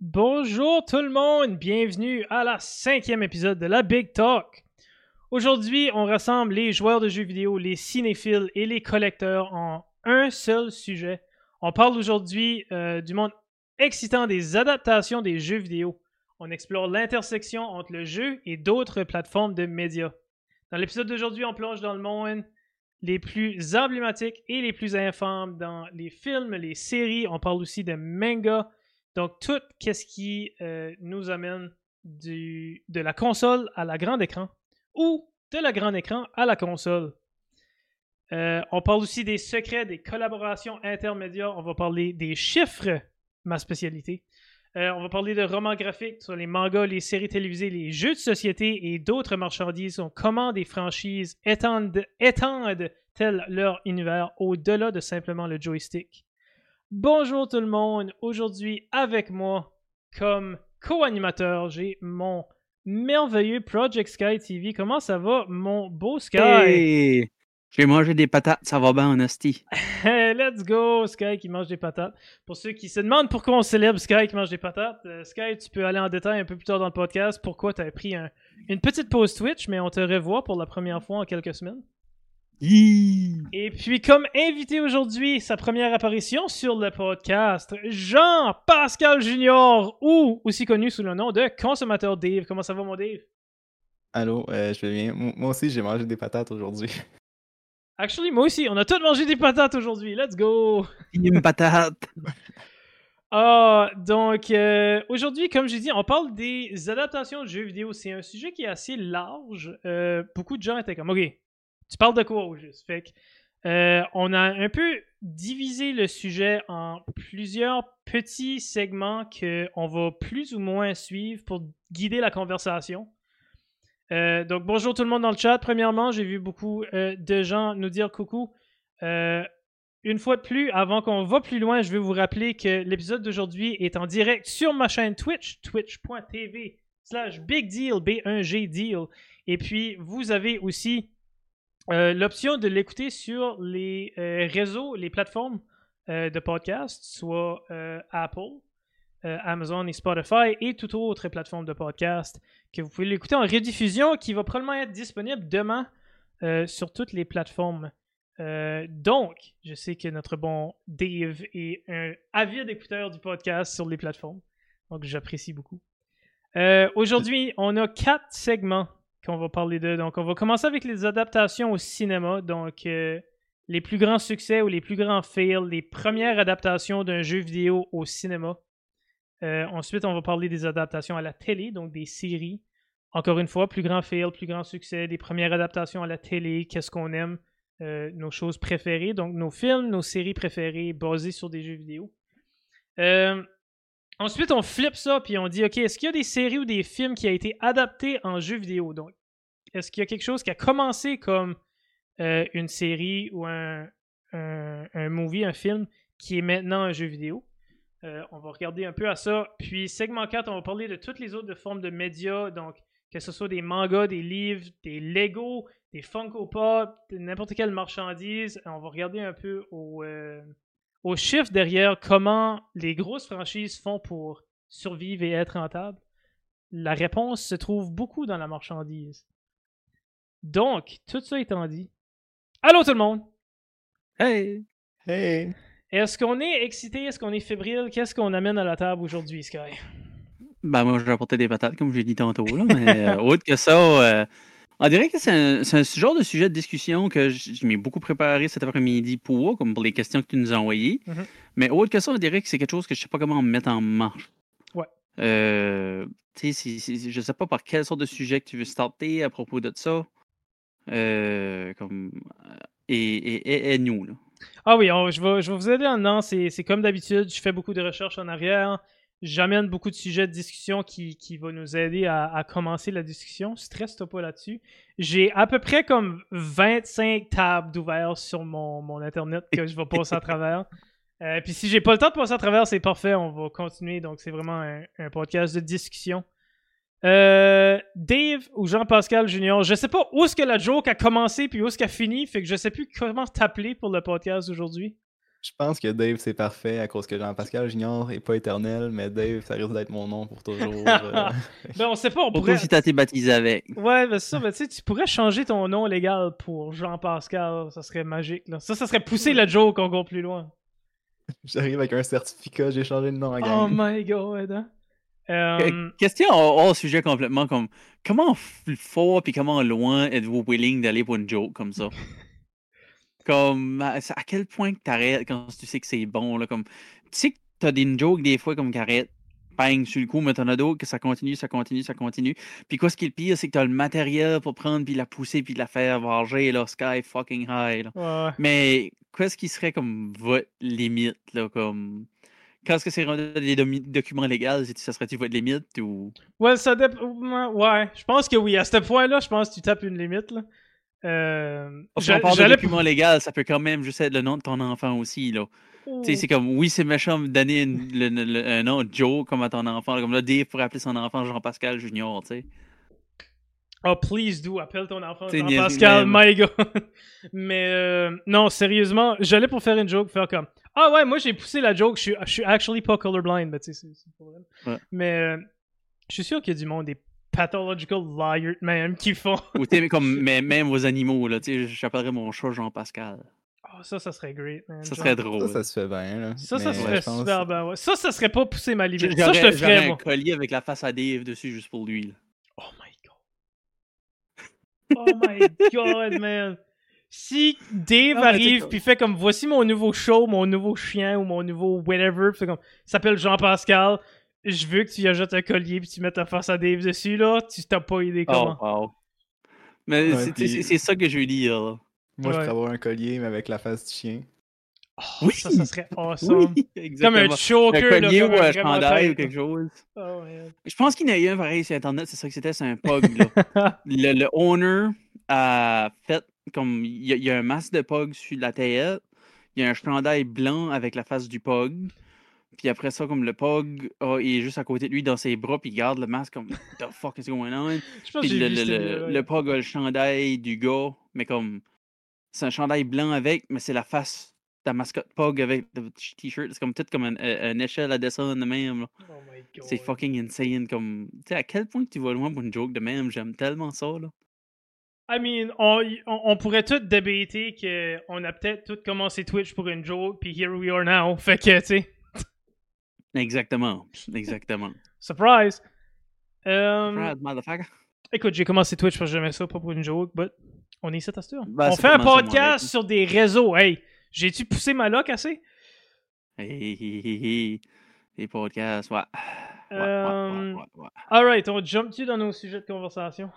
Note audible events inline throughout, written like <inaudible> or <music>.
Bonjour tout le monde, bienvenue à la cinquième épisode de la Big Talk. Aujourd'hui, on rassemble les joueurs de jeux vidéo, les cinéphiles et les collecteurs en un seul sujet. On parle aujourd'hui euh, du monde excitant des adaptations des jeux vidéo. On explore l'intersection entre le jeu et d'autres plateformes de médias. Dans l'épisode d'aujourd'hui, on plonge dans le monde les plus emblématiques et les plus infâmes dans les films, les séries. On parle aussi de manga. Donc, tout ce qui euh, nous amène de la console à la grand écran ou de la grand écran à la console. Euh, on parle aussi des secrets, des collaborations intermédiaires. On va parler des chiffres, ma spécialité. Euh, on va parler de romans graphiques sur les mangas, les séries télévisées, les jeux de société et d'autres marchandises. comment des franchises étendent, étendent-elles leur univers au-delà de simplement le joystick. Bonjour tout le monde. Aujourd'hui, avec moi, comme co-animateur, j'ai mon merveilleux Project Sky TV. Comment ça va, mon beau Sky? Hey! J'ai mangé des patates, ça va bien en hostie. <laughs> Let's go, Sky qui mange des patates. Pour ceux qui se demandent pourquoi on célèbre Sky qui mange des patates, euh, Sky, tu peux aller en détail un peu plus tard dans le podcast pourquoi tu as pris une petite pause Twitch, mais on te revoit pour la première fois en quelques semaines. Et puis, comme invité aujourd'hui, sa première apparition sur le podcast, Jean-Pascal Junior, ou aussi connu sous le nom de Consommateur Dave. Comment ça va, mon Dave? Allô, euh, je vais bien. Moi aussi, j'ai mangé des patates aujourd'hui. <laughs> Actually, moi aussi, on a tous mangé des patates aujourd'hui. Let's go! Une <laughs> patate! Ah, donc euh, aujourd'hui, comme j'ai dit, on parle des adaptations de jeux vidéo. C'est un sujet qui est assez large. Euh, beaucoup de gens étaient comme, OK, tu parles de quoi au juste? Fait que, euh, on a un peu divisé le sujet en plusieurs petits segments qu'on va plus ou moins suivre pour guider la conversation. Euh, donc, bonjour tout le monde dans le chat. Premièrement, j'ai vu beaucoup euh, de gens nous dire coucou. une fois de plus, avant qu'on va plus loin, je vais vous rappeler que l'épisode d'aujourd'hui est en direct sur ma chaîne Twitch, twitch.tv slash big deal, B1G deal. Et puis, vous avez aussi euh, l'option de l'écouter sur les euh, réseaux, les plateformes euh, de podcast, soit Apple, Amazon et Spotify et toute autre plateforme de podcast que vous pouvez l'écouter en rediffusion qui va probablement être disponible demain sur toutes les plateformes. donc, je sais que notre bon Dave est un avide écouteur du podcast sur les plateformes. Donc, j'apprécie beaucoup. Aujourd'hui, on a quatre segments qu'on va parler de. Donc, on va commencer avec les adaptations au cinéma. Donc, euh, les plus grands succès ou les plus grands fails, les premières adaptations d'un jeu vidéo au cinéma. Euh, ensuite, on va parler des adaptations à la télé, donc des séries. Encore une fois, plus grand fail, plus grand succès, des premières adaptations à la télé, qu'est-ce qu'on aime, euh, nos choses préférées, donc nos films, nos séries préférées basées sur des jeux vidéo. Ensuite, on flippe ça, puis on dit, OK, est-ce qu'il y a des séries ou des films qui ont été adaptés en jeux vidéo? Donc, est-ce qu'il y a quelque chose qui a commencé comme euh, une série ou un, un, movie, un film, qui est maintenant un jeu vidéo? Euh, on va regarder un peu à ça. Puis, segment 4, on va parler de toutes les autres formes de médias, donc que ce soit des mangas, des livres, des Lego, des Funko Pop, n'importe quelle marchandise. On va regarder un peu au... Euh, au chiffre derrière comment les grosses franchises font pour survivre et être rentables, la réponse se trouve beaucoup dans la marchandise. Donc, tout ça étant dit, allô tout le monde! Hey! Hey! Est-ce qu'on est excité? Est-ce qu'on est fébrile? Qu'est-ce qu'on amène à la table aujourd'hui, Sky? Ben, moi, je vais apporter des patates, comme j'ai dit tantôt, là, mais euh, <laughs> autre que ça, euh, on dirait que c'est un, un, genre de sujet de discussion que je m'ai beaucoup préparé cet après-midi pour, comme pour les questions que tu nous as envoyées. Mhm. Mais autre que ça, on dirait que c'est quelque chose que je sais pas comment mettre en marche. Ouais. Euh, tu sais, je sais pas par quel sorte de sujet que tu veux starter à propos de ça. Euh, comme, euh, et, et, nous, là. Ah oui, je, vais, je vais vous aider en dedans. C'est comme d'habitude, je fais beaucoup de recherches en arrière j'amène beaucoup de sujets de discussion qui, qui vont nous aider à, commencer la discussion. Stresse-toi pas là-dessus. J'ai à peu près comme 25 tables d'ouvert sur mon, mon, Internet que je vais passer à travers. <laughs> Euh, puis si j'ai pas le temps de passer à travers, c'est parfait, on va continuer. Donc c'est vraiment un, podcast de discussion. Euh, Dave ou Jean-Pascal Junior, je sais pas où est-ce que la joke a commencé puis où est-ce qu'elle a fini, fait que je sais plus comment t'appeler pour le podcast aujourd'hui. Je pense que Dave, c'est parfait à cause que Jean-Pascal Junior est pas éternel, mais Dave, ça risque d'être mon nom pour toujours. euh. <laughs> Ben on sait pas, on Surtout pourrait... si t'as été baptisé avec. Ouais, ben c'est ça, ben, tu sais, tu pourrais changer ton nom légal pour Jean-Pascal, ça serait magique, là. Ça, ça serait pousser la joke encore plus loin. J'arrive avec un certificat, j'ai changé de nom à Oh gang. my god, hein. Euh, Que- Question hors sujet complètement comme comment fort puis comment loin êtes-vous willing d'aller pour une joke comme ça? <laughs> Comme à, à quel point que t'arrêtes quand tu sais que c'est bon là comme tu sais que t'as des jokes des fois comme qui arrêtent bang sur le coup mais t'en as d'autres que ça continue ça continue ça continue puis quoi ce qui est le pire c'est que t'as le matériel pour prendre puis la pousser puis la faire varger là sky fucking high là. ouais. Mais qu'est-ce qui serait comme votre limite, là, comme... Quand est-ce que c'est rendu des documents légaux, ça serait-tu votre limite ou... Ouais, ça dépend. Ouais, je pense que oui. À ce point-là, je pense que tu tapes une limite. Là. Euh, Parce j'a- qu'on parle de documents légaux, ça peut quand même juste être le nom de ton enfant aussi, là. sais, c'est comme, oui, c'est méchant de donner une- le- le- le- un nom Joe comme à ton enfant. Comme là, Dave pourrait appeler son enfant Jean-Pascal Junior, tu sais. Oh, please do, appelle ton enfant Jean-Pascal, niaiseux, my god. <laughs> Mais euh, non, sérieusement, j'allais pour faire une joke, faire comme Ah ouais, moi j'ai poussé la joke, je suis, je suis actually pas colorblind, mais tu sais, c'est vrai. Ouais. Mais euh, je suis sûr qu'il y a du monde, des pathological liars même, qui font Ou tu comme, <laughs> mais même aux animaux, là, tu sais, j'appellerais mon chat Jean-Pascal. Oh, ça, ça serait great, man. Ça genre. serait drôle. Ça, ça se fait bien. Là. Ça, ça serait je pense- super bien, ouais. Ça, ça serait pas pousser ma limite. J'aurais Ça, je te ferais, un moi. collier avec la face à Dave dessus juste pour lui, là. Oh my god. Oh man. Si Dave Ah, arrive comme- puis fait comme voici mon nouveau show, mon nouveau chien ou mon nouveau whatever, puis fait comme il s'appelle Jean-Pascal, je veux que tu y ajoutes un collier puis tu mettes la face à Dave dessus là, tu t'as pas idée Oh, comment. wow. Mais Ouais, c'est- puis- c'est c'est ça que je veux dire, là. Moi, je pourrais avoir un collier, mais avec la face du chien. Oh, Oui. Ça, ça serait <laughs> awesome. Oui, Comme un choker, collier comme ou un chandail ou quelque chose. Oh. Je pense qu'il y en a eu un pareil sur Internet, c'est ça que c'était, c'est un pug. Là. <laughs> le, le owner a fait comme. Il y, a- il y a un masque de pug sur la tête, il y a un chandail blanc avec la face du pug. Puis après ça, comme le pug ah, il est juste à côté de lui dans ses bras, puis il garde le masque comme The fuck is going on? Puis le, le, le, le pug a le chandail du gars, mais comme. C'est un chandail blanc avec, mais c'est la face mascotte pug avec le t- t-shirt. C'est comme peut-être comme un- un- une échelle à descendre de même. Oh. C'est fucking insane. Comme, tu sais, à quel point tu vas loin pour une joke de même? J'aime tellement ça, là. I mean, on, on, on pourrait tout débater qu'on a peut-être tout commencé Twitch pour une joke, puis here we are now. Fait que, tu sais, Exactement. <laughs> Exactement. surprise. Euh, Surprise, motherfucker. écoute, j'ai commencé Twitch parce que j'aimais ça, pas pour une joke, but on est ici à ce tour. Ben, on fait un podcast sur des réseaux. Hey, j'ai-tu poussé ma loc assez? Les podcasts, ouais. Ouais, ouais, Euh, ouais, ouais, ouais. Alright, on jump-tu dans nos sujets de conversation?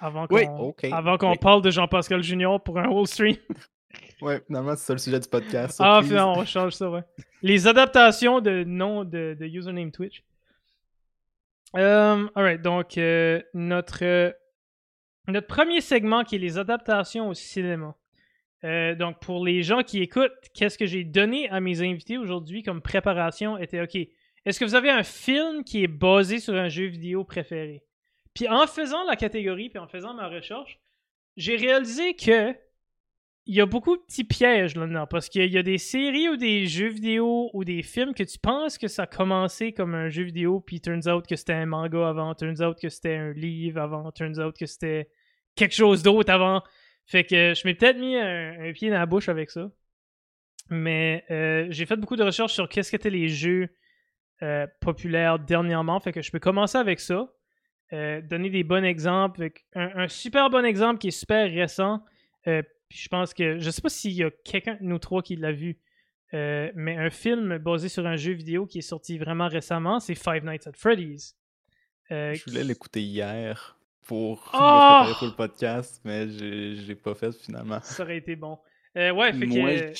Avant qu'on Oui, ok. avant qu'on Oui. parle de Jean-Pascal Junior pour un whole stream. <laughs> Ouais, finalement, c'est ça le sujet du podcast. Ah, finalement, on change ça, ouais. Les adaptations de nom de, de username Twitch. Euh, alright, donc euh, notre, euh, notre premier segment qui est les adaptations au cinéma. Euh, donc pour les gens qui écoutent, qu'est-ce que j'ai donné à mes invités aujourd'hui comme préparation était OK. Est-ce que vous avez un film qui est basé sur un jeu vidéo préféré? Puis en faisant la catégorie, puis en faisant ma recherche, j'ai réalisé que il y a beaucoup de petits pièges là-dedans parce qu'il y a des séries ou des jeux vidéo ou des films que tu penses que ça a commencé comme un jeu vidéo, puis turns out que c'était un manga avant, turns out que c'était un livre avant, turns out que c'était quelque chose d'autre avant. Fait que je m'ai peut-être mis un, un pied dans la bouche avec ça. Mais euh, j'ai fait beaucoup de recherches sur qu'est-ce qu'étaient les jeux euh, populaires dernièrement. Fait que je peux commencer avec ça. Euh, donner des bons exemples. Un, un super bon exemple qui est super récent. euh, puis je pense que. Je sais pas s'il y a quelqu'un de nous trois qui l'a vu. euh, mais un film basé sur un jeu vidéo qui est sorti vraiment récemment, c'est Five Nights at Freddy's. Euh, Je voulais l'écouter hier pour Oh! <laughs> me préparer pour le podcast, mais j'ai j'ai pas fait finalement. Ça aurait été bon. Euh, ouais, fait Moi, que.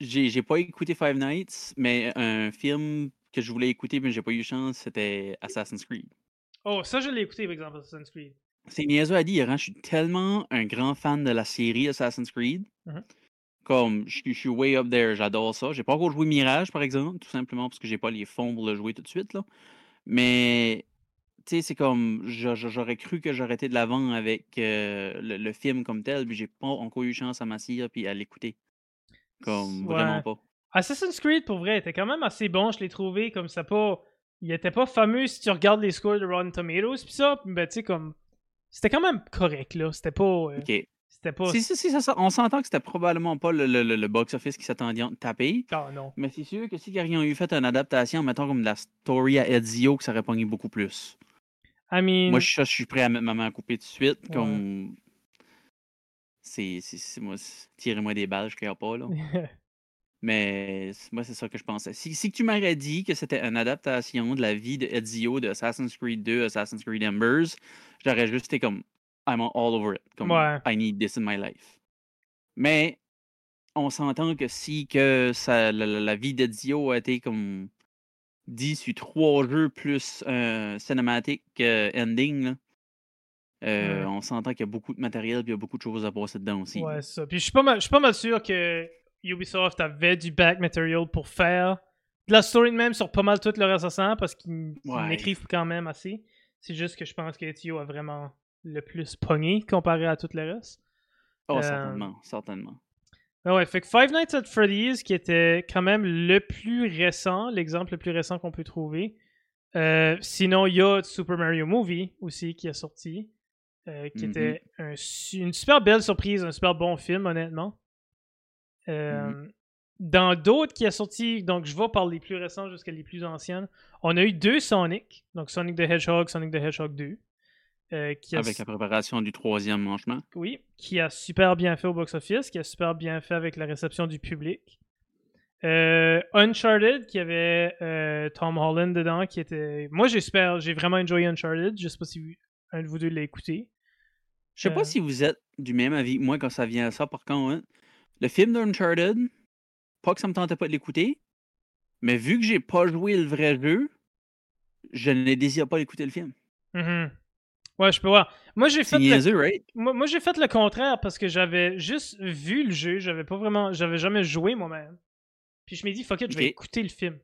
j'ai j'ai pas écouté Five Nights, mais un film que je voulais écouter, mais j'ai pas eu chance, c'était Assassin's Creed. Oh, ça, je l'ai écouté, par exemple, Assassin's Creed. C'est à dire, hein? Je suis tellement un grand fan de la série Assassin's Creed. Mhm. Comme, je suis- je suis way up there, j'adore ça. J'ai pas encore joué Mirage, par exemple, tout simplement parce que j'ai pas les fonds pour le jouer tout de suite, là. Mais, tu sais, c'est comme, j'a- j'a- j'aurais cru que j'aurais été de l'avant avec euh, le, le film comme tel, puis j'ai pas encore eu chance à m'asseoir puis à l'écouter. Comme, Ouais. vraiment pas. Assassin's Creed, pour vrai, était quand même assez bon. Je l'ai trouvé comme ça pas. Il était pas fameux si tu regardes les scores de Rotten Tomatoes, pis ça, ben tu sais, comme. C'était quand même correct, là. C'était pas. euh, Ok. C'était pas. Si, si, si, ça, ça- on s'entend que c'était probablement pas le, le- le- box-office qui s'attendait à taper, Ah non. mais c'est sûr que si ils ont eu fait une adaptation, mettons comme de la story à Ezio, que ça aurait pogné beaucoup plus. I mean. Moi, je, je suis prêt à mettre ma main à couper tout de suite, Ouais. comme... C'est... moi, Tirez-moi des balles, je ne pas, là. <laughs> Mais moi, c'est ça que je pensais. Si, si tu m'aurais dit que c'était une adaptation de la vie de Ezio de Assassin's Creed 2, Assassin's Creed Embers, j'aurais juste été comme I'm all over it. Comme Ouais. I need this in my life. Mais on s'entend que si que ça, la, la- la vie d'Ezio a été comme dit sur trois jeux plus un cinématique euh, ending, là, euh, on s'entend qu'il y a beaucoup de matériel et il y a beaucoup de choses à passer dedans aussi. Ouais, ça. Puis je suis pas mal, je suis pas mal sûr que Ubisoft avait du back material pour faire de la story de même sur pas mal tout le reste à parce qu'ils ils Ouais. m'écrivent quand même assez. C'est juste que je pense que Ezio a vraiment le plus pogné comparé à tout le reste. Oh, Euh, certainement, certainement. Ah ouais, fait que Five Nights at Freddy's, qui était quand même le plus récent, l'exemple le plus récent qu'on peut trouver. Euh, sinon, il y a Super Mario Movie aussi qui est sorti, euh, qui Mhm. était un une super belle surprise, un super bon film, honnêtement. Euh, Dans d'autres qui est sorti, donc je vais par les plus récents jusqu'à les plus anciennes, on a eu deux Sonic, donc Sonic the Hedgehog, Sonic the Hedgehog 2. Euh, qui a Avec la préparation du troisième manchement. oui, qui a super bien fait au box-office, qui a super bien fait avec la réception du public. Euh, Uncharted, qui avait euh, Tom Holland dedans, qui était... Moi, j'ai super... J'ai vraiment enjoyé Uncharted. Je sais pas si vous- un de vous deux l'a écouté. Je sais pas si vous êtes du même avis que moi quand ça vient à ça, par contre. hein. Le film d'Uncharted, pas que ça me tentait pas de l'écouter, mais vu que j'ai pas joué le vrai jeu, je ne désire pas d'écouter le film. Mhm. Ouais, je peux voir. Moi, j'ai fait le... right? Moi, moi, j'ai fait le contraire parce que j'avais juste vu le jeu. J'avais pas vraiment... J'avais jamais joué moi-même. Puis je m'ai dit, fuck it, je vais écouter le film.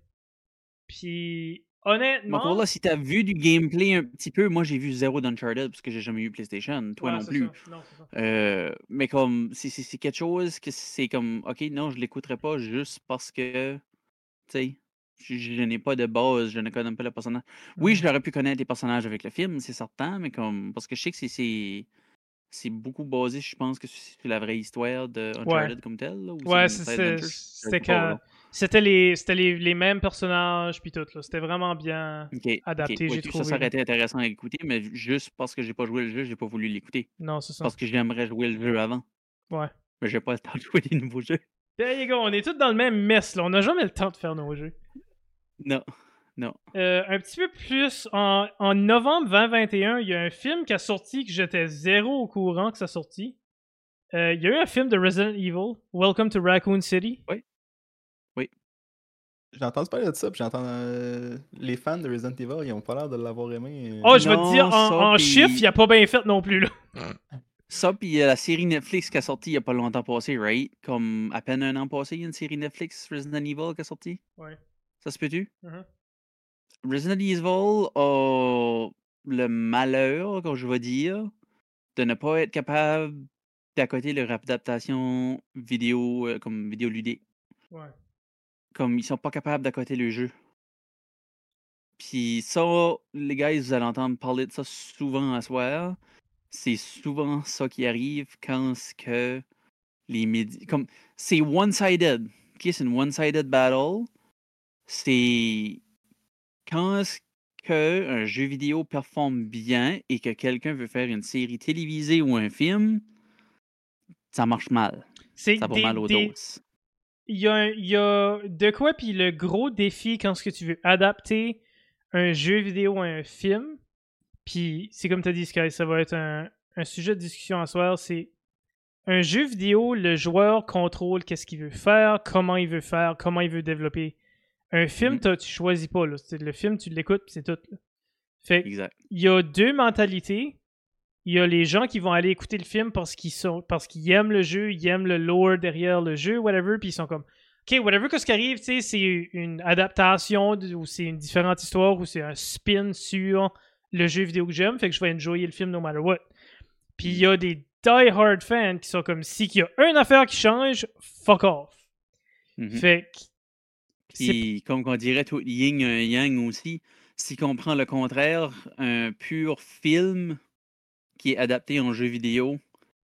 Puis, honnêtement... encore là, si t'as vu du gameplay un petit peu, moi j'ai vu zéro d'Uncharted parce que j'ai jamais eu PlayStation, toi Ouais, non plus. Non. Euh, mais comme, c'est- c'est c'est quelque chose que c'est comme, ok, non, je l'écouterai pas juste parce que, tu sais, je, je n'ai pas de base, je ne connais pas le personnage. Oui, je Mhm. l'aurais pu connaître les personnages avec le film, c'est certain, mais comme, parce que je sais que c'est- c'est beaucoup basé, je pense, que sur la vraie histoire de Uncharted comme tel. là, ou Ouais, c'était quand- les, c'était les, les mêmes personnages, puis tout. là. C'était vraiment bien. Adapté, Ouais, tout trouvé, Ça, ça aurait été intéressant à écouter, mais juste parce que j'ai pas joué le jeu, j'ai pas voulu l'écouter. Non, c'est ça. Parce que j'aimerais jouer le jeu avant. Ouais. Mais j'ai pas le temps de jouer des nouveaux jeux. There you go, on est tous dans le même mess, là. On n'a jamais le temps de faire nos jeux. Non. Non. Euh, un petit peu plus, en, en novembre 2021, il y a un film qui a sorti que j'étais zéro au courant que ça sorti. Euh, il y a eu un film de Resident Evil, Welcome to Raccoon City. J'ai entendu parler de ça, puis j'entends euh, les fans de Resident Evil, ils ont pas l'air de l'avoir aimé. euh. Oh, je vais te dire, en, ça, en chiffres, il a pas bien fait non plus, là. Ça, puis il y a la série Netflix qui a sorti il y a pas longtemps passé, right? Comme à peine un an passé, il y a une série Netflix Resident Evil qui a sorti? Ouais. Ça se peut-tu? Mhm. Resident Evil a le malheur, comme je vais dire, de ne pas être capable d'accoter leur adaptation vidéo, euh, comme vidéoludique. Ouais. Comme ils sont pas capables d'accoter le jeu. Puis ça, les gars, vous allez entendre parler de ça souvent à soir. C'est souvent ça qui arrive quand ce que les médias. Comme c'est one-sided. ok, C'est une one-sided battle. C'est quand est-ce que un jeu vidéo performe bien et que quelqu'un veut faire une série télévisée ou un film, ça marche mal. C'est Ça va des- mal au des- dos. il y, a, un- il y a de quoi, puis le gros défi quand ce que tu veux adapter un jeu vidéo à un film, puis c'est comme tu as dit, Sky, ça va être un, un sujet de discussion à soir, c'est un jeu vidéo, le joueur contrôle qu'est-ce qu'il veut faire, comment il veut faire, comment il veut développer. Un film, Mhm. tu choisis pas. Là. Le film, tu l'écoutes, c'est tout. là. Fait il y a deux mentalités. Il y a les gens qui vont aller écouter le film parce qu'ils sont parce qu'ils aiment le jeu, ils aiment le lore derrière le jeu, whatever, puis ils sont comme OK, whatever que ce qui arrive, tu sais, c'est une adaptation ou c'est une différente histoire ou c'est un spin sur le jeu vidéo que j'aime, fait que je vais enjoyer le film no matter what. Puis il y a des die-hard fans qui sont comme si qu'il y a une affaire qui change, fuck off. Mhm. Fait que Puis, comme on dirait, tout yin un yang aussi. Si on prend le contraire, un pur film qui est adapté en jeu vidéo,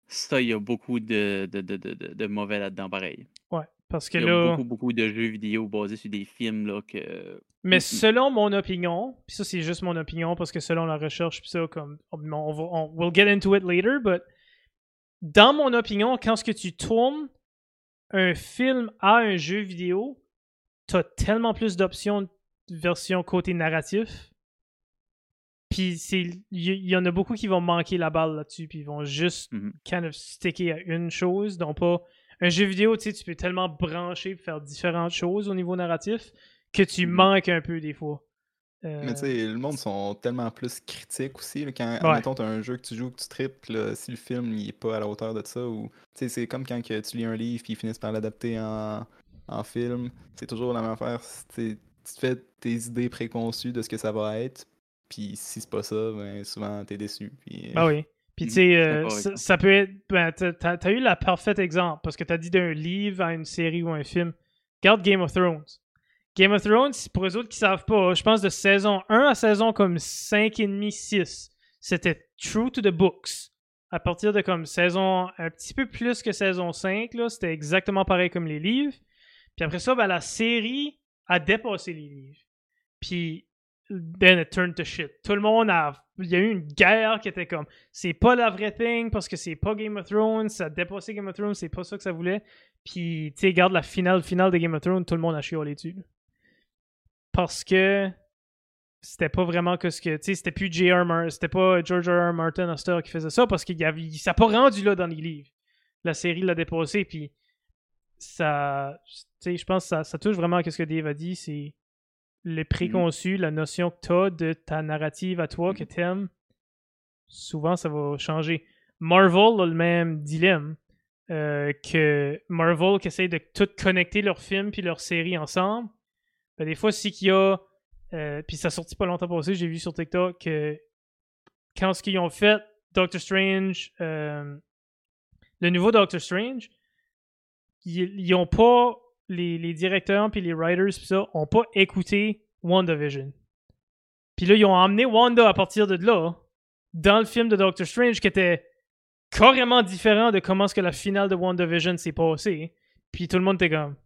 ça, il y a beaucoup de, de, de, de, de- mauvais là-dedans, pareil. ouais, parce que Il y a là, beaucoup, beaucoup de jeux vidéo basés sur des films là, que. mais Mhm. selon mon opinion, puis ça c'est juste mon opinion parce que selon la recherche puis ça comme on, on we'll get into it later, but dans mon opinion, quand ce que tu tournes un film à un jeu vidéo, t'as tellement plus d'options de version côté narratif. Puis c'est il y, en a beaucoup qui vont manquer la balle là-dessus puis ils vont juste Mhm. kind of sticker à une chose, donc pas un jeu vidéo, tu sais, tu peux tellement brancher faire différentes choses au niveau narratif que tu Mhm. manques un peu des fois. Euh, Mais tu sais, le monde sont tellement plus critiques aussi. là, quand, Ouais. admettons, t'as un jeu que tu joues, que tu tripes, là, si le film il est pas à la hauteur de ça, ou. Tu sais, c'est comme quand que tu lis un livre puis ils finissent par l'adapter en, en film. C'est toujours la même affaire. Tu te fais tes idées préconçues de ce que ça va être, puis si c'est pas ça, ben souvent t'es déçu. Puis, Ah oui. Puis tu sais, suis euh, ça, peut être. Ben, t'as, t'as- t'as eu la parfaite exemple parce que t'as dit d'un livre à une série ou un film. Regarde Game of Thrones. Game of Thrones, pour eux autres qui savent pas, je pense de saison 1 à saison comme 5,5, 6, c'était true to the books. À partir de comme saison un petit peu plus que saison 5, là, c'était exactement pareil comme les livres. Puis après ça, ben, la série a dépassé les livres. Puis then it turned to shit. Tout le monde a. Il y a eu une guerre qui était comme c'est pas la vraie thing parce que c'est pas Game of Thrones, ça a dépassé Game of Thrones, c'est pas ça que ça voulait. Puis, tu sais, regarde la finale finale de Game of Thrones, tout le monde a chiolé dessus. Parce que c'était pas vraiment que ce que. Tu sais, c'était plus J.R. Martin, c'était pas George R. R. Martin heure qui faisait ça parce qu'il avait. Ça n'a pas rendu là dans les livres. La série l'a dépassé, puis ça. Tu sais, je pense que ça, ça touche vraiment à ce que Dave a dit, c'est le préconçu, la notion que tu as de ta narrative à toi, que t'aimes. Souvent, ça va changer. Marvel a le même dilemme. euh, que Marvel qui essaye de tout connecter leurs films puis leurs séries ensemble. Ben, des fois, c'est qu'il y a. euh, puis ça sortit pas longtemps passé, j'ai vu sur TikTok que quand ce qu'ils ont fait, Doctor Strange, euh, le nouveau Doctor Strange, ils, ils ont pas. Les, directeurs puis les writers pis ça ont pas écouté WandaVision. Puis là, ils ont emmené Wanda à partir de là dans le film de Doctor Strange qui était carrément différent de comment est-ce que la finale de WandaVision s'est passée. Puis tout le monde était comme...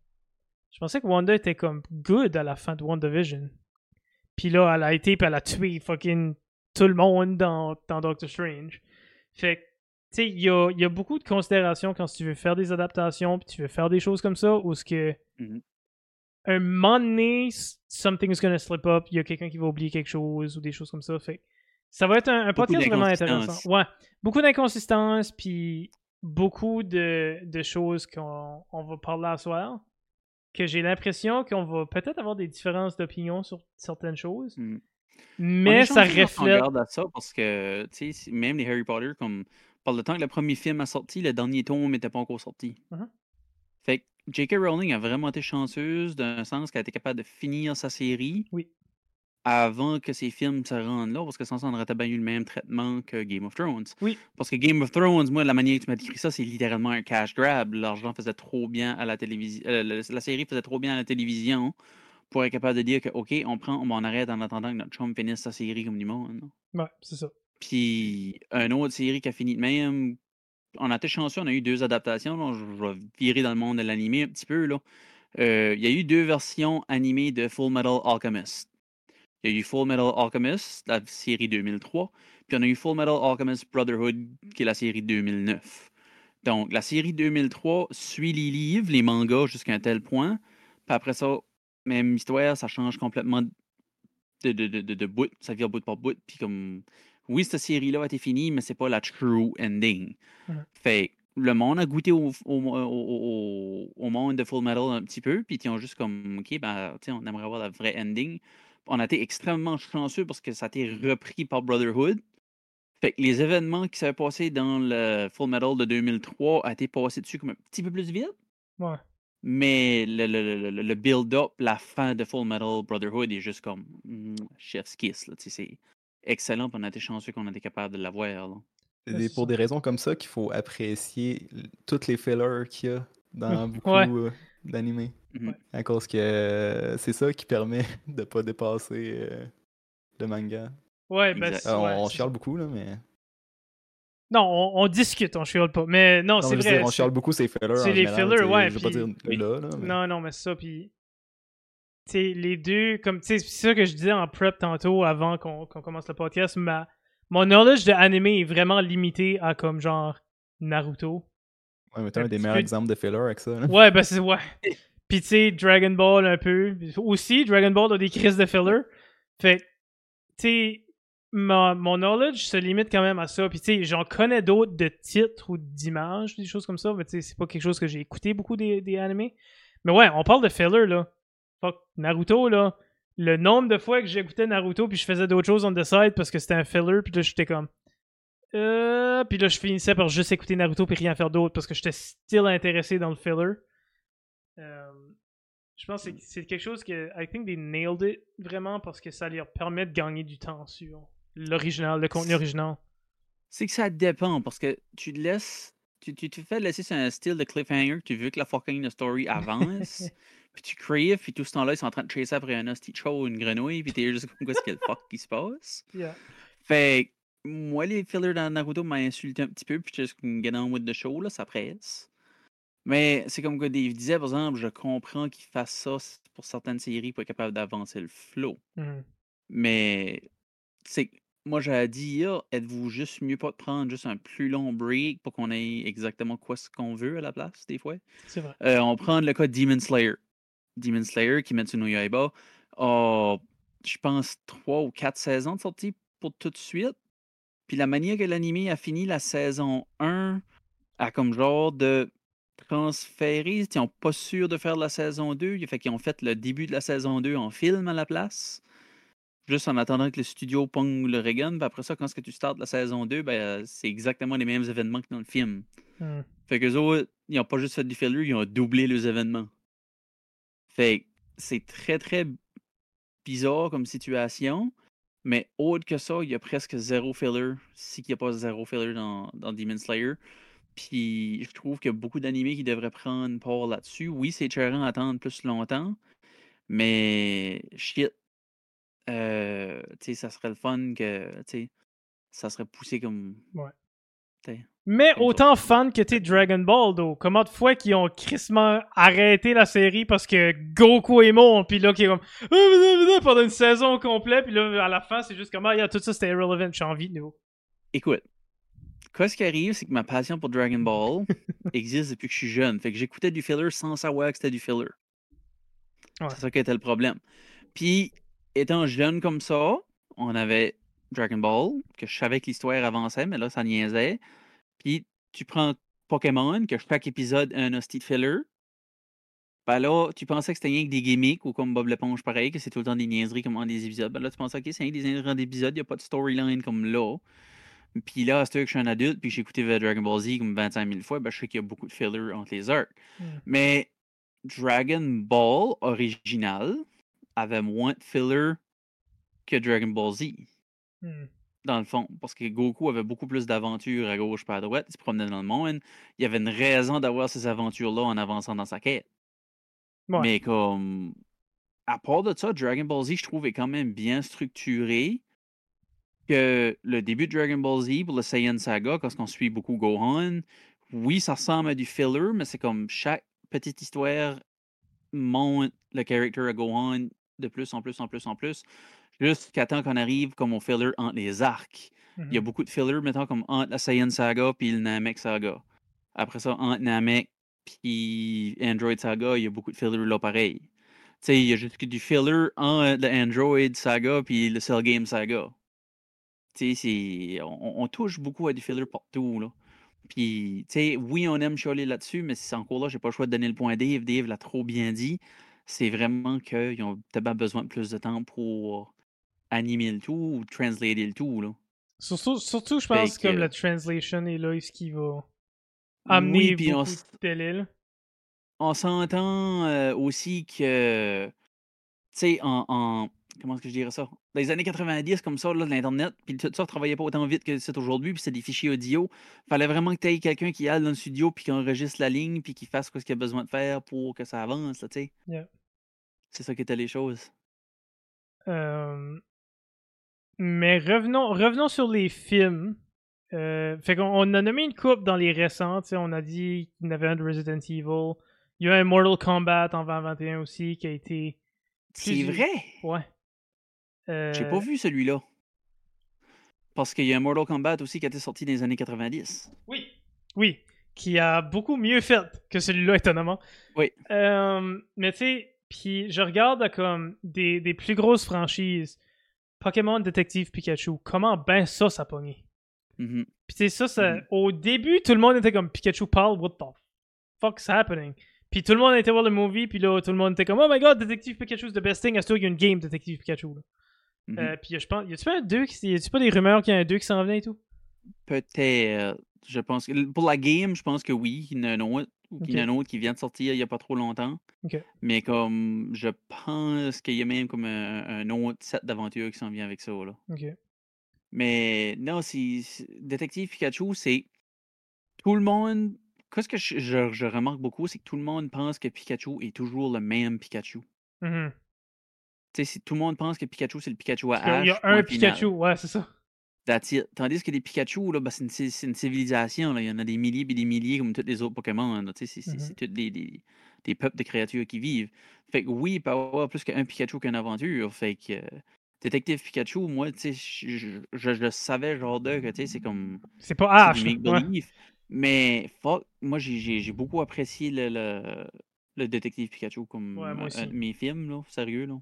Je pensais que Wanda était comme good à la fin de WandaVision. Puis là, elle a été, puis elle a tué fucking tout le monde dans, dans Doctor Strange. Fait que, il y a, y a beaucoup de considérations quand tu veux faire des adaptations, puis tu veux faire des choses comme ça, où ce que... Mhm. Un moment donné, something's gonna slip up, il y a quelqu'un qui va oublier quelque chose, ou des choses comme ça. Fait ça va être un, podcast vraiment intéressant. Ouais, beaucoup d'inconsistances, puis beaucoup de, de choses qu'on on va parler à soir. Que j'ai l'impression qu'on va peut-être avoir des différences d'opinion sur certaines choses. Mm. Mais ça quand on reflète. regarde à ça parce que, tu sais, même les Harry Potter, comme par le temps que le premier film a sorti, le dernier tome n'était pas encore sorti. Mhm. Fait que J.K. Rowling a vraiment été chanceuse d'un sens qu'elle a été capable de finir sa série Oui. avant que ses films se rendent là, parce que sans ça, on aurait bien eu le même traitement que Game of Thrones. Oui. Parce que Game of Thrones, moi, la manière que tu m'as décrit ça, c'est littéralement un cash grab. L'argent faisait trop bien à la télévision. euh, la série faisait trop bien à la télévision pour être capable de dire que, OK, on prend, on arrête en attendant que notre chum finisse sa série comme du monde. Ouais, c'est ça. Puis, une autre série qui a fini de même, on a été chanceux, on a eu deux adaptations. Je vais virer dans le monde de l'animé un petit peu. là. Euh, Il y a eu deux versions animées de Full Metal Alchemist. Il y a eu Full Metal Alchemist, la série 2003, puis on a eu Full Metal Alchemist Brotherhood, qui est la série 2009. Donc, la série 2003 suit les livres, les mangas jusqu'à un tel point. Puis après ça, même histoire, ça change complètement de, de, de, de, de bout, ça vire bout par bout. Puis comme, oui, cette série-là a été finie, mais c'est pas la true ending. Mhm. Fait que le monde a goûté au, au, au- au- au monde de Full Metal un petit peu, puis ils ont juste comme, OK, ben, on aimerait avoir la vraie ending. On a été extrêmement chanceux parce que ça a été repris par Brotherhood. Fait que les événements qui s'avaient passé dans le Full Metal de 2003 a été passé dessus comme un petit peu plus vite. Ouais. Mais le, le- le- le build-up, la fin de Full Metal Brotherhood est juste comme mm, chef's kiss. Là, tu sais, c'est excellent, puis on a été chanceux qu'on a été capable de l'avoir. C'est c'est pour des raisons comme ça qu'il faut apprécier toutes les fillers qu'il y a dans <laughs> beaucoup Ouais. euh, d'animés. Ouais. À cause que euh, c'est ça qui permet <laughs> de pas dépasser euh, le manga. Ouais, ben, c'est- Euh, on ouais, on c'est chiale beaucoup, là, mais. Non, on, on discute, on chiale pas. Mais non, Non, c'est vrai. dire, on c'est- chiale beaucoup ces fillers. c'est les général, fillers, ouais, Je veux pas dire Oui. là, là. mais- Non, non, mais ça, puis. Sais, les deux, comme. Tu sais, c'est ça que je disais en prep tantôt avant qu'on commence le podcast. Ma, mon knowledge de anime est vraiment limité à comme genre Naruto. Ouais, mais t'as un un des meilleurs peu- exemples de fillers avec ça. là. Ouais, ben c'est. Ouais. <laughs> Puis tu sais, Dragon Ball un peu. Aussi, Dragon Ball a des crises de filler. Fait que, tu sais, ma- mon knowledge se limite quand même à ça. Puis tu sais, j'en connais d'autres de titres ou d'images, des choses comme ça. Mais tu sais, c'est pas quelque chose que j'ai écouté beaucoup des, des animés. Mais ouais, on parle de filler là. Fuck, Naruto là. Le nombre de fois que j'écoutais Naruto puis je faisais d'autres choses on the side parce que c'était un filler puis là j'étais comme euh puis là je finissais par juste écouter Naruto puis rien faire d'autre parce que j'étais still intéressé dans le filler. Euh, je pense que c'est- quelque chose que I think they nailed it vraiment parce que ça leur permet de gagner du temps sur l'original, le contenu original. C'est que ça dépend, parce que tu te laisses. Tu, tu te fais laisser sur un style de cliffhanger, tu veux que la fucking story <laughs> avance, puis tu crèves, puis tout ce temps-là, ils sont en train de chasser après un hostie ou une grenouille, puis t'es juste comme quoi, ce que le fuck qui se passe? <laughs> Yeah. Fait moi, les fillers dans Naruto m'ont insulté un petit peu, puis juste comme get on with the show, là, ça presse. Mais c'est comme que Dave disait, par exemple, je comprends qu'ils fassent ça pour certaines séries pour être capable d'avancer le flow. Mhm. Mais c'est moi j'avais dit hier, êtes-vous juste mieux pas de prendre juste un plus long break pour qu'on ait exactement quoi ce qu'on veut à la place des fois? C'est vrai. Euh, on prend le cas de Demon Slayer. Demon Slayer qui met no Yaiba a je pense trois ou quatre saisons de sortie pour tout de suite. Puis la manière que l'anime a fini la saison 1 a comme genre de transférer, ils sont pas sûrs de faire la saison 2, fait qu'ils ont fait le début de la saison 2 en film à la place. Juste en attendant que le studio pogne le Reagan, puis après ça, quand est-ce que tu startes la saison 2, ben, c'est exactement les mêmes événements que dans le film. Mhm. Fait qu'eux autres, ils n'ont pas juste fait du filler, ils ont doublé les événements. Fait c'est très, très bizarre comme situation. Mais autre que ça, il y a presque zéro filler, si qu'il n'y a pas zéro filler dans, dans Demon Slayer. Puis je trouve qu'il y a beaucoup d'animés qui devraient prendre part là-dessus. Oui, c'est cher à attendre plus longtemps, mais shit. Euh, tu sais, ça serait le fun que, tu sais, ça serait poussé comme. Ouais. Mais autant fan que t'es Dragon Ball, though. Comment de fois qu'ils ont crissement arrêté la série parce que Goku est mort, puis là, qui est comme Ah, pendant une saison complète, puis là, à la fin, c'est juste comme Ah, yeah, tout ça c'était irrelevant, j'ai envie de nouveau. Écoute, quoi ce qui arrive, c'est que ma passion pour Dragon Ball <laughs> existe depuis que je suis jeune. Fait que j'écoutais du filler sans savoir que c'était du filler. Ouais. C'est ça qui était le problème. Puis, étant jeune comme ça, on avait Dragon Ball, que je savais que l'histoire avançait, mais là, ça niaisait. Puis, tu prends Pokémon, que chaque épisode a un hostie de filler. Ben là, tu pensais que c'était rien que des gimmicks ou comme Bob l'éponge pareil, que c'est tout le temps des niaiseries comme en des épisodes. Ben là, tu pensais, ok, c'est rien que des niaiseries en des épisodes, il n'y a pas de storyline comme là. Puis là, c'est que je suis un adulte, puis j'ai écouté Dragon Ball Z comme 25 000 fois, ben je sais qu'il y a beaucoup de filler entre les arcs. Mm. Mais Dragon Ball original avait moins de filler que Dragon Ball Z, Hmm. Dans le fond. Parce que Goku avait beaucoup plus d'aventures à gauche pas à droite, il se promenait dans le monde. Il y avait une raison d'avoir ces aventures-là en avançant dans sa quête. Ouais. Mais comme. À part de ça, Dragon Ball Z, je trouve, est quand même bien structuré. Que le début de Dragon Ball Z pour le Saiyan Saga, quand on suit beaucoup Gohan, oui, ça ressemble à du filler, mais c'est comme chaque petite histoire monte le character à Gohan de plus en plus en plus en plus, jusqu'à temps qu'on arrive comme au filler entre les arcs. Il y a Mhm. beaucoup de fillers, mettons, comme entre la Saiyan Saga puis le Namek Saga. Après ça, entre Namek puis Android Saga, il y a beaucoup de fillers là pareil. Tu sais, il y a juste que du filler entre le Android Saga puis le Cell Game Saga. Tu sais, c'est- on, on touche beaucoup à du filler partout, là. Puis, tu sais, oui, on aime chialer là-dessus, mais c'est encore là, j'ai pas le choix de donner le point à Dave. Dave l'a trop bien dit. C'est vraiment qu'ils ont tellement besoin de plus de temps pour animer le tout ou translater le tout, là. Surtout, surtout, je pense, comme que- la translation est là, ce qui va amener Oui, on beaucoup s- de on s'entend euh, aussi que, tu sais, en, en- comment est-ce que je dirais ça? Dans les années 90, comme ça, là, l'Internet, puis tout ça ne travaillait pas autant vite que c'est aujourd'hui, puis c'est des fichiers audio. Fallait vraiment que tu aies quelqu'un qui aille dans le studio, puis qui enregistre la ligne, puis qui fasse ce qu'il a besoin de faire pour que ça avance, tu sais. Yeah. C'est ça qui était les choses. Euh, Mais revenons, revenons sur les films. Euh, fait qu'on on a nommé une coupe dans les sais, On a dit qu'il y en avait un de Resident Evil. Il y a un Mortal Kombat en 2021 aussi qui a été. C'est vrai? Ouais. Euh, J'ai pas vu celui-là. Parce qu'il y a un Mortal Kombat aussi qui a été sorti dans les années 90. Oui. Oui. Qui a beaucoup mieux fait que celui-là, étonnamment. Oui. Euh, mais tu sais, puis je regarde comme des, des plus grosses franchises. Pokémon Détective Pikachu. Comment ben ça, ça a pogné? Mhm. Puis sais, ça, ça Mhm. au début, tout le monde était comme Pikachu parle, what the fuck's happening? Puis tout le monde été voir le movie, puis là, tout le monde était comme Oh my god, Détective Pikachu, c'est the best thing. À ce qu'il y a une game Détective Pikachu. Là. Mhm. Euh, puis je pense, y a-tu pas un 2 qui, y a-tu pas des rumeurs qu'il y a un 2 qui s'en venait et tout? Peut-être. Je pense que pour la game, je pense que oui, il Ou qu'il y en a un autre qui vient de sortir il n'y a pas trop longtemps. Mais comme je pense qu'il y a même comme un, un autre set d'aventures qui s'en vient avec ça. Là. Mais non, c'est- Détective Pikachu, c'est tout le monde. Qu'est-ce que je, je- je remarque beaucoup, c'est que tout le monde pense que Pikachu est toujours le même Pikachu. Mhm. Tu sais, si tout le monde pense que Pikachu, c'est le Pikachu à qu'il Ash. y a un final. Pikachu, ouais, c'est ça. That's it. Tandis que les Pikachu, là, ben, c'est une, c'est une civilisation. Là. Il y en a des milliers et des milliers comme tous les autres Pokémon. Tu sais, C'est tous des, des, des peuples de créatures qui vivent. Fait que oui, il peut y avoir plus qu'un Pikachu qu'une aventure. Fait que euh, Détective Pikachu, moi, tu sais, je, je, le savais, genre de, que tu sais, c'est comme. C'est pas Ash. ouais. Mais fuck, moi, j'ai- j'ai j'ai beaucoup apprécié le, le, le Détective Pikachu comme Ouais, un de mes films, là, sérieux. Là.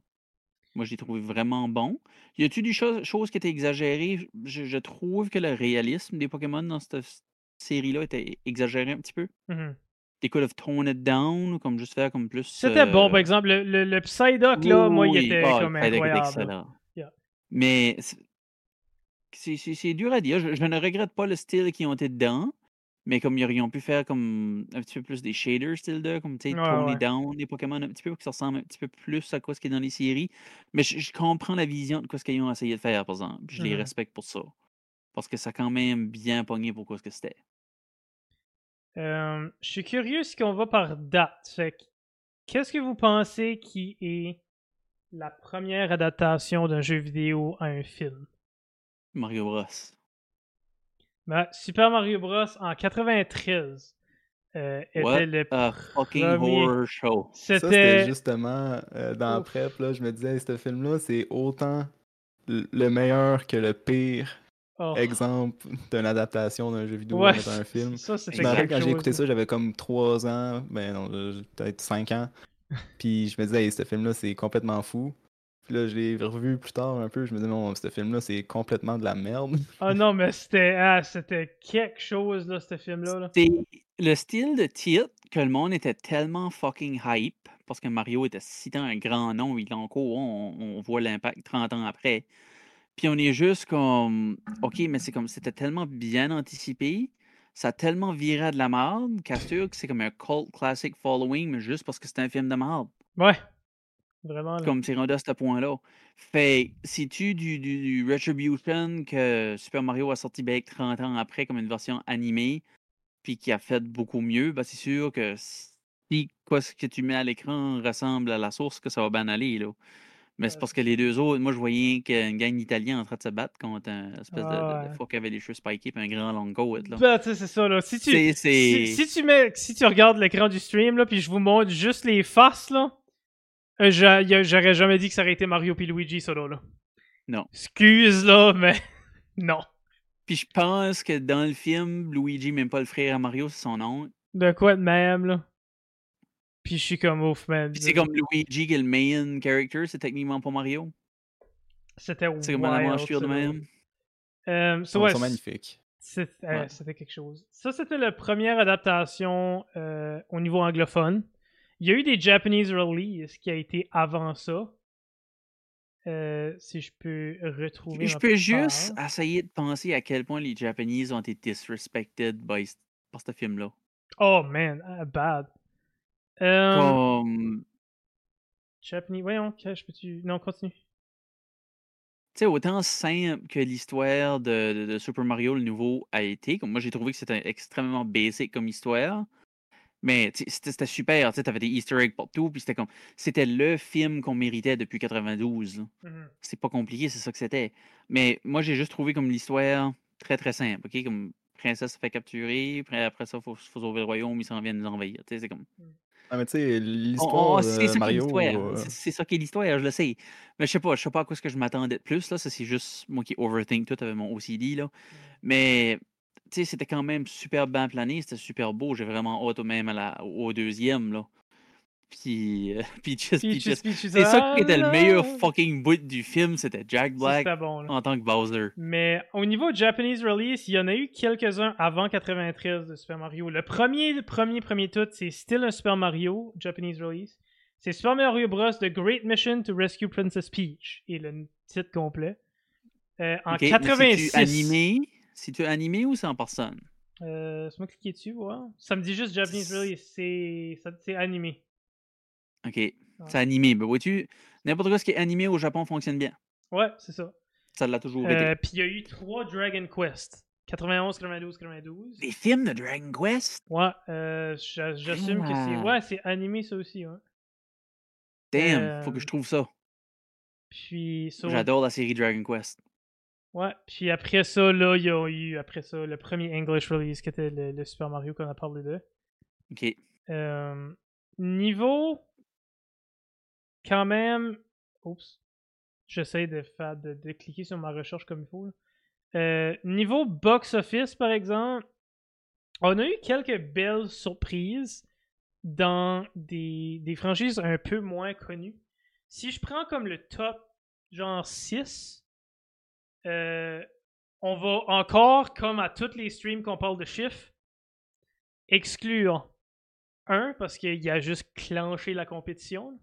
Moi, je l'ai trouvé vraiment bon. Y a-tu des choses, choses qui étaient exagérées? Je, je trouve que le réalisme des Pokémon dans cette série-là était exagéré un petit peu. Mhm. They could have toned it down, comme juste faire comme plus. C'était bon, euh, par exemple. Le, le, le Psyduck, là, moi, il était ah, comme était incroyable. excellent. Yeah. Mais c'est- dur à dire. Je, je ne regrette pas le style qu'ils ont été dedans. Mais comme ils aurions pu faire comme un petit peu plus des shaders style de, comme tu sais, Ouais, down les Pokémon un petit peu pour que ça ressemble un petit peu plus à quoi ce qui est dans les séries. Mais je, je comprends la vision de quoi ce qu'ils ont essayé de faire, par exemple. puis Je les Mhm. respecte pour ça. Parce que ça a quand même bien pogné pour quoi ce que c'était. Euh, je suis curieux si on va par date. Qu'est-ce que vous pensez qui est la première adaptation d'un jeu vidéo à un film? Mario Bros. Ben, Super Mario Bros. en 93 euh, était What le a fucking premier- horror show. Ça, c'était justement euh, dans prep, là, je me disais, ce film-là, c'est autant le meilleur que le pire oh, exemple d'une adaptation d'un jeu vidéo Ouais, dans un film. Ça, Je c'était me rappelle quelque quand j'ai écouté ça, j'avais comme 3 ans, ben non, euh, peut-être 5 ans. <laughs> Puis je me disais, hey, ce film-là, c'est complètement fou. Puis là, je l'ai revu plus tard un peu, je me disais, non, ce film-là, c'est complètement de la merde. Ah non, mais c'était ah, c'était quelque chose, là, ce film-là. là. Le style de titre que le monde était tellement fucking hype parce que Mario était si tant un grand nom, il est encore, on, on voit l'impact 30 ans après. Puis on est juste comme, ok, mais c'est comme, c'était tellement bien anticipé, ça a tellement viré à de la merde sûr que c'est comme un cult classic following, mais juste parce que c'est un film de merde. Ouais. Vraiment. Là. Comme c'est rendu à ce point-là. Fait, si-tu du, du, du Retribution que Super Mario a sorti ben 30 ans après comme une version animée, puis qui a fait beaucoup mieux, ben c'est sûr que si quoi ce que tu mets à l'écran ressemble à la source, que ça va bien aller, là. Mais c'est parce que les deux autres, moi je voyais qu'une gang d'Italiens en train de se battre contre un espèce de- Ah de, de, qui avait les cheveux spikés et un grand long coat. Ben, tu c'est ça, là. Si tu, si, si tu mets, si tu regardes l'écran du stream, là, puis je vous montre juste les faces, là, j'aurais jamais dit que ça aurait été Mario puis Luigi, ça, là. Non. Excuse, là, mais <laughs> non. Puis je pense que dans le film, Luigi, même pas le frère à Mario, c'est son oncle. De quoi de même, là? Puis je suis comme ouf, man. Puis c'est comme Luigi qui est le main character, c'est techniquement pas Mario. C'était C'est comme la mâchure de même. Euh, Ils so, sont, ouais, c'est- euh, Ouais. C'était quelque chose. Ça, c'était la première adaptation euh, au niveau anglophone. Il y a eu des Japanese releases qui a été avant ça. Euh, si je peux retrouver. Je peux juste essayer de penser à quel point les Japanese ont été disrespected by, par ce film-là. Oh man, ah, bad. Euh, Comme. Japanese. Voyons, je peux-tu. Non, continue. Tu sais, autant simple que l'histoire de, de- de Super Mario, le nouveau, a été. Comme moi, j'ai trouvé que c'était extrêmement basic comme histoire. Mais c'était super. Tu avais des Easter eggs partout. Puis c'était comme. C'était le film qu'on méritait depuis 92. là. Mhm. C'est pas compliqué, c'est ça que c'était. Mais moi, j'ai juste trouvé comme l'histoire très très simple. OK? Comme princesse se fait capturer. Après, après ça, il faut, faut sauver le royaume. Ils s'en viennent nous envahir. Tu sais, c'est comme. Ah, mais tu sais, l'histoire c'est qui est euh, C'est ça qui est l'histoire, je le sais. Mais je sais pas, je sais pas à quoi ce que je m'attendais de plus. Là. Ça, c'est juste moi qui overthink tout avec mon OCD. Là. Mais tu sais, c'était quand même super bien plané, c'était super beau. J'ai vraiment hâte au même à la, au deuxième. Là. Puis, euh, <laughs> Peaches, Peaches, C'est ça qui était le ah meilleur là! fucking bout du film, c'était Jack Black bon, en tant que Bowser. Mais au niveau Japanese release, il y en a eu quelques-uns avant 93 de Super Mario. Le premier, le premier, premier tout, c'est still un Super Mario Japanese release. C'est Super Mario Bros. The Great Mission to Rescue Princess Peach. Et le titre complet. Euh, en Ok, mais 86. C'est-tu animé? Ou c'est en personne? Euh, c'est moi cliquer dessus, voir. Ça me dit juste Japanese release. C'est animé. Ok, c'est animé. Mais vois-tu, n'importe quoi ce qui est animé au Japon fonctionne bien. Ouais, c'est ça. Ça l'a toujours été. Euh, Puis il y a eu trois Dragon Quest. 91, 92, 92. Des films de Dragon Quest? Ouais, euh, j'a- j'assume que c'est. Ouais, c'est animé ça aussi, ouais. Damn, faut que Euh, je trouve ça. Puis, J'adore la série Dragon Quest. Ouais, puis après ça, là, il y a eu, après ça, le premier English release qui était le, le Super Mario qu'on a parlé de. Ok. Euh, niveau. Quand même. Oups. J'essaie de, faire, de, de cliquer sur ma recherche comme il faut. Euh, niveau box-office, par exemple, on a eu quelques belles surprises dans des, des franchises un peu moins connues. Si je prends comme le top, genre 6, euh, on va encore, comme à tous les streams qu'on parle de chiffres, exclure un parce qu'il a juste clenché la compétition.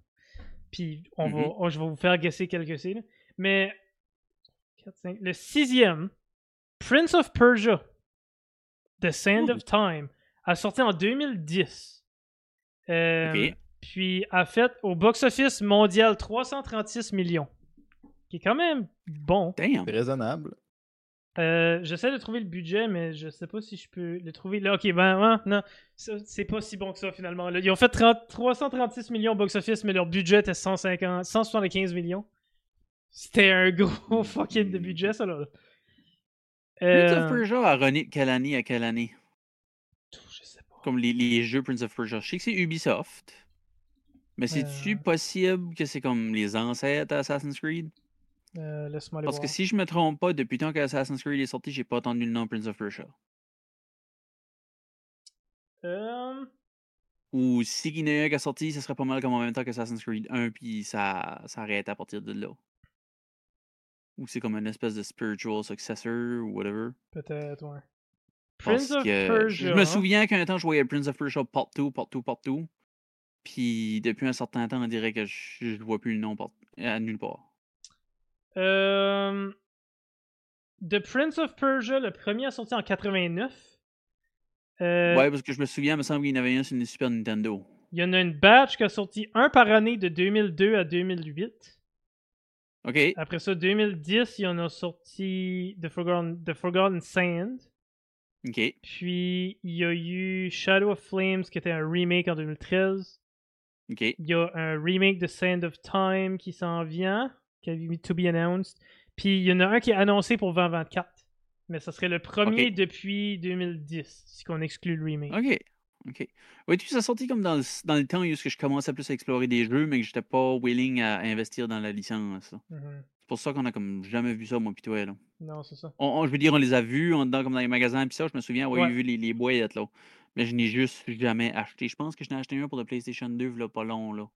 Puis on va, Mhm. on- je vais vous faire guesser quelques là. Mais le sixième, Prince of Persia, The Sand of Time, a sorti en 2010. Euh. Puis a fait au box-office mondial 336 millions. Qui est quand même bon. Damn. Raisonnable. Euh, J'essaie de trouver le budget, mais je sais pas si je peux le trouver. Là, ok, ben, ouais, non, c'est pas si bon que ça finalement. Là, ils ont fait 30 336 millions au box-office, mais leur budget était 150, 175 millions. C'était un gros <laughs> fucking de budget, ça là. Prince Euh, of Persia a runné de quelle année à quelle année? je sais pas. Comme les, les jeux Prince of Persia. Je sais que c'est Ubisoft. Mais c'est-tu Euh. possible que c'est comme les ancêtres d'Assassin's Creed? Euh, Laisse-moi Parce que si je me trompe pas, depuis tant que Assassin's Creed est sorti, j'ai pas entendu le nom Prince of Persia. Euh, Ou si il y en a un qui est sorti, ça serait pas mal comme en même temps qu'Assassin's Creed 1, puis ça, ça arrête à partir de là. Ou c'est comme une espèce de spiritual successor ou whatever. Peut-être, ouais. Parce Prince of que Persia. Je me souviens qu'un temps, je voyais Prince of Persia partout, partout, partout. Puis depuis un certain temps, on dirait que je ne vois plus le nom part- à nulle part. Euh, The Prince of Persia, le premier a sorti en 89. Euh, Ouais, parce que je me souviens, il me semble qu'il y en avait un sur une Super Nintendo. Il y en a une batch qui a sorti un par année de 2002 à 2008. OK. Après ça, 2010, il y en a sorti The Forgotten, The Forgotten Sand. OK. Puis il y a eu Shadow of Flames qui était un remake en 2013. OK. Il y a un remake de Sand of Time qui s'en vient, qui a mis to be announced. Puis il y en a un qui est annoncé pour 2024. Mais ça serait le premier depuis 2010, si on exclut le remake. OK. OK. Oui, tu ça sorti comme dans le, dans le temps où je commençais plus à explorer des jeux, mais que j'étais pas willing à investir dans la licence. Mhm. C'est pour ça qu'on a comme jamais vu ça, moi pis toi, là. Non, c'est ça. On, on- je veux dire, on les a vus en dedans comme dans les magasins pis ça, je me souviens avoir Ouais. vu les, les boîtes, là. Mais je n'ai juste jamais acheté. Je pense que je n'ai acheté un pour le PlayStation 2, là, pas long, là.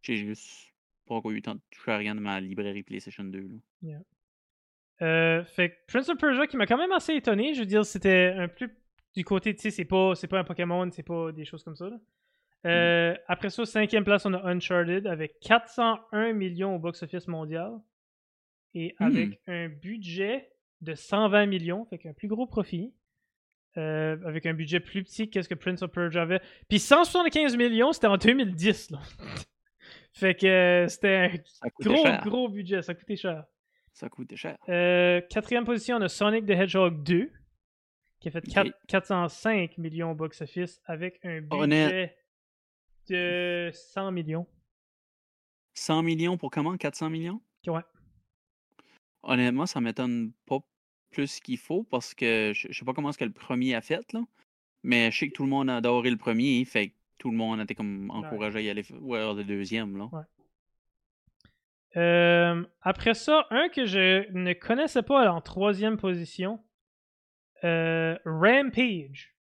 J'ai juste pas encore eu le temps de toucher à rien de ma librairie PlayStation 2, là. Euh, fait que Prince of Persia qui m'a quand même assez étonné. Je veux dire, c'était un plus du côté, tu sais, c'est pas, c'est pas un Pokémon, c'est pas des choses comme ça. là. Euh, Après ça, cinquième place, on a Uncharted avec 401 millions au box-office mondial et avec un budget de 120 millions, fait qu'un plus gros profit. Euh, avec un budget plus petit que ce que Prince of Persia avait. Puis 175 millions, c'était en 2010. Là. <laughs> fait que euh, c'était un coûtait gros, cher. gros budget, ça coûtait cher. Ça coûte cher. Euh, quatrième position, on a Sonic the Hedgehog 2, qui a fait Ok. 4 405 millions au box-office avec un budget de 100 millions. 100 millions pour comment? 400 millions? Ouais. Honnêtement, ça m'étonne pas plus qu'il faut parce que je, je sais pas comment est-ce que le premier a fait, là. Mais je sais que tout le monde a adoré le premier, fait que tout le monde était comme encouragé à y aller voir le deuxième, là. Euh, après ça, un que je ne connaissais pas en troisième position, euh, Rampage.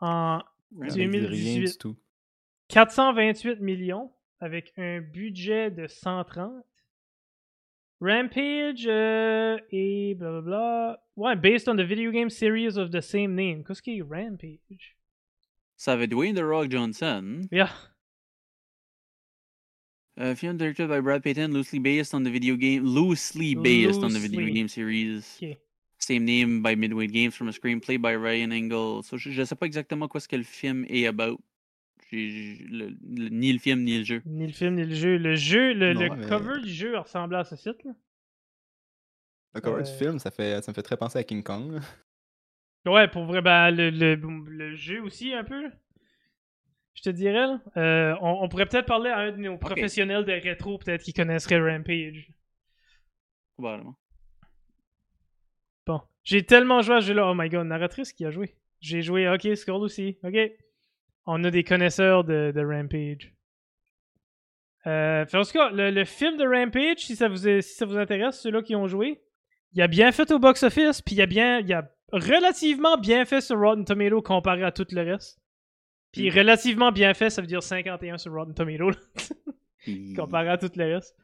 En Ça me dit rien 2018. du tout. 428 millions avec un budget de 130. Rampage euh, et blablabla. Ouais, based on the video game series of the same name. Qu'est-ce qui est Rampage? Ça avait Dwayne The Rock Johnson. Yeah. A film directed by Brad Payton, loosely based on the video game, loosely based on the video game series. Same name by Midway Games from a screenplay by Ryan Engel. So, je, je sais pas exactement quoi ce que le film est about. Le- le- ni le film ni le jeu. Ni le film, ni le jeu. Le jeu, le, le Non, mais- cover du jeu ressemblait à ce site. Là. Le cover du Euh. film, ça, fait, ça me fait très penser à King Kong. <laughs> Ouais, pour vrai, ben, le, le, le jeu aussi, un peu. Je te dirais, là. Euh, on, on pourrait peut-être parler à un de nos professionnels de rétro, peut-être qui connaisserait Rampage. Probablement. Bon. J'ai tellement joué à ce jeu-là. Oh my god, narratrice qui a joué. J'ai joué, ok, Skull aussi. Ok. On a des connaisseurs de, de Rampage. Euh, en tout cas, le, le film de Rampage, si ça vous, est- si ça vous intéresse, ceux-là qui ont joué, il a bien fait au box-office, puis il a bien, il a relativement bien fait sur Rotten Tomato comparé à tout le reste. Puis Mm. relativement bien fait, ça veut dire 51 sur Rotten Tomato, Puis- <laughs> comparé à tout le reste.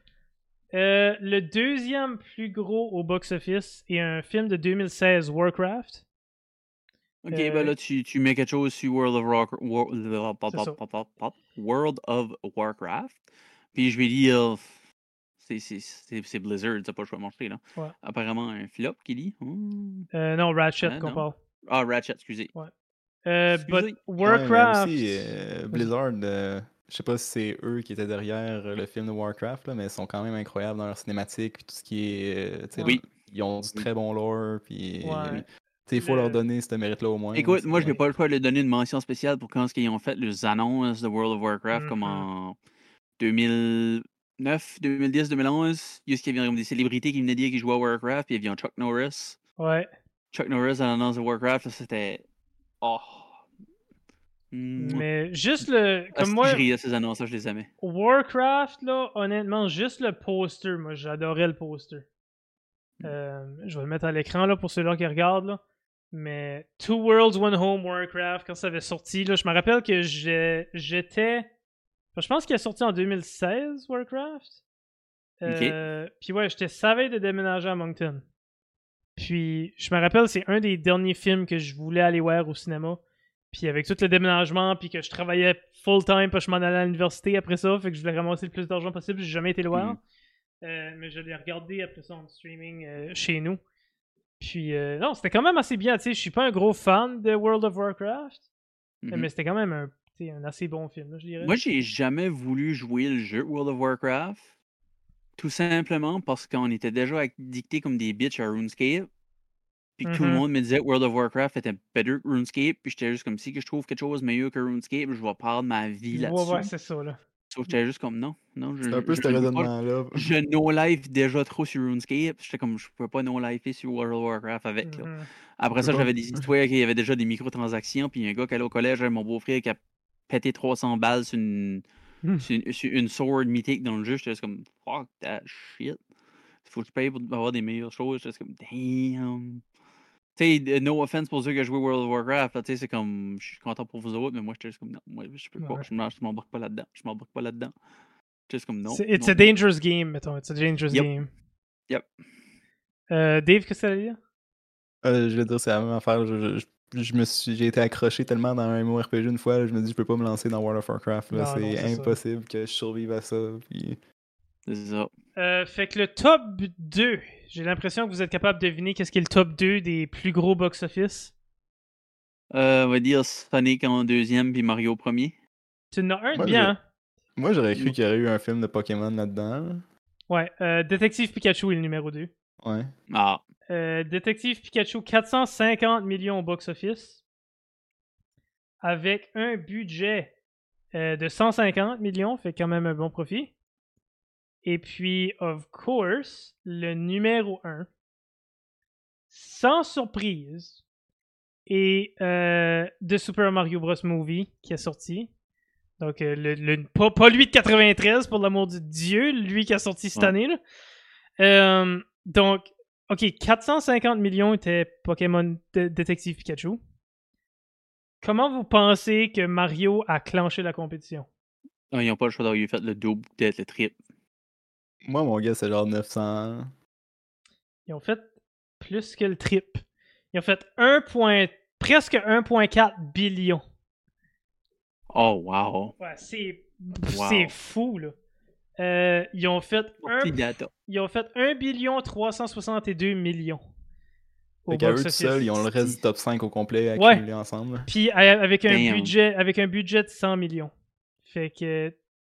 Euh, le deuxième plus gros au box-office est un film de 2016, Warcraft. Ok, Euh, ben là, tu, tu mets quelque chose sur of, Rock, pop, pop, pop, World of Warcraft. Puis je vais dire. C'est- Blizzard, c'est pas le choix de marcher, là. Ouais. Apparemment, un flop qui dit. Hmm. Euh, non, Ratchet Ah, qu'on parle. Ah, Ratchet, excusez. Euh, Excusez. but Ouais, mais Warcraft. aussi, euh, Blizzard, euh, je sais pas si c'est eux qui étaient derrière le film de Warcraft, là, mais ils sont quand même incroyables dans leur cinématique, puis tout ce qui est. euh, Oui. Ils ont du Oui. très bon lore, puis. Ouais. Il faut Le- leur donner ce mérite-là au moins. Écoute, moi, je n'ai pas le choix de leur donner une mention spéciale pour quand ils ont fait les annonces de World of Warcraft, comme Mhm. en 2009, 2010, 2011. Juste qu'il y avait des célébrités qui venaient dire qu'ils jouaient à Warcraft, puis il y avait Chuck Norris. Ouais. Chuck Norris à l'annonce de Warcraft, c'était. Oh. Mais juste le. Ah, Comme si, moi, Je riais ces annonces-là, je les aimais. Warcraft, là, honnêtement, juste le poster, moi, j'adorais le poster. Mm. Euh, je vais le mettre à l'écran, là, pour ceux-là qui regardent, là. Mais Two Worlds, One Home, Warcraft, quand ça avait sorti, là, je me rappelle que j'étais. Je pense qu'il est sorti en 2016, Warcraft. Euh, Puis ouais, j'étais savais de déménager à Moncton. Puis je me rappelle, c'est un des derniers films que je voulais aller voir au cinéma. Puis avec tout le déménagement, puis que je travaillais full-time, puis je m'en allais à l'université après ça, fait que je voulais ramasser le plus d'argent possible, j'ai jamais été le voir. Mhm. Euh, mais je l'ai regardé après ça en streaming euh, chez nous. Puis euh, non, c'était quand même assez bien, tu sais, je suis pas un gros fan de World of Warcraft, Mhm. mais c'était quand même un, sais, un assez bon film, là, je dirais. Moi, j'ai jamais voulu jouer le jeu World of Warcraft. Tout simplement parce qu'on était déjà addictés comme des bitches à RuneScape. Puis que tout le Mhm. monde me disait que World of Warcraft était better que RuneScape. Puis j'étais juste comme si que je trouve quelque chose meilleur que RuneScape, je vais perdre ma vie ouais, là-dessus. ouais, c'est ça, là. Sauf que j'étais juste comme non. non je, C'est un peu je- ce raisonnement-là. Je no-life déjà trop sur RuneScape. J'étais comme je pouvais pas no-lifer sur World of Warcraft avec. là. Mhm. Après ça, peux j'avais des histoires qui avaient déjà des microtransactions. Puis un gars qui allait au collège, mon beau-frère qui a pété 300 balles sur une, Hmm. sur une, sur une sword mythique dans le jeu. J'étais comme fuck that shit. Faut que je paye pour avoir des meilleures choses. J'étais comme damn. Tu sais, no offense pour ceux qui ont joué World of Warcraft. Tu sais, c'est comme je suis content pour vous autres, mais moi, j'étais juste comme non, moi, je peux pas. Ouais. Je m'embarque pas là-dedans. Je m'embarque pas là-dedans. J'étais juste comme non. C'est- It's non, a dangerous game, mettons. It's a dangerous Yep. game. Yep. Euh, Dave, qu'est-ce que ça veut dire? Euh, je veux dire, c'est la même affaire. Je, je- je me suis, j'ai été accroché tellement dans un MMORPG une fois, là, je me dis, je peux pas me lancer dans World of Warcraft. là. Non, non, C'est ça. impossible que je survive à ça. Puis... C'est ça. Euh, fait que le top 2, j'ai l'impression que vous êtes capable de deviner qu'est-ce qui est le top 2 des plus gros box-office. Euh, on va dire Sonic en deuxième, puis Mario premier. Tu en as un Moi, bien, je- hein? Moi, j'aurais cru qu'il y aurait eu un film de Pokémon là-dedans. là. Ouais, euh, Détective Pikachu est le numéro 2. Ouais. Ah. Euh, Détective Pikachu, 450 millions au box-office. Avec un budget euh, de 150 millions, fait quand même un bon profit. Et puis, of course, le numéro 1, sans surprise, est euh, The Super Mario Bros. Movie qui est sorti. Donc, le, le- pas, pas lui de 93, pour l'amour de Dieu, lui qui a sorti cette Ouais. année. Là. Donc, ok, 450 millions était Pokémon Détective Pikachu. Comment vous pensez que Mario a clenché la compétition? Ah, Ils n'ont pas le choix d'avoir fait le double, peut-être le triple. Moi, mon gars, c'est genre 900. Ils ont fait plus que le trip. Ils ont fait 1 point- presque 1,4 billion. Oh, wow. Ouais, c'est Wow. c'est fou, là. Euh, ils ont fait un, ils ont fait 1 billion 362 millions. Au Fait qu'à eux tout seuls, ils ont le reste du top 5 au complet Ouais. accumulé ensemble. Puis a- avec un Damn. budget avec un budget de 100 millions. Fait que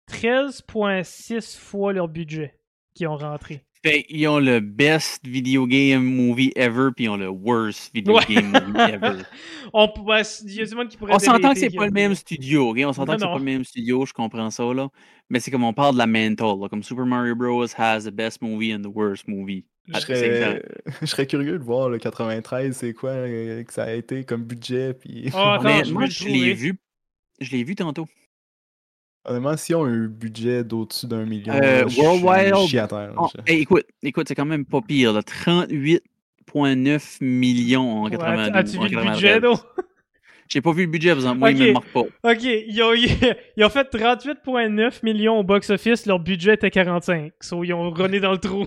13.6 fois leur budget qui ont rentré. Fait ils ont le best video game movie ever, puis ils ont le worst video Ouais. game movie ever. <laughs> On pourrait- il y a du monde qui pourrait On s'entend que c'est pas a- le même studio, ok? On s'entend que c'est pas le même studio, je comprends ça, là. Mais c'est comme on parle de la mental, là. Comme Super Mario Bros. has the best movie and the worst movie. Je serais... <laughs> je serais curieux de voir le 93, c'est quoi euh, que ça a été comme budget. Puis... Oh, <laughs> attends, je le je l'ai vu. Je l'ai vu tantôt. Honnêtement, si on a un budget d'au-dessus d'un million, Euh, je World suis- Wild- je suis à terre. là, Oh, je- hey, écoute, écoute, c'est quand même pas pire, là. 38,9 millions en Ouais, 92. As-tu en vu le 93. budget, non? J'ai pas vu le budget, par exemple. Moi, il Ok. me le marque pas. Ok, ils ont, <laughs> ils ont fait 38,9 millions au box-office, leur budget était 45. So, ils ont runné dans le trou.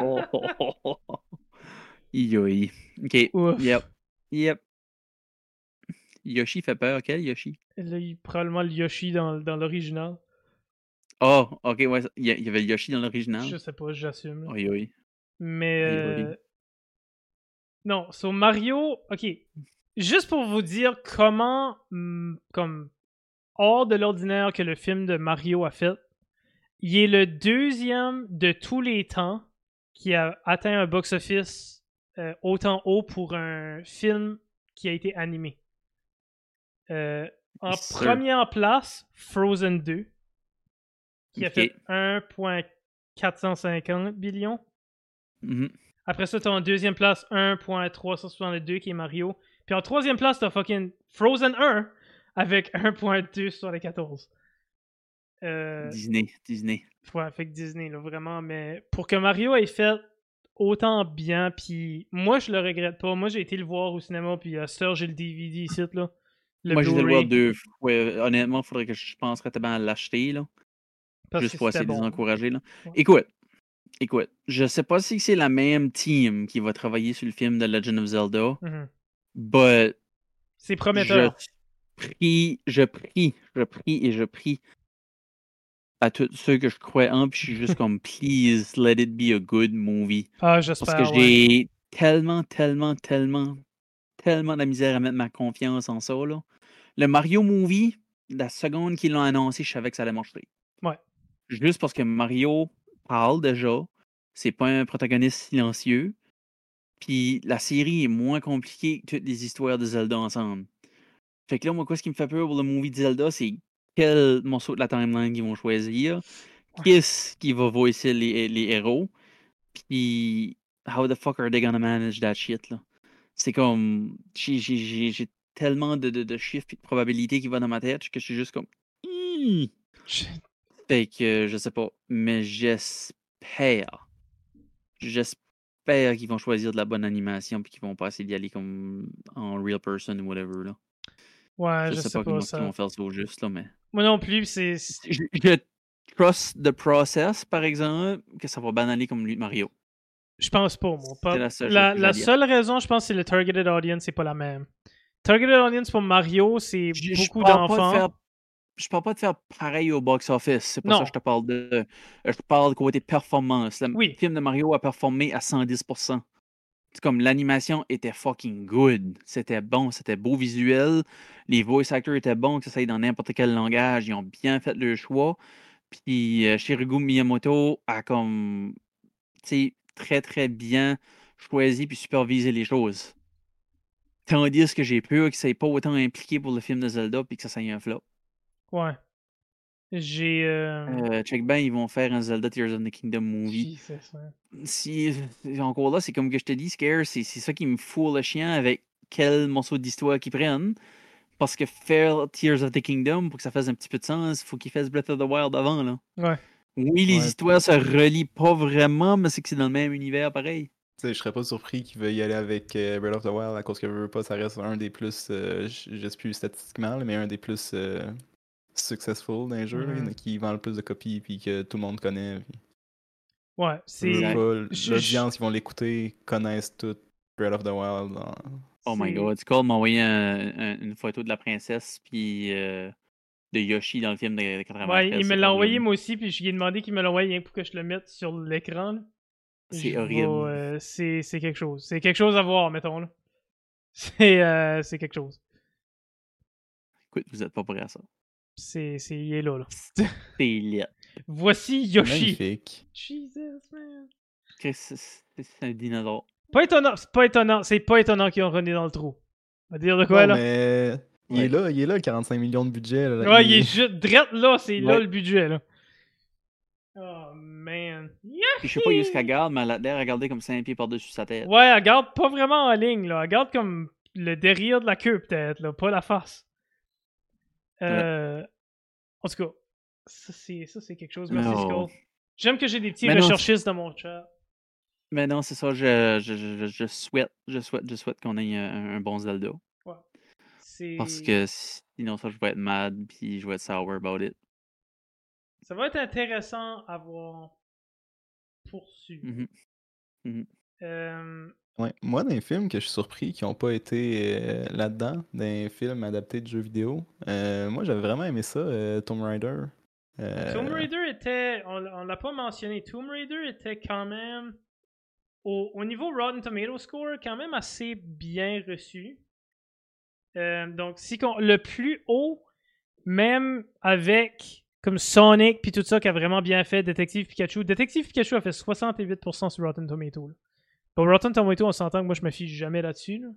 Oh, oh, oh. Ok. Ouf. Yep. Yep. Yoshi fait peur. Quel Yoshi? Là, il probablement le Yoshi dans, dans l'original. Oh, ok, ouais. Il y avait le Yoshi dans l'original. Je sais pas, j'assume. Oui, oui. Mais. Euh, Non, sur Mario, ok. Juste pour vous dire comment, hum, comme, hors de l'ordinaire que le film de Mario a fait, il est le deuxième de tous les temps qui a atteint un box-office euh, autant haut pour un film qui a été animé. Euh, en première place, Frozen 2, qui a fait 1,450 billions. Mhm. Après ça, t'as en deuxième place 1.362 qui est Mario. Puis en troisième place, t'as fucking Frozen 1 avec 1.274. Euh, Disney. Disney. ouais, fait que Disney, là, vraiment. Mais pour que Mario ait fait autant bien, puis moi, je le regrette pas. Moi, j'ai été le voir au cinéma, puis à heure, j'ai le DVD ici, là. Le Moi, j'ai le Blu-ray, voir deux fois. Ouais, honnêtement, il faudrait que je penserais tellement à l'acheter, là. parce juste pour essayer de les encourager, là. Ouais. Écoute. Écoute. Je sais pas si c'est la même team qui va travailler sur le film de Legend of Zelda, Mhm. but C'est je prometteur. prie, je prie, je prie et je prie à tous ceux que je crois en, puis je suis juste <laughs> comme, please, let it be a good movie. Ah, Parce que ouais. j'ai tellement, tellement, tellement, tellement de la misère à mettre ma confiance en ça, là. Le Mario Movie, la seconde qu'ils l'ont annoncé, je savais que ça allait marcher. Ouais. Juste parce que Mario parle déjà, c'est pas un protagoniste silencieux, puis la série est moins compliquée que toutes les histoires de Zelda ensemble. Fait que là, moi, quoi, ce qui me fait peur pour le movie de Zelda, c'est quel morceau de la timeline ils vont choisir, qu'est-ce qui va voicer les, les héros, puis how the fuck are they gonna manage that shit, là? C'est comme, j'ai- tellement de, de, de chiffres et de probabilités qui vont dans ma tête que je suis juste comme, Hmm. Fait que je sais pas, mais j'espère, j'espère qu'ils vont choisir de la bonne animation puis qu'ils vont pas essayer d'y aller comme en real person ou whatever là. Ouais, je, je sais, sais pas, comment ça. ils vont faire ça au juste là, mais Moi non plus, c'est. je, je trust the process par exemple que ça va bien aller comme lui Mario. Je pense pas, moi. Pas- C'est la seule la la raison, je pense, c'est le targeted audience, c'est pas la même. Targeted audience pour Mario, c'est beaucoup d'enfants. faire- Je parle pas de faire pareil au box-office, c'est pas ça Non. que je te parle de. euh, Je parle de côté performance. Le Oui. film de Mario a performé à 110%. C'est comme l'animation était fucking good. C'était bon, c'était beau visuel. Les voice actors étaient bons, que ça aille dans n'importe quel langage. Ils ont bien fait le choix. Puis euh, Shigeru Miyamoto a comme, tu sais, très très bien choisi puis supervisé les choses. Tandis que j'ai peur que ça n'ait pas autant impliqué pour le film de Zelda puis que ça soit un flop. Ouais. J'ai. euh, Euh, check ben, ils vont faire un Zelda Tears of the Kingdom movie. Jesus, man. Si, encore là, c'est comme que je te dis, Scare, c'est c'est ça qui me fout le chien avec quel morceau d'histoire qu'ils prennent. Parce que faire Tears of the Kingdom, pour que ça fasse un petit peu de sens, il faut qu'ils fassent Breath of the Wild avant. Là. Ouais. Oui, les Ouais. histoires se relient pas vraiment, mais c'est que c'est dans le même univers pareil. Tu je serais pas surpris qu'il veuille y aller avec euh, Breath of the Wild à cause que veux pas, ça reste un des plus, euh, je sais plus statistiquement, mais un des plus euh, successful dans les jeux, là, qui vend le plus de copies puis que tout le monde connaît. puis Ouais, c'est. L'audience qui vont l'écouter connaissent tout Breath of the Wild. Oh my c'est- god, m'a envoyé un- un- une photo de la princesse puis euh, de Yoshi dans le film de, de 93. Ouais, il me l'a envoyé moi aussi, puis je lui ai demandé qu'il me l'envoie rien pour que je le mette sur l'écran. là. C'est horrible. euh, c'est c'est quelque chose. C'est quelque chose à voir, mettons. là. <laughs> C'est euh, c'est quelque chose. Écoute, vous êtes pas prêts à ça. C'est c'est- il est là, là. <laughs> C'est lit. Voici Yoshi. Magnifique. Jesus, man. C'est un dinosaure. Pas étonnant, c'est pas étonnant, c'est pas étonnant qu'ils ont rené dans le trou. On va dire de quoi, Non, là? mais il Ouais. est là, il est là le 45 millions de budget. là. Ouais, il est juste drette là, c'est là le budget, là. Oh, man. Puis je sais pas où est-ce qu'elle garde, mais elle a l'air à comme 5 pieds par-dessus sa tête. Ouais, elle garde pas vraiment en ligne, là. Elle garde comme le derrière de la queue, peut-être, là, pas la face. Euh... En tout cas, ça, c'est ça, c'est quelque chose. Merci. Skull. J'aime que j'ai des petits Mais non, recherchistes dans mon chat. Mais non, c'est ça, je, je, je, je souhaite, je souhaite, je souhaite qu'on ait un, un bon Zelda. C'est... Parce que sinon, ça, je vais être mad, puis je vais être sour about it. Ça va être intéressant à voir poursuivi. Mhm. Euh, Ouais. Moi, dans les films que je suis surpris qui n'ont pas été euh, là-dedans, dans les films adaptés de jeux vidéo, euh, moi j'avais vraiment aimé ça, euh, Tomb Raider. Euh, Tomb Raider était, on, on l'a pas mentionné, Tomb Raider était quand même, au, au niveau Rotten Tomato Score, quand même assez bien reçu. Euh, donc, si le plus haut, même avec comme Sonic puis tout ça qui a vraiment bien fait, Détective Pikachu. Détective Pikachu a fait 68% sur Rotten Tomato. là. Pour Rotten Tomato, on s'entend que moi je me fie jamais là-dessus. là.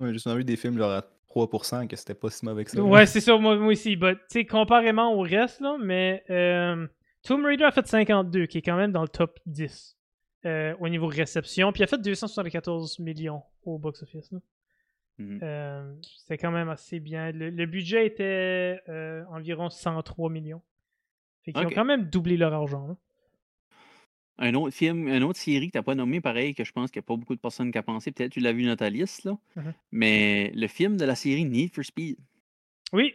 Ouais, j'ai souvent vu des films genre à 3% que c'était pas si mauvais que ça. Ouais, c'est ça, moi, moi aussi. But, tu sais, comparément au reste, là, mais euh, Tomb Raider a fait 52, qui est quand même dans le top 10 euh, au niveau réception. Puis il a fait 274 millions au box-office. Mhm. Euh, C'était quand même assez bien. Le, le budget était euh, environ 103 millions. Fait qu'ils ont quand même doublé leur argent. là. Un autre film, une autre série que t'as pas nommé, pareil, que je pense qu'il n'y a pas beaucoup de personnes qui ont pensé. Peut-être tu l'as vu dans ta liste, là. Mhm. Mais le film de la série Need for Speed. Oui,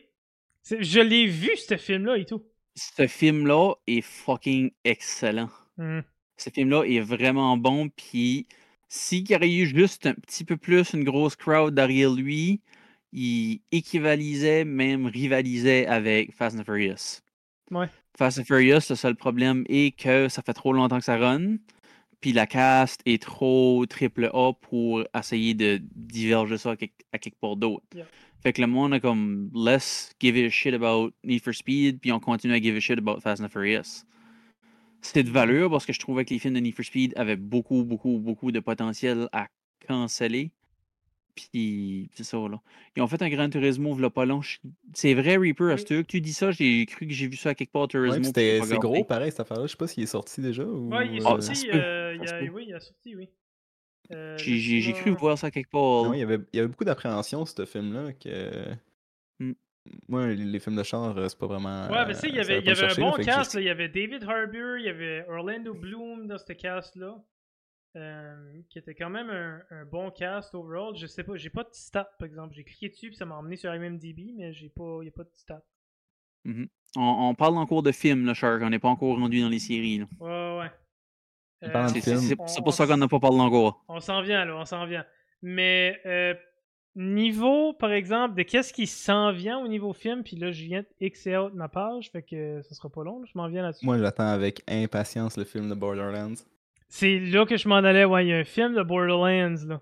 C'est- je l'ai vu, ce film-là et tout. Ce film-là est fucking excellent. Hmm. Ce film-là est vraiment bon. Puis, s'il y aurait eu juste un petit peu plus une grosse crowd derrière lui, il équivalisait, même rivalisait avec Fast and Furious. Ouais. Fast and Furious, le seul problème est que ça fait trop longtemps que ça run. Puis la cast est trop triple A pour essayer de diverger ça à quelque, à quelque part d'autre. Yeah. Fait que le monde a comme less give a shit about Need for Speed, puis on continue à give a shit about Fast and Furious. C'était de valeur parce que je trouvais que les films de Need for Speed avaient beaucoup, beaucoup, beaucoup de potentiel à canceller. Puis c'est ça, là. Ils ont fait un Gran Turismo, v'là pas long. C'est vrai, Reaper, à ce que tu dis ça, j'ai cru que j'ai vu ça à quelque part, Ouais, Turismo. pas c'est gros pareil cette affaire-là. Je sais pas s'il est sorti déjà ou. Ouais, il est Ah, euh, se sorti. euh, il a- oui, il a sorti, oui. Euh, J'ai cru voir ça quelque part. Non, il y avait, il y avait beaucoup d'appréhension, ce film-là, que... Moi, les, les films de genre, euh, c'est pas vraiment... Ouais, mais tu sais, il y euh, ça avait, y avait un bon là, cast. Il y avait David Harbour, il y avait Orlando Bloom dans ce cast-là. euh, qui était quand même un, un bon cast overall. Je sais pas, j'ai pas de stats par exemple. J'ai cliqué dessus puis ça m'a emmené sur IMDb, mais j'ai pas, y a pas de stats. On, on parle encore de films, là, Shark. On n'est pas encore rendu dans les séries. là. Ouais, ouais. En C'est film. pour ça qu'on n'a pas parlé encore. On s'en vient là, on s'en vient. Mais euh, niveau, par exemple, de qu'est-ce qui s'en vient au niveau film, puis là je viens de Xer out ma page, fait que ça sera pas long, je m'en viens là-dessus. Moi, j'attends avec impatience le film de Borderlands. C'est là que je m'en allais, ouais, il y a un film de Borderlands là.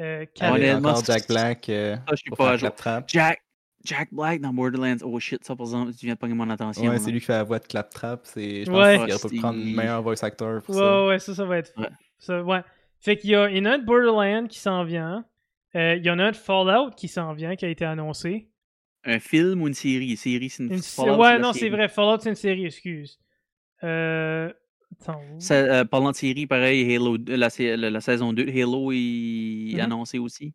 Euh, honnêtement, Jack Black euh, Ça, je suis pour pas. Claptrap. Jack, Jack Black dans Borderlands. Oh shit, ça, par exemple, tu viens de pogner mon attention. Ouais, là. c'est lui qui fait la voix de Claptrap. C'est, je pense Ouais. qu'il pu prendre le meilleur voice actor pour Ouais, ça. ouais, ça, ça va être. Ouais. Ça, ouais. Fait qu'il y a, il y en a un de Borderlands qui s'en vient. Euh, il y en a un de Fallout qui s'en vient, qui a été annoncé. Un film ou une série? Une série, c'est une, Une- Fallout, ouais, non, c'est vrai. Fallout, c'est une série, excuse. Euh. Ça, euh, parlant de série, pareil, Halo, la, la, la saison 2 de Halo est Mhm. annoncée aussi.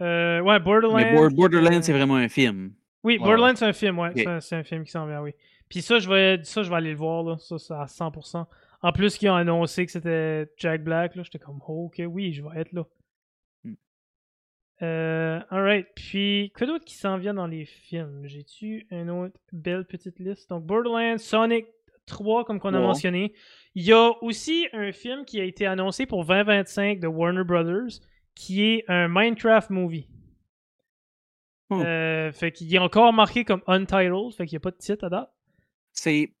Euh, ouais, Borderlands. Mais Bor- Borderlands, euh, c'est vraiment un film. Oui, Ouais. Borderlands, c'est un film, ouais. Ok. C'est un- C'est un film qui s'en vient, oui. Puis ça, je vais, ça, je vais aller le voir, là. Ça, c'est à 100%. En plus, qu'ils ont annoncé que c'était Jack Black, là. J'étais comme, oh, ok, oui, je vais être là. Euh, alright. Puis, quoi d'autre qui s'en vient dans les films? J'ai-tu une autre belle petite liste? Donc, Borderlands, Sonic 3, comme qu'on a Ouais. mentionné. Il y a aussi un film qui a été annoncé pour 2025 de Warner Brothers, qui est un Minecraft movie. Hmm. Euh, fait qu'il est encore marqué comme Untitled, fait qu'il n'y a pas de titre à date. C'est.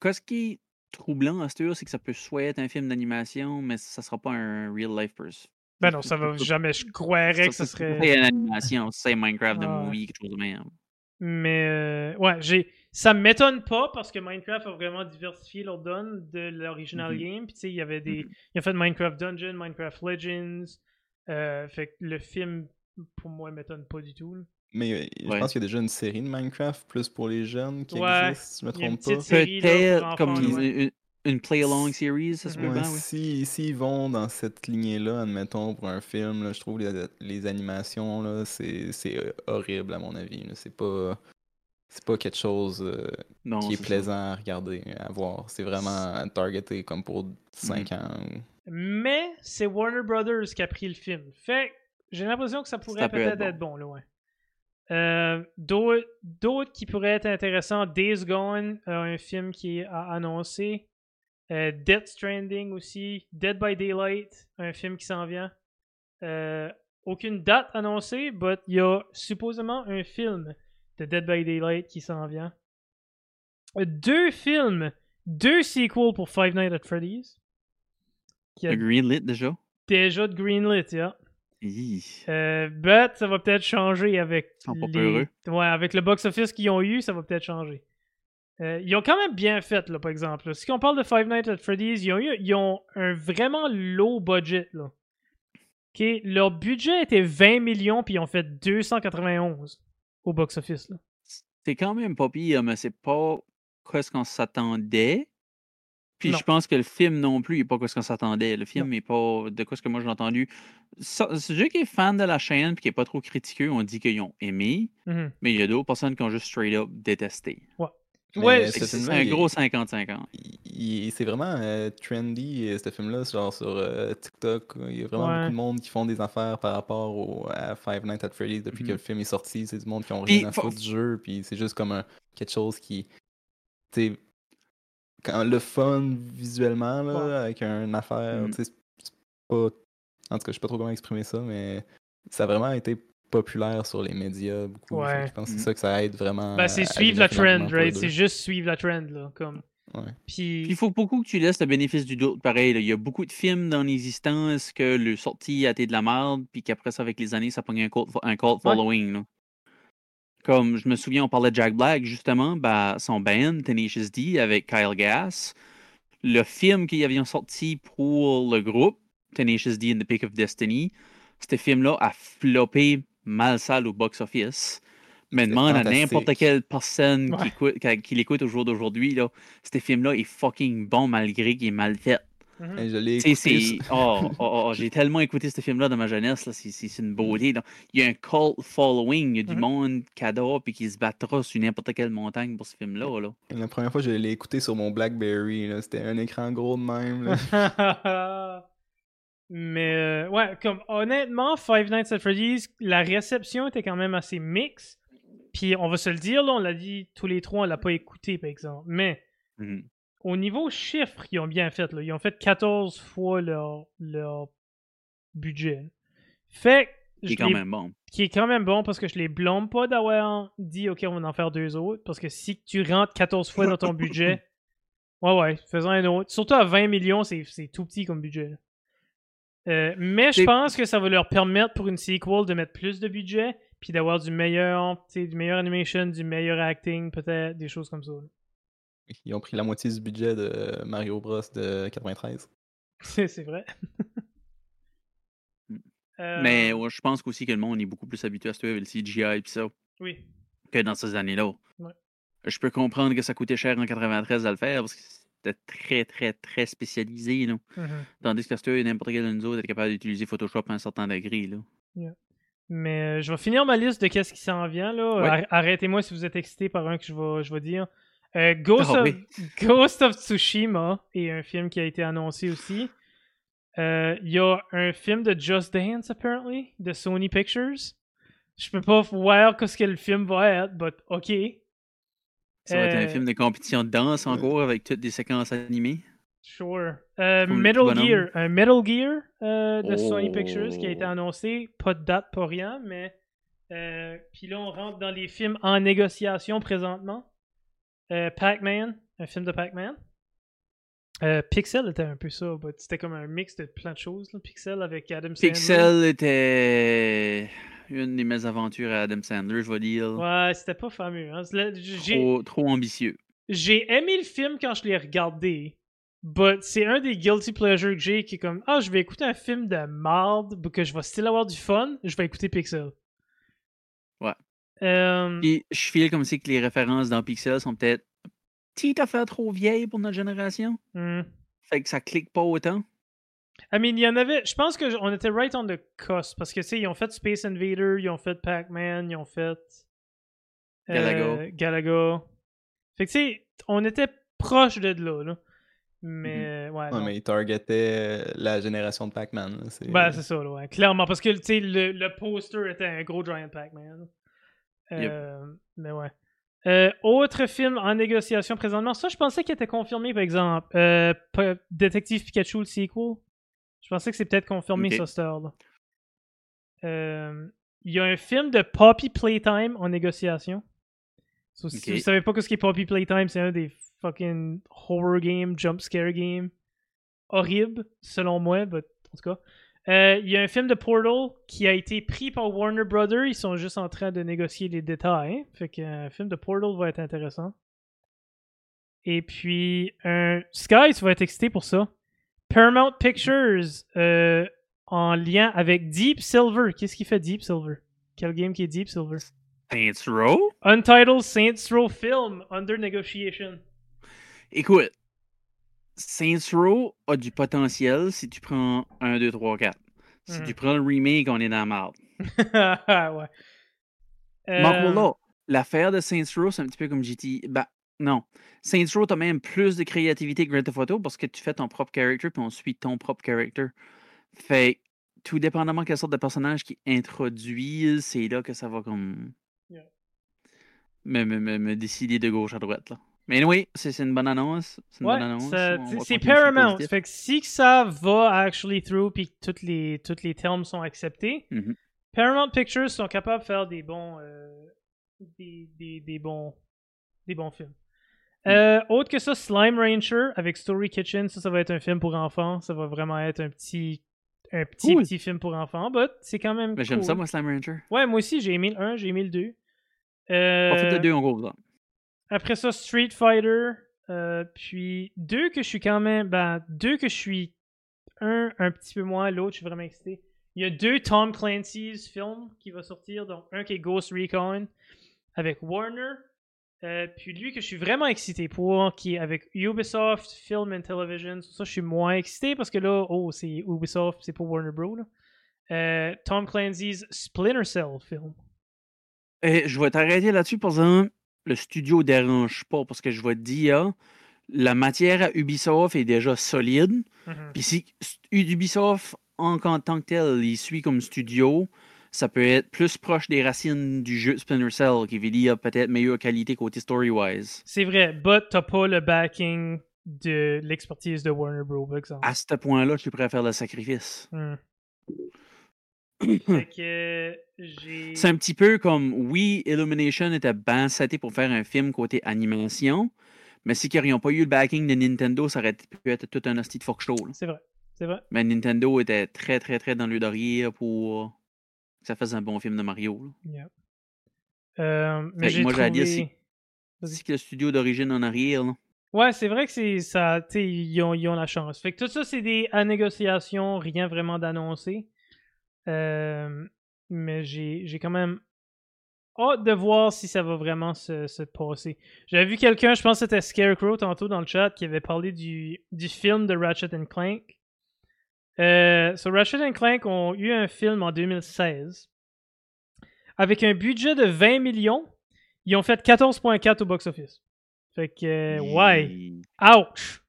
Qu'est-ce qui est troublant à ce tour, c'est que ça peut soit être un film d'animation, mais ça sera pas un real life person. Ben non, ça va jamais, je croirais que ça serait. C'est une animation, c'est Minecraft de Ah movie, quelque chose de même. Mais euh, ouais, j'ai. Ça m'étonne pas parce que Minecraft a vraiment diversifié leur donne de l'original Mhm. game. Puis tu sais, il y avait des. Mhm. Ils ont fait Minecraft Dungeon, Minecraft Legends. Euh, fait que le film, pour moi, m'étonne pas du tout. là. Mais euh, je Ouais. pense qu'il y a déjà une série de Minecraft plus pour les jeunes qui Ouais, existe, si je me il a trompe pas. petite série, là, Peut-être comme ouais. une, une play-along series, ça se peut. Ouais, bien, oui. si, s'ils vont dans cette lignée-là, admettons, pour un film, là, je trouve les, les animations, là, c'est, c'est euh, horrible à mon avis. là. C'est pas. C'est pas quelque chose euh, Non, qui est ça. plaisant à regarder, à voir. C'est vraiment targeté comme pour 5 Mm. ans. Mais c'est Warner Brothers qui a pris le film. Fait j'ai l'impression que ça pourrait Ça peut peut-être être être bon, là, ouais. Euh, D'autres d'autres qui pourraient être intéressants, Days Gone, euh, un film qui est à annoncer. Euh, Death Stranding aussi. Dead by Daylight, un film qui s'en vient. Euh, aucune date annoncée, but il y a supposément un film de Dead by Daylight qui s'en vient. Euh, Deux films, deux sequels pour Five Nights at Freddy's. Qui a Greenlit déjà? déjà de greenlit, yeah. Euh, but ça va peut-être changer avec Ils sont pas les... peureux. Ouais, avec le box-office qu'ils ont eu, ça va peut-être changer. Euh, ils ont quand même bien fait, là, par exemple. là. Si on parle de Five Nights at Freddy's, ils ont, eu, ils ont un vraiment low budget, là. Leur budget était 20 millions, puis ils ont fait 291 au box-office. C'est quand même pas pire, mais c'est pas ce qu'on s'attendait. Puis Non. je pense que le film non plus n'est pas ce qu'on s'attendait. Le film n'est pas de quoi ce que moi j'ai entendu. Ça- Ceux qui est fan de la chaîne et qui n'est pas trop critiqueux ont dit qu'ils ont aimé, Mhm. mais il y a d'autres personnes qui ont juste straight up détesté. Mais Ouais, ce C'est un gros 50-50. il- il- c'est vraiment euh, trendy, euh, ce film-là, genre sur euh, TikTok. Il y a vraiment Ouais. beaucoup de monde qui font des affaires par rapport au, à Five Nights at Freddy's depuis que Mhm. le film est sorti. C'est du monde qui ont rien à faut- foutre du jeu, puis c'est juste comme un, quelque chose qui. Tu quand le fun visuellement, là, Ouais. avec une affaire, Mhm. tu sais, pas. En tout cas, je sais pas trop comment exprimer ça, mais ça a vraiment été populaire sur les médias beaucoup. Ouais. Je pense que Mhm. c'est ça que ça aide vraiment. Ben, à- c'est suivre la trend, right? C'est juste suivre la trend, là. Comme... Ouais. Puis... Puis il faut beaucoup que tu laisses le bénéfice du doute pareil. là. Il y a beaucoup de films dans l'existence que le sorti a été de la merde, puis qu'après ça, avec les années, ça pogne un cult, un cult Ouais. following. là. Comme je me souviens, on parlait de Jack Black, justement, bah, son band, Tenacious D, avec Kyle Gass. Le film qu'ils avaient sorti pour le groupe, Tenacious D and the Pick of Destiny, ce film-là a floppé mal sale au box-office. Mais demande à n'importe quelle personne qui, Ouais. écoute, qui, qui l'écoute au jour d'aujourd'hui, là, ce film-là est fucking bon malgré qu'il est mal fait. Mhm. Je l'ai écouté c'est. Oh, <laughs> oh, oh, j'ai tellement écouté ce film-là dans ma jeunesse, là, c'est, c'est- c'est une beauté. là. Il y a un cult following, il y a du Mhm. monde qui adore puis qui se battra sur n'importe quelle montagne pour ce film-là. Là. La première fois, je l'ai écouté sur mon Blackberry. C'était un écran gros de même. <laughs> Mais euh, ouais, comme honnêtement, Five Nights at Freddy's, la réception était quand même assez mixte. Puis on va se le dire, là, on l'a dit tous les trois, on l'a pas écouté par exemple. Mais Mhm. au niveau chiffres, ils ont bien fait. Là. Ils ont fait 14 fois leur, leur budget. Fait je est quand même bon. qui est quand même bon parce que je les blâme pas d'avoir dit ok on va en faire deux autres parce que si tu rentres 14 fois dans ton budget <laughs> ouais ouais faisons un autre surtout à 20 millions c'est c'est tout petit comme budget là. Euh, mais je pense que ça va leur permettre pour une sequel de mettre plus de budget puis d'avoir du meilleur, tu sais, du meilleur animation, du meilleur acting, peut-être, des choses comme ça. là. Ils ont pris la moitié du budget de Mario Bros de 93. <laughs> C'est vrai. Mm. Euh, Mais ouais, je pense aussi que le monde est beaucoup plus habitué à ce avec le CGI et ça Oui. que dans ces années-là. Ouais. Je peux comprendre que ça coûtait cher en 93 à le faire parce que très, très, très spécialisé. Là. Mhm. Tandis que n'importe quel de nous autres était capable d'utiliser Photoshop à un certain degré. Là. Mais euh, je vais finir ma liste de qu'est-ce qui s'en vient. là. Ouais. Arrêtez-moi si vous êtes excité par un que je vais, je vais dire. Euh, Ghost, Ah of, oui. <laughs> Ghost of Tsushima est un film qui a été annoncé aussi. Euh, Il y a un film de Just Dance, apparently, de Sony Pictures. Je peux pas voir ce que le film va être, but ok. Ça va être Euh, un film de compétition de danse en cours avec toutes des séquences animées. Sure. Euh, Metal. Gear. Un Metal Gear euh, de Sony Oh. Pictures qui a été annoncé. Pas de date, pas rien, mais. euh, Puis là, on rentre dans les films en négociation présentement. Euh, Pac-Man, un film de Pac-Man. Euh, Pixel était un peu ça, c'était comme un mix de plein de choses. là. Pixel avec Adam Sandler. Pixel était une des mésaventures à Adam Sandler, je vais dire. Ouais, c'était pas fameux. hein. Trop, trop ambitieux. j'ai aimé le film quand je l'ai regardé. But c'est un des guilty pleasures que j'ai qui est comme Ah, je vais écouter un film de marde, que je vais still avoir du fun, je vais écouter Pixel. Ouais. Euh, Puis je file comme si que les références dans Pixel sont peut-être petite affaire trop vieille pour notre génération. hmm. Fait que ça clique pas autant. I mean, il y en avait. Je pense qu'on était right on the cusp parce que, tu sais, ils ont fait Space Invader, ils ont fait Pac-Man, ils ont fait. euh, Galaga. Galaga. Fait que, tu sais, on était proche de là, là. Mais, ouais. Ouais, non. mais ils targetaient euh, la génération de Pac-Man. c'est- Ben, c'est ça, là, ouais. Clairement, parce que, tu sais, le, le poster était un gros Giant Pac-Man. Euh, Mais ouais. Euh, autre film en négociation présentement. Ça, je pensais qu'il était confirmé, par exemple. Euh, Détective Pikachu, le sequel. Je pensais que c'est peut-être confirmé, Ok. ça, cette heure-là. Euh, Il y a un film de Poppy Playtime en négociation. So, Si Ok. vous savez pas ce qu'est Poppy Playtime, c'est un des fucking horror game, jump scare game. Horrible, selon moi, but en tout cas. Euh, Il y a un film de Portal qui a été pris par Warner Brothers. Ils sont juste en train de négocier les détails. Fait qu'un film de Portal va être intéressant. Et puis, un Sky, tu vas être excité pour ça. Paramount Pictures euh, en lien avec Deep Silver. Qu'est-ce qui fait Deep Silver? Quel game qui est Deep Silver? Saints Row? Untitled Saints Row Film under negotiation. Écoute, Saints Row a du potentiel si tu prends 1, 2, 3, 4. Si Mhm. tu prends le remake, on est dans la marde. <laughs> ouais. Euh, l'affaire de Saints Row, c'est un petit peu comme GT. Bah, non. Saints Row, t'as même plus de créativité que Grand Theft Auto parce que tu fais ton propre character puis on suit ton propre character. Fait tout dépendamment quelle sorte de personnage qui introduisent, c'est là que ça va comme. Yeah. Me, me, me, me décider de gauche à droite. Là. Mais oui, c'est c'est une bonne annonce. C'est une Ouais, c'est Paramount. Fait que si ça va actually through puis que tous les, tous les termes sont acceptés, Mhm. Paramount Pictures sont capables de faire des bons, euh, des, des, des bons, des bons films. Euh, autre que ça, Slime Rancher avec Story Kitchen, ça, ça va être un film pour enfants. Ça va vraiment être un petit, un petit, Cool. petit film pour enfants, but c'est quand même Mais j'aime ça, moi, Slime Rancher. Ouais, moi aussi, j'ai aimé le 1, j'ai aimé le 2. Pas Euh, fait le deux en gros. là. après ça, Street Fighter. euh, puis deux que je suis quand même. Ben, deux que je suis. Un un petit peu moins, l'autre, je suis vraiment excité. Il y a deux Tom Clancy's films qui va sortir. Donc, un qui est Ghost Recon avec Warner. Euh, puis lui que je suis vraiment excité pour, qui est avec Ubisoft Film and Television. Ça, je suis moins excité parce que là, oh, c'est Ubisoft, c'est pas Warner Bros. là. Euh, Tom Clancy's Splinter Cell film. Et je vais t'arrêter là-dessus par exemple. Le studio dérange pas parce que je vais te dire, la matière à Ubisoft est déjà solide. Mhm. Puis si Ubisoft, en, en tant que tel, il suit comme studio, ça peut être plus proche des racines du jeu Splinter Cell, qui veut dire peut-être meilleure qualité côté story-wise. C'est vrai, but t'as pas le backing de l'expertise de Warner Bros. par exemple. À ce point-là, je suis prêt à faire le sacrifice. Hmm. <clears throat> C'est un petit peu comme, oui, Illumination était bien seté pour faire un film côté animation, mais si ils n'aurions pas eu le backing de Nintendo, ça aurait pu être tout un hostie de fuck show. C'est vrai, c'est vrai. Mais Nintendo était très, très, très dans le derrière pour ça fasse un bon film de Mario. Yeah. Euh, mais j'ai à dire. C'est que le studio d'origine en arrière, là. Ouais, c'est vrai que c'est ça, tu sais, ils ont, ils ont la chance. Fait que tout ça, c'est des à négociation, rien vraiment d'annoncé. Euh, mais j'ai quand même hâte de voir si ça va vraiment se, se passer. J'avais vu quelqu'un, je pense que c'était Scarecrow tantôt dans le chat, qui avait parlé du, du film de Ratchet and Clank. Euh, so Ratchet and Clank ont eu un film en 2016 avec un budget de 20 millions. Ils ont fait 14.4 au box-office. Fait que, euh, ouais. Ouch!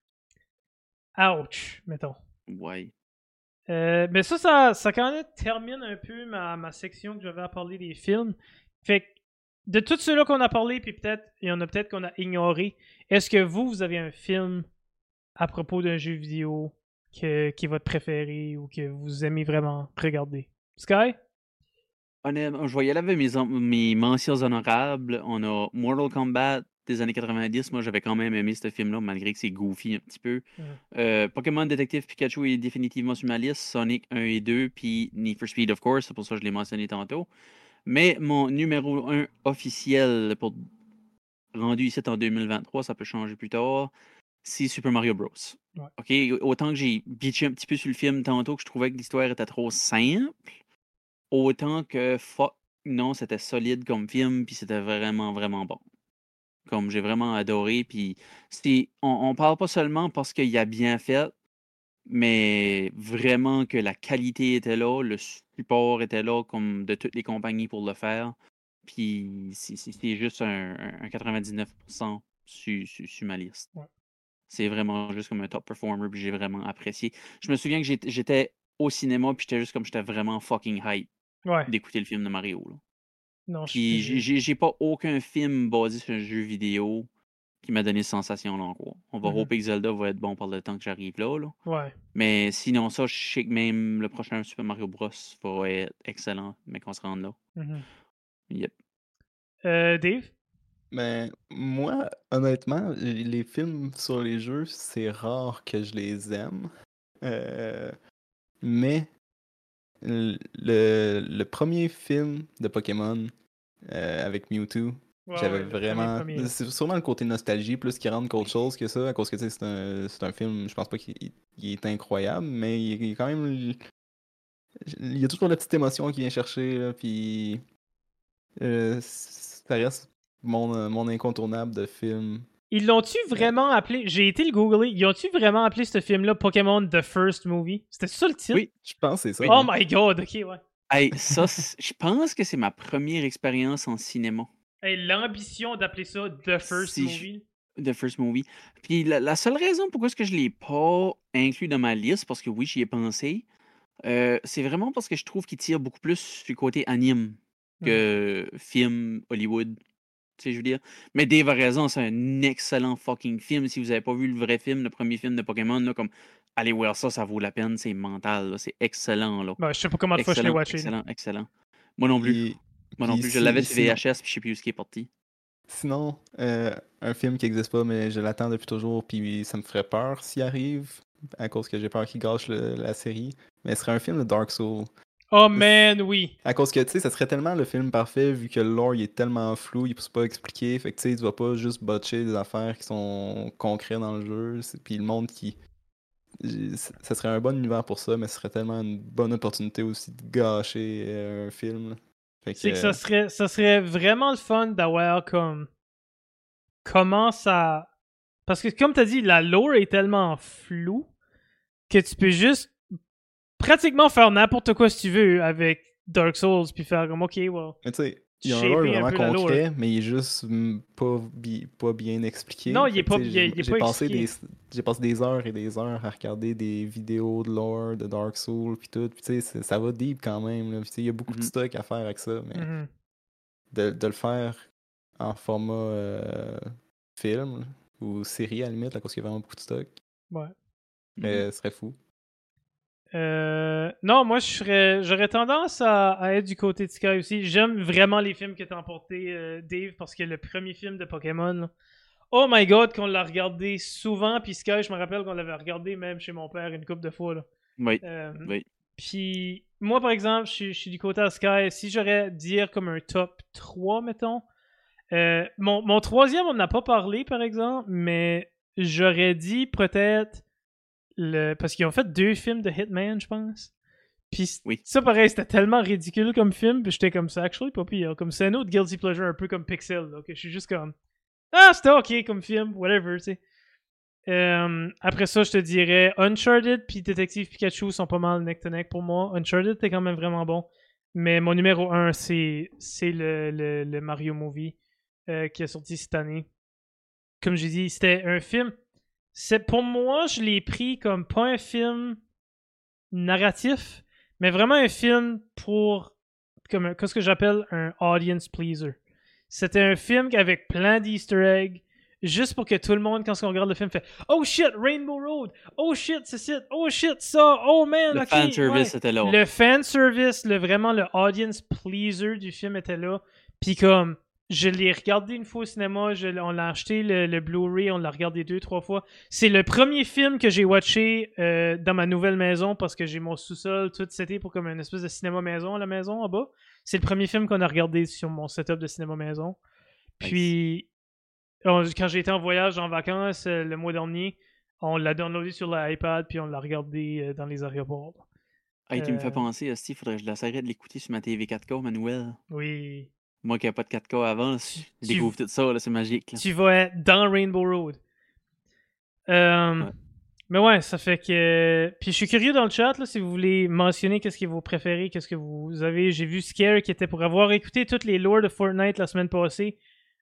Ouch, mettons. Ouais. Euh, mais ça, ça, ça quand même termine un peu ma, ma section que j'avais à parler des films. Fait que, de tous ceux-là qu'on a parlé, puis peut-être, il y en a peut-être qu'on a ignoré, est-ce que vous, vous avez un film à propos d'un jeu vidéo que, qui est votre préféré ou que vous aimez vraiment regarder? Sky? Honnêtement, je y aller avec mes, mes mentions honorables. On a Mortal Kombat des années 90. Moi, j'avais quand même aimé ce film-là, malgré que c'est goofy un petit peu. Euh, Pokémon Détective Pikachu est définitivement sur ma liste. Sonic 1 et 2, puis Need for Speed, of course. C'est pour ça que je l'ai mentionné tantôt. Mais mon numéro 1 officiel, pour rendu ici en 2023, ça peut changer plus tard, c'est Super Mario Bros. Ouais. OK, autant que j'ai bitché un petit peu sur le film tantôt que je trouvais que l'histoire était trop simple, autant que fuck, non, c'était solide comme film, puis c'était vraiment, vraiment bon. Comme j'ai vraiment adoré, puis on, on parle pas seulement parce qu'il a bien fait, mais vraiment que la qualité était là, le support était là, comme de toutes les compagnies pour le faire. Puis c'est- juste un, un- un 99% sur, sur- sur ma liste. Ouais. C'est vraiment juste comme un top performer, puis j'ai vraiment apprécié. Je me souviens que j'étais- au cinéma, puis j'étais juste comme j'étais vraiment fucking hype Ouais. d'écouter le film de Mario. Là. Non, Puis j'ai- pas aucun film basé sur un jeu vidéo qui m'a donné cette sensation-là encore. On va hoper que Zelda va être bon par le temps que j'arrive là, là. Ouais. Mais sinon, ça, je sais que même le prochain Super Mario Bros. va être excellent, mais qu'on se rende là. Mhm. Yep. Euh, Dave? Mais moi, honnêtement, les films sur les jeux, c'est rare que je les aime. Euh, mais le, le premier film de Pokémon euh, avec Mewtwo, j'avais vraiment. C'est sûrement le côté nostalgie plus qui rentre qu'autre chose que ça, à cause que c'est un, c'est un film, je pense pas qu'il il est incroyable, mais il, il est quand même. Il y a toujours la petite émotion qui vient chercher, là, puis. euh, ça reste mon, euh, mon incontournable de film. Ils l'ont-tu vraiment appelé? J'ai été le googler. Ils ont-tu vraiment appelé ce film-là Pokémon The First Movie? C'était ça le titre? Oui. Je pense que c'est ça. Oh my god, ok, ouais. Hey, ça, c'est- je pense que c'est ma première expérience en cinéma. Hey, L'ambition d'appeler ça The First Si je- Movie. The First Movie. Puis la, la seule raison pourquoi est-ce que je l'ai pas inclus dans ma liste, parce que oui, j'y ai pensé, euh, c'est vraiment parce que je trouve qu'il tire beaucoup plus du côté anime que film Hollywood. Tu sais, je veux dire. Mais Dave a raison, c'est un excellent fucking film. Si vous avez pas vu le vrai film, le premier film de Pokémon, là, comme allez voir ça, ça vaut la peine, c'est mental, là, c'est excellent. Là. Ben, je sais pas comment de fois je l'ai excellent, watché. excellent, excellent. Moi non plus. Puis- Moi non plus. Je l'avais sur VHS, puis je sais plus où ce qui est parti. Sinon, euh, un film qui n'existe pas, mais je l'attends depuis toujours, puis ça me ferait peur s'il arrive, à cause que j'ai peur qu'il gâche le- la série. Mais ce serait un film de Dark Souls. Oh man, oui. À cause que, tu sais, ça serait tellement le film parfait, vu que le lore il est tellement flou, il peut pas expliquer. Fait que, tu sais, tu vas pas juste botcher des affaires qui sont concrètes dans le jeu. Puis le monde qui. Ça serait un bon univers pour ça, mais ce serait tellement une bonne opportunité aussi de gâcher euh, un film. Fait C'est que ça serait, ça serait vraiment le fun d'avoir comme. Comment ça. Parce que, comme t'as dit, la lore est tellement floue que tu peux juste pratiquement faire n'importe quoi si tu veux avec Dark Souls, puis faire comme, ok, well. Mais tu sais, il y a un lore vraiment concret, mais il est juste pas, bi- pas bien expliqué. Non, il est pas il est passé expliqué. J'ai passé des heures et des heures à regarder des vidéos de lore de Dark Souls puis tout. Puis tu sais, ça va deep quand même. là. Puis tu sais, il y a beaucoup de Mhm. stock à faire avec ça, mais Mhm. de, de le faire en format euh, film ou série à la limite, à cause qu'il y a vraiment beaucoup de stock, Ouais. mais ce serait fou. Euh, non, moi, j'aurais tendance à, à être du côté de Sky aussi. J'aime vraiment les films que t'as emporté, euh, Dave, parce que le premier film de Pokémon, là, oh my god, qu'on l'a regardé souvent, puis Sky, je me rappelle qu'on l'avait regardé même chez mon père une couple de fois. Là. Oui. Euh, Oui. Puis moi, par exemple, je, suis- je suis du côté à Sky. Si j'aurais à dire comme un top 3, mettons. mon, mon troisième, on n'a pas parlé, par exemple, mais j'aurais dit peut-être le. Parce qu'ils ont fait deux films de Hitman, je pense. Puis Oui. ça, pareil, c'était tellement ridicule comme film. Puis j'étais comme ça, actually, pas pire. Comme c'est un autre Guilty Pleasure, un peu comme Pixel. que je suis juste comme. Ah, c'était ok comme film, whatever, tu sais. Euh, après ça, je te dirais Uncharted puis Détective Pikachu sont pas mal neck to neck pour moi. Uncharted était quand même vraiment bon. Mais mon numéro 1, c'est c'est le, le, le Mario Movie euh, qui est sorti cette année. Comme j'ai dit, c'était un film. C'est Pour moi, je l'ai pris comme pas un film narratif, mais vraiment un film pour comme qu'est-ce que j'appelle un audience pleaser. C'était un film avec plein d'easter eggs, juste pour que tout le monde, quand on regarde le film, fait Oh shit, Rainbow Road! Oh shit, c'est ça! Oh shit, ça! Oh man, Le ok! fan service ouais. était là. Le fan service, le, vraiment le audience pleaser du film était là. Puis comme, je l'ai regardé une fois au cinéma, je on l'a acheté le, le Blu-ray, on l'a regardé deux, trois fois. C'est le premier film que j'ai watché euh, dans ma nouvelle maison parce que j'ai mon sous-sol tout c'était pour comme une espèce de cinéma maison à la maison en bas. C'est le premier film qu'on a regardé sur mon setup de cinéma maison. Puis, on- quand j'ai été en voyage en vacances euh, le mois dernier, on l'a downloadé sur l'iPad puis on l'a regardé euh, dans les aéroports. Hey, tu me fais penser, Steve, faudrait que je l'essayerais de l'écouter sur ma TV 4K, Manuel. Oui. Moi qui n'ai pas de 4K avant, je Tu- découvre tout ça, là, c'est magique. là. tu vas être dans Rainbow Road. Euh, Ouais. Mais ouais, ça fait que. Puis je suis curieux dans le chat, là, si vous voulez mentionner qu'est-ce que vous préférez, qu'est-ce que vous avez. J'ai vu Scare qui était pour avoir écouté toutes les lore de Fortnite la semaine passée.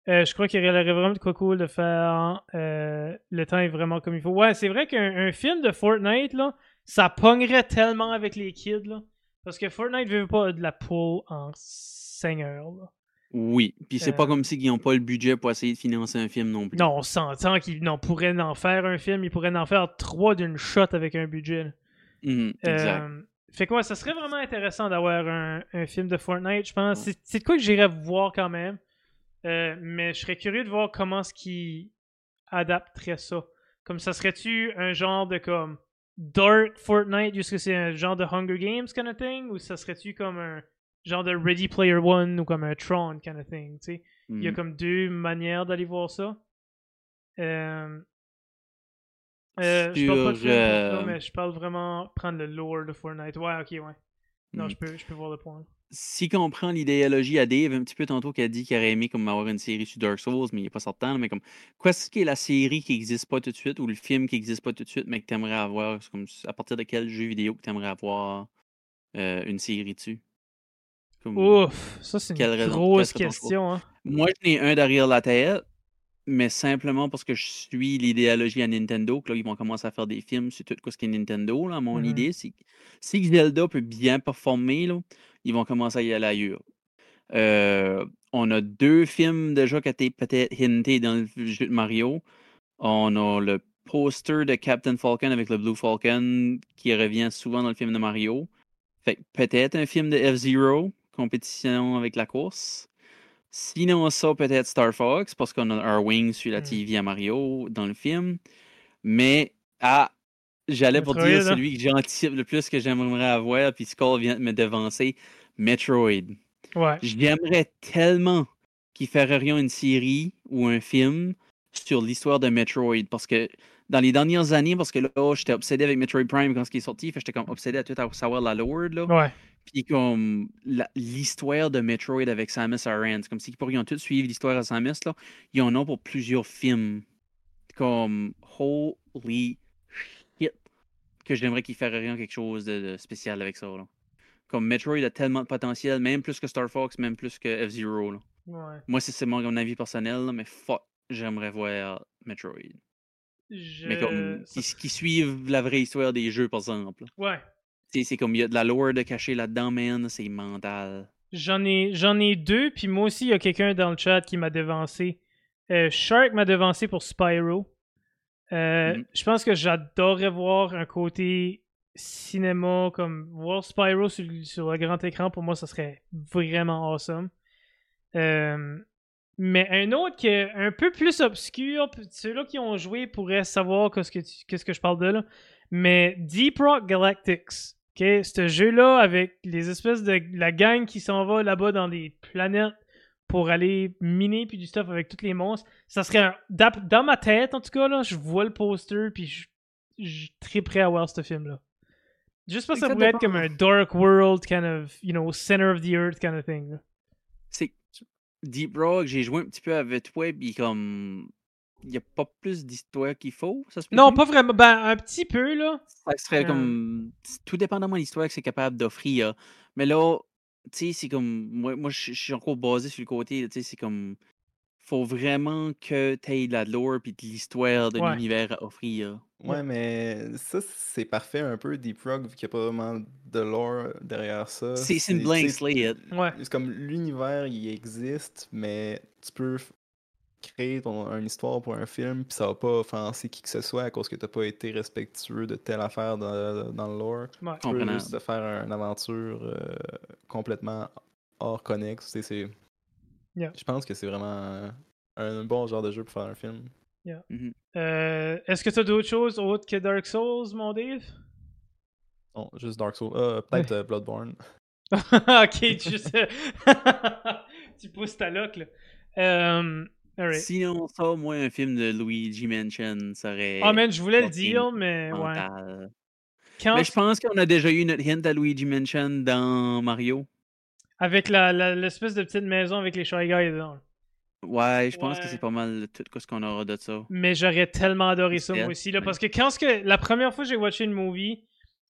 Euh, je crois qu'il aurait vraiment de quoi cool de faire. euh, le temps est vraiment comme il faut. Ouais, c'est vrai qu'un un film de Fortnite, là, ça pognerait tellement avec les kids, là. Parce que Fortnite veut pas de la poule en seigneur, là. Oui, puis c'est pas Euh, comme s'ils n'ont pas le budget pour essayer de financer un film non plus. Non, on s'entend qu'ils n'en pourraient en faire un film, ils pourraient en faire trois d'une shot avec un budget. Mhm, exact. Euh, fait quoi, ça serait vraiment intéressant d'avoir un, un film de Fortnite, je pense. C'est- C'est de quoi que j'irais voir quand même. Euh, mais je serais curieux de voir comment ce qu'ils adapteraient ça. Comme ça serait-tu un genre de comme Dark Fortnite, est-ce que c'est un genre de Hunger Games kind of thing, ou ça serait-tu comme un genre de Ready Player One ou comme un Tron kind of thing, tu sais? Il y a Mhm. comme deux manières d'aller voir ça. Euh, euh, je parle pas de Sur, film euh, mais je parle vraiment prendre le lore de Fortnite. Ouais, ok, ouais. Non, Mhm. je, peux, je peux voir le point. Si on prend l'idéologie à Dave, un petit peu tantôt, a dit qu'il aurait aimé comme avoir une série sur Dark Souls, mais il n'est pas sortant, là, mais comme, qu'est-ce qui est la série qui n'existe pas tout de suite ou le film qui n'existe pas tout de suite, mais que tu aimerais avoir, comme, à partir de quel jeu vidéo que tu aimerais avoir euh, une série dessus? Comme- Ouf, ça c'est une raison? grosse question. Hein. Moi, j'en ai un derrière la tête, mais simplement parce que je suis l'idéologie à Nintendo, que là, ils vont commencer à faire des films sur tout ce qui est Nintendo. Là, mon Mhm. idée, c'est que si Zelda peut bien performer, là, ils vont commencer à y aller ailleurs. Euh, on a deux films déjà qui étaient peut-être hintés dans le jeu de Mario. On a le poster de Captain Falcon avec le Blue Falcon qui revient souvent dans le film de Mario. Fait peut-être un film de F-Zero, compétition avec la course. Sinon, ça, peut-être Star Fox, parce qu'on a un Wing sur la Hmm. TV à Mario dans le film. Mais, ah, j'allais pour dire hein? celui que j'anticipe le plus que j'aimerais avoir, puis Skull vient de me devancer, Metroid. Ouais. J'aimerais tellement qu'ils feraient une série ou un film sur l'histoire de Metroid, parce que dans les dernières années, parce que là, j'étais obsédé avec Metroid Prime quand il est sorti, j'étais comme obsédé à tout à savoir la lore, là. Ouais. Puis comme l'histoire de Metroid avec Samus Aran, comme s'ils pourraient tous suivre l'histoire de Samus, là. Ils en ont pour plusieurs films. Comme holy shit. Que j'aimerais qu'ils fassent rien quelque chose de, de spécial avec ça. Là. Comme Metroid a tellement de potentiel, même plus que Star Fox, même plus que F-Zero. là. Ouais. Moi, c'est mon, avis personnel, là, mais fuck, j'aimerais voir Metroid. Je... Mais comme, qui, qui suivent la vraie histoire des jeux, par exemple. là. Ouais. C'est comme, il y a de la lore de caché là-dedans, man, c'est mental. J'en ai, j'en ai deux, puis moi aussi, il y a quelqu'un dans le chat qui m'a devancé. Euh, Shark m'a devancé pour Spyro. Euh, Mhm. Je pense que j'adorerais voir un côté cinéma, comme voir Spyro sur, le- sur le grand écran, pour moi, ça serait vraiment awesome. Euh, mais un autre qui est un peu plus obscur, ceux-là qui ont joué pourraient savoir qu'est-ce que, tu- qu'est-ce que je parle de là. Mais Deep Rock Galactics, OK? Ce jeu-là, avec les espèces de la gang qui s'en va là-bas dans des planètes pour aller miner puis du stuff avec tous les monstres, ça serait un... Dans ma tête, en tout cas, là, je vois le poster puis je, je suis très prêt à voir ce film-là. Juste parce que ça pourrait être comme un dark world kind of, you know, center of the earth kind of thing. là. C'est Deep Rock, j'ai joué un petit peu avec toi, puis comme. Il n'y a pas plus d'histoire qu'il faut, ça se peut Non, pas vraiment. Ben, un petit peu, là. Ça serait Euh. comme. Tout dépendamment de l'histoire que c'est capable d'offrir. Mais là, tu sais, c'est comme. Moi, moi je suis encore basé sur le côté, tu sais, c'est comme. Faut vraiment que tu aies de la lore puis de l'histoire de Ouais. l'univers à offrir. Ouais, mais ça, c'est parfait un peu, Deep Rock, vu qu'il n'y a pas vraiment de lore derrière ça. C'est une blank slate. Ouais. C'est comme l'univers, il existe, mais tu peux créer ton, une histoire pour un film, puis ça va pas offenser qui que ce soit à cause que t'as pas été respectueux de telle affaire dans, dans le lore. Ouais. Tu peux Comprenable. juste te faire une aventure euh, complètement hors connexe. tu sais, c'est- Yeah. Je pense que c'est vraiment un, un bon genre de jeu pour faire un film. Euh, Est-ce que tu as d'autres choses autres que Dark Souls, mon Dave? Non, juste Dark Souls. Ah, Peut-être euh, Bloodborne. <laughs> ok, juste. <laughs> tu pousses ta loc, là. Euh, alright. Sinon, ça, moi, un film de Luigi Mansion serait. Ah, man, je voulais le dire, mais ouais. Quand, Mais je pense qu'on a déjà eu notre hint à Luigi Mansion dans Mario. Avec la- la- l'espèce de petite maison avec les Shy Guys dedans. Ouais, je pense que c'est pas mal tout ce qu'on aura de ça. Mais j'aurais tellement adoré ça, moi aussi. Là, Parce que quand que, la première fois que j'ai watché une movie,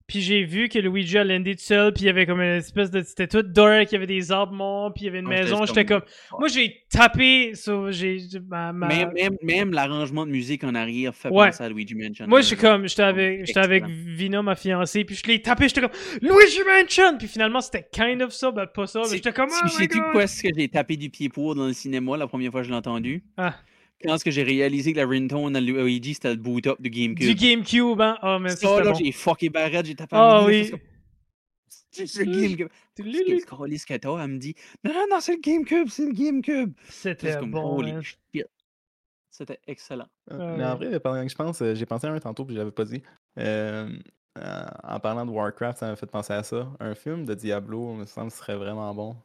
puis j'ai vu que Luigi allait tout seul, puis il y avait comme une espèce de. C'était tout dark, il y avait des arbres morts, puis il y avait une Ouais, j'étais maison. J'étais comme. comme- Moi, j'ai tapé sur. J'ai, ma, ma- Même, même, même l'arrangement de musique en arrière fait Ouais. penser à Luigi Mansion. Moi, je suis comme, j'étais avec, j'étais avec. Vina, ma fiancée, puis je l'ai tapé, j'étais comme, Luigi Mansion! Puis finalement, c'était kind of ça, ben pas ça, mais j'étais comme, oh Sais-tu quoi est-ce que j'ai tapé du pied pour dans le cinéma la première fois que je l'ai entendu? Ah. Quand est-ce que j'ai réalisé que la ringtone dans le Luigi c'était le boot up du GameCube? Du GameCube, hein? Oh, mais ça, là, bon. j'ai fucké barrette, j'ai tapé Ah à oui. C'est le GameCube. Tululu. Qu'est-ce que t'as? Elle me dit Non, non, non, c'est le GameCube, c'est le GameCube. C'était C'est comme bon, holy shit. C'était excellent. Euh, Mais en vrai, pendant que je pense, euh, j'ai pensé à un tantôt puis je l'avais pas dit. Euh, euh, en parlant de Warcraft, ça m'a fait penser à ça. Un film de Diablo, il me semble, serait vraiment bon.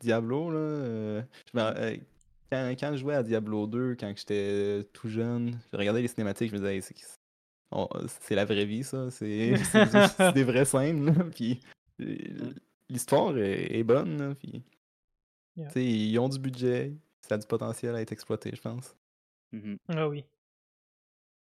Diablo, là, euh, je me ra- euh, quand, quand je jouais à Diablo 2, quand j'étais tout jeune, je regardais les cinématiques, je me disais, Hey, c'est la vraie vie, ça. <laughs> C'est c'est des- vraies scènes, là, Puis euh, l'histoire est, est bonne, là, Puis Yeah. ils ont du budget, ça a du potentiel à être exploité, je pense. Mhm. Ah oui.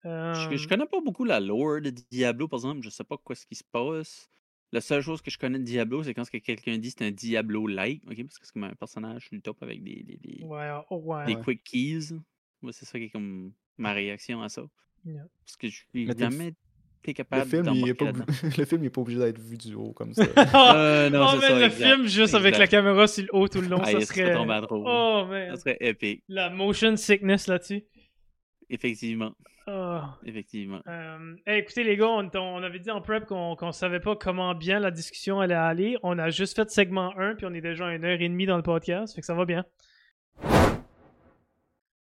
Je, Euh, je connais pas beaucoup la lore de Diablo, par exemple. Je sais pas quoi ce qui se passe. La seule chose que je connais de Diablo, c'est quand ce que quelqu'un dit c'est un Diablo-like, ok? Parce que c'est comme un personnage le top avec des, des, des- Ouais, oh, ouais. des Ouais. quick keys. Moi, c'est ça qui est comme ma réaction à ça. Yeah. Parce que je suis jamais été Le capable film, il est pas, <laughs> le film, il est pas obligé d'être vu du haut comme ça. <laughs> Euh, non, oh, man, ça, le exact, film juste avec la caméra sur le haut tout le long, Ah, ça serait drôle. Oh, Ça man. serait épique. La motion sickness là-dessus. Effectivement. Oh. Effectivement. Euh, hey, écoutez les gars, on, on avait dit en prep qu'on qu'on savait pas comment bien la discussion allait aller. On a juste fait segment 1 puis on est déjà à une heure et demie dans le podcast, fait que ça va bien.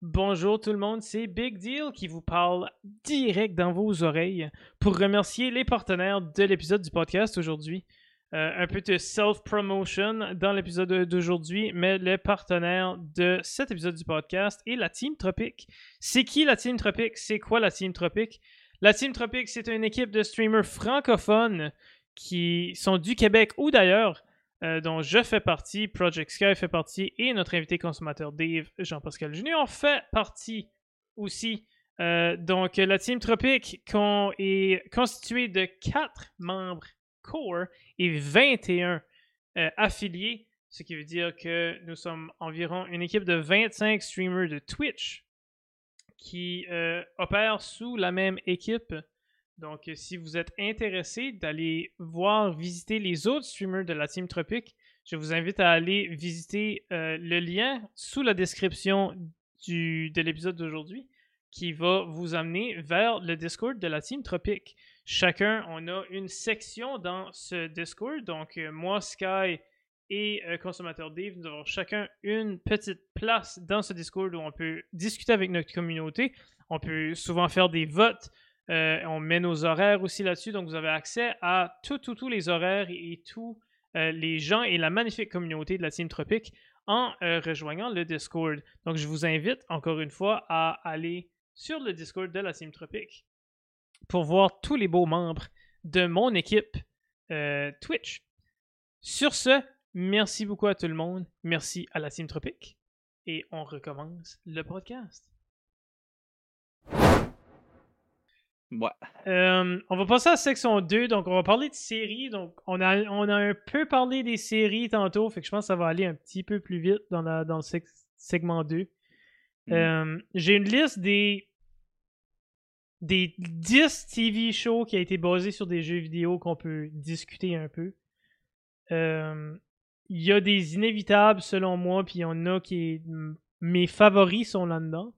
Bonjour tout le monde, c'est Big Deal qui vous parle direct dans vos oreilles pour remercier les partenaires de l'épisode du podcast aujourd'hui. Euh, un peu de self-promotion dans l'épisode d'aujourd'hui, mais le partenaire de cet épisode du podcast est la Team Tropic. C'est qui la Team Tropic? C'est quoi la Team Tropic? La Team Tropic, c'est une équipe de streamers francophones qui sont du Québec ou d'ailleurs, euh, dont je fais partie, Project Sky fait partie et notre invité consommateur Dave Jean-Pascal Junior fait partie aussi. Euh, donc, la Team Tropic est constituée de 4 membres core et 21 euh, affiliés, ce qui veut dire que nous sommes environ une équipe de 25 streamers de Twitch qui euh, opèrent sous la même équipe. Donc, euh, si vous êtes intéressé d'aller voir, visiter les autres streamers de la Team Tropic, je vous invite à aller visiter le lien sous la description du, de l'épisode d'aujourd'hui qui va vous amener vers le Discord de la Team Tropic. Chacun, on a une section dans ce Discord. Donc, euh, moi, Sky et euh, Consommateur Dave, nous avons chacun une petite place dans ce Discord où on peut discuter avec notre communauté. On peut souvent faire des votes Euh, on met nos horaires aussi là-dessus, donc vous avez accès à tous tout, tous les horaires et, tous les gens et la magnifique communauté de la Team Tropique en rejoignant le Discord. Donc je vous invite encore une fois à aller sur le Discord de la Team Tropique pour voir tous les beaux membres de mon équipe Twitch. Sur ce, merci beaucoup à tout le monde. Merci à la Team Tropique. Et on recommence le podcast. Euh, on va passer à la section 2. Donc, on va parler de séries. Donc, on a, on a un peu parlé des séries tantôt. Fait que je pense que ça va aller un petit peu plus vite dans, dans le segment 2. Mm. Euh, j'ai une liste des, des 10 TV shows qui a été basé sur des jeux vidéo qu'on peut discuter un peu. Euh, il y a des inévitables selon moi, puis il y en a qui. Mes favoris sont là-dedans.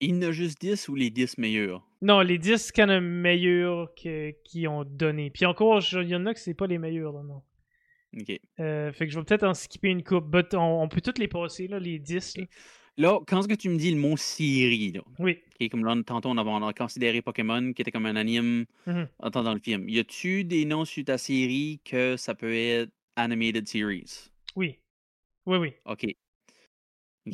Il y en a juste 10 ou les 10 meilleurs? Non, les 10 quand même meilleurs qui ont donné. Puis encore, il y en a que c'est pas les meilleurs, là, non. Ok. Euh, fait que je vais peut-être en skipper une coupe. But on, peut toutes les passer, là, les 10. Là. Quand ce que tu me dis le mot série, là, oui. comme là, tantôt on a, considéré Pokémon qui était comme un anime temps dans le film. Y a-tu des noms sur ta série que ça peut être animated series? Oui. Oui, oui. OK.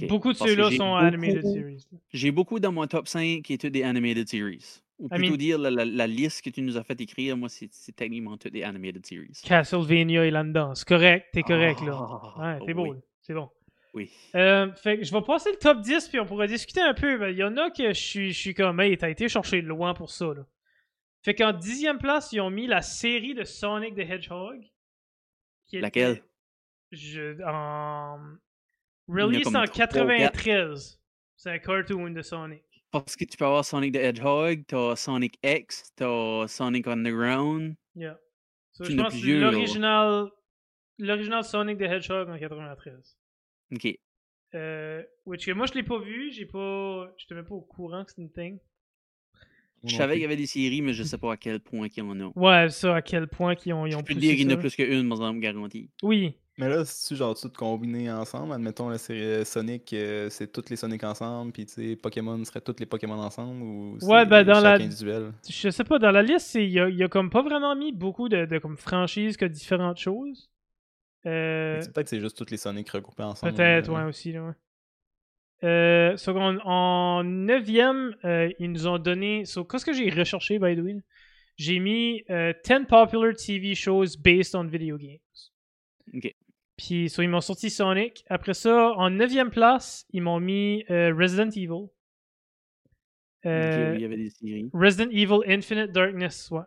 Beaucoup de ceux-là sont animated series. J'ai beaucoup dans mon top 5 qui est des animated series. Ou plutôt dire la, liste que tu nous as fait écrire, moi, c'est techniquement toutes des animated series. Castlevania est là-dedans. C'est correct, t'es correct, là. Ah, ouais, t'es beau, c'est bon. Oui. Euh, fait que je vais passer le top 10 puis on pourrait discuter un peu. Il y en a que je suis, je suis comme, hey, t'as été chercher loin pour ça, là. Fait qu'en dixième place, ils ont mis la série de Sonic the Hedgehog. Laquelle? Je, en... Release en 93. C'est un cartoon de Sonic. Parce que tu peux avoir Sonic the Hedgehog, t'as Sonic X, t'as Sonic Underground. Yeah. So, je pense l'original Sonic the Hedgehog en 93. Ok. Euh, which moi je l'ai pas vu, j'ai pas, j'étais même pas au courant que c'était une thing. Je savais qu'il y avait des séries, mais je sais pas à quel point qu'il y en a. Ouais, ça, à quel point qu'ils ont, ils ont Je peux dire qu'il y en a plus qu'une, par exemple, garantie. Oui, mais là, si tu genre tout combiné ensemble, admettons la série euh, Sonic, euh, c'est toutes les Sonic ensemble, puis tu sais, Pokémon serait toutes les Pokémon ensemble ou ouais, ben dans la individuel? Je sais pas, dans la liste, il y a, y a, comme pas vraiment mis beaucoup de, de comme franchises que différentes choses. Euh... Peut-être que c'est juste toutes les Sonic regroupées ensemble. Peut-être, ouais, aussi. Là, ouais. Euh, en neuvième, euh, ils nous ont donné. So, qu'est-ce que j'ai recherché, by the way? J'ai mis 10 popular TV shows based on video games. Ok. Puis ils m'ont sorti Sonic. Après ça, en neuvième place, ils m'ont mis euh, Resident Evil. Euh, il y avait des séries. Resident Evil Infinite Darkness, ouais.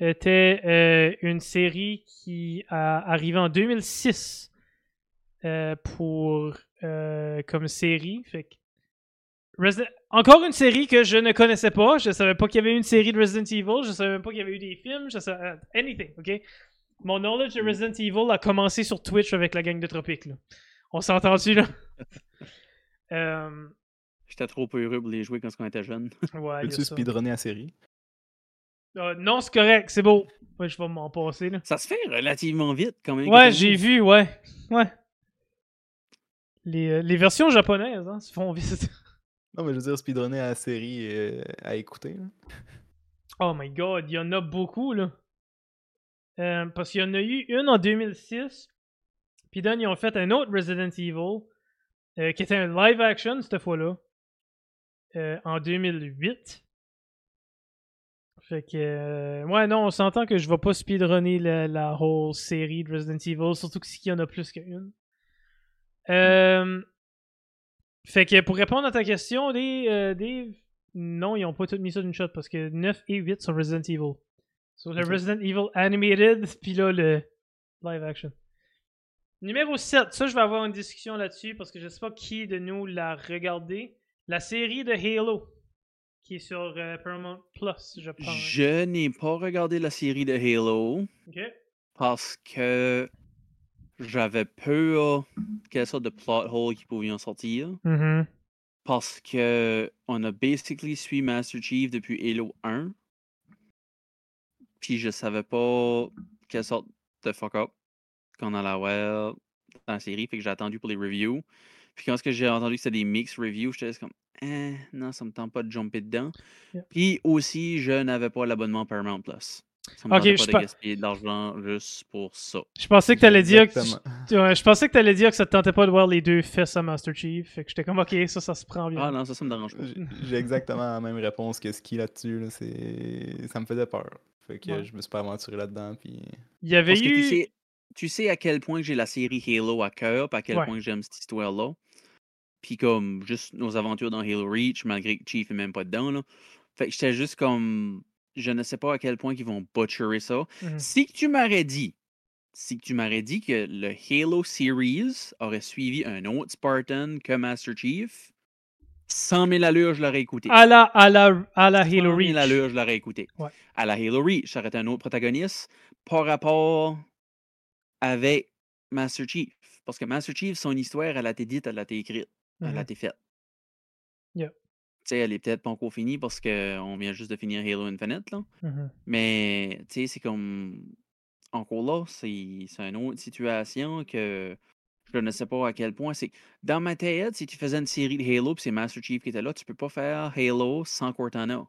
Était euh, une série qui a arrivé en 2006 pour comme série. Fait Encore une série que je ne connaissais pas. Je savais pas qu'il y avait une série de Resident Evil. Je savais même pas qu'il y avait eu des films. Je savais... Anything, ok? Mon knowledge de Resident Evil a commencé sur Twitch avec la gang de Tropique. Là. On s'est entendu là? <laughs> euh... J'étais trop heureux pour les jouer quand on était jeune. Ouais, Peux-tu speedrunner la série? Euh, non, c'est correct, c'est beau. Ouais, je vais m'en passer. Là. Ça se fait relativement vite quand même. Ouais, j'ai vu, ouais. Ouais. Les, euh, les versions japonaises hein, se font vite. <laughs> Non, mais je veux dire, speedrunner la série euh, à écouter. Là. Oh my god, il y en a beaucoup, là. Euh, parce qu'il y en a eu une en 2006. Puis then, ils ont fait un autre Resident Evil. Euh, qui était un live action cette fois-là. Euh, en 2008. Fait que. ouais, non, on s'entend que je vais pas speedrunner la, la whole série de Resident Evil. Surtout qu'il y en a plus qu'une. fait que pour répondre à ta question, des, des... Non, ils ont pas tout mis ça d'une shot parce que 9 et 8 sont Resident Evil. Sur le Resident Evil Animated, <laughs> puis là, le live action. Numéro 7, ça, je vais avoir une discussion là-dessus parce que je sais pas qui de nous l'a regardé. La série de Halo, qui est sur euh, Paramount Plus, je pense. Je n'ai pas regardé la série de Halo. OK. Parce que j'avais peur quelle sorte de plot hole qui pouvait en sortir. Mm-hmm. Parce que on a basically suivi Master Chief depuis Halo 1. Puis je savais pas quelle sorte de fuck up qu'on allait avoir dans la série. Fait que j'ai attendu pour les reviews. Puis quand j'ai entendu que c'était des mix reviews, j'étais comme eh, non, ça me tente pas de jumper dedans. Yeah. Puis aussi, je n'avais pas l'abonnement Paramount Plus. Ça me Ok, tentait je pas de gaspiller de l'argent juste pour ça. Je pensais que t'allais dire que tu- ouais, je pensais que t'allais dire que ça te tentait pas de voir les deux fesses à Master Chief. Fait que j'étais comme ok, ça, ça se prend bien. Ah non, ça, ça me dérange pas. J'ai- exactement la même réponse que Ski là-dessus. Là. C'est... Ça me faisait peur. Fait que Ouais. je me suis pas aventuré là-dedans. Puis... Il y avait Parce que eu. tu sais, tu sais à quel point j'ai la série Halo à cœur, à quel Ouais. point j'aime cette histoire-là. Puis comme juste nos aventures dans Halo Reach, malgré que Chief est même pas dedans. Là. Fait que j'étais juste comme. Je ne sais pas à quel point ils vont butcherer ça. Mhm. Si tu m'aurais dit, si que tu m'aurais dit que le Halo Series aurait suivi un autre Spartan que Master Chief, 100 000 allures, je l'aurais écouté. À la, à la, à la 100 Halo 000 Reach. allures, je l'aurais écouté. Ouais. À la Halo Reach, ça aurait été un autre protagoniste par rapport avec Master Chief. Parce que Master Chief, son histoire, elle a été dite, elle a été écrite, elle a Mhm. été faite. Yeah. Tu sais, elle est peut-être pas encore finie parce qu'on vient juste de finir Halo Infinite, là. Mhm. Mais, tu sais, c'est comme. Encore là, c'est c'est une autre situation que je ne sais pas à quel point. C'est Dans ma tête, si tu faisais une série de Halo puis c'est Master Chief qui était là, tu peux pas faire Halo sans Cortana.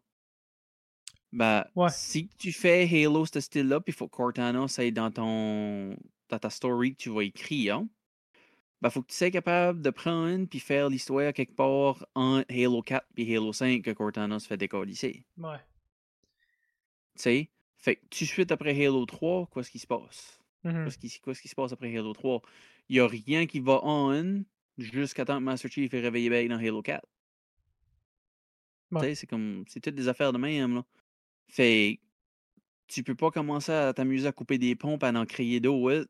Ben, Ouais. si tu fais Halo ce style-là, puis il faut que Cortana soit dans ton dans ta story que tu vas écrire, ben faut que tu sois capable de prendre puis faire l'histoire quelque part en Halo 4 puis Halo 5 que Cortana se fait décalisser. Ouais. Tu sais? Fait que tout de suite après Halo 3, qu'est-ce qui se passe? Qu'est-ce qui, qu'est-ce qui se passe après Halo 3? Il n'y a rien qui va on jusqu'à temps que Master Chief est réveillé back dans Halo 4. Tu sais, c'est comme. C'est toutes des affaires de même, là. Fait que tu peux pas commencer à t'amuser à couper des pompes, à en créer d'autres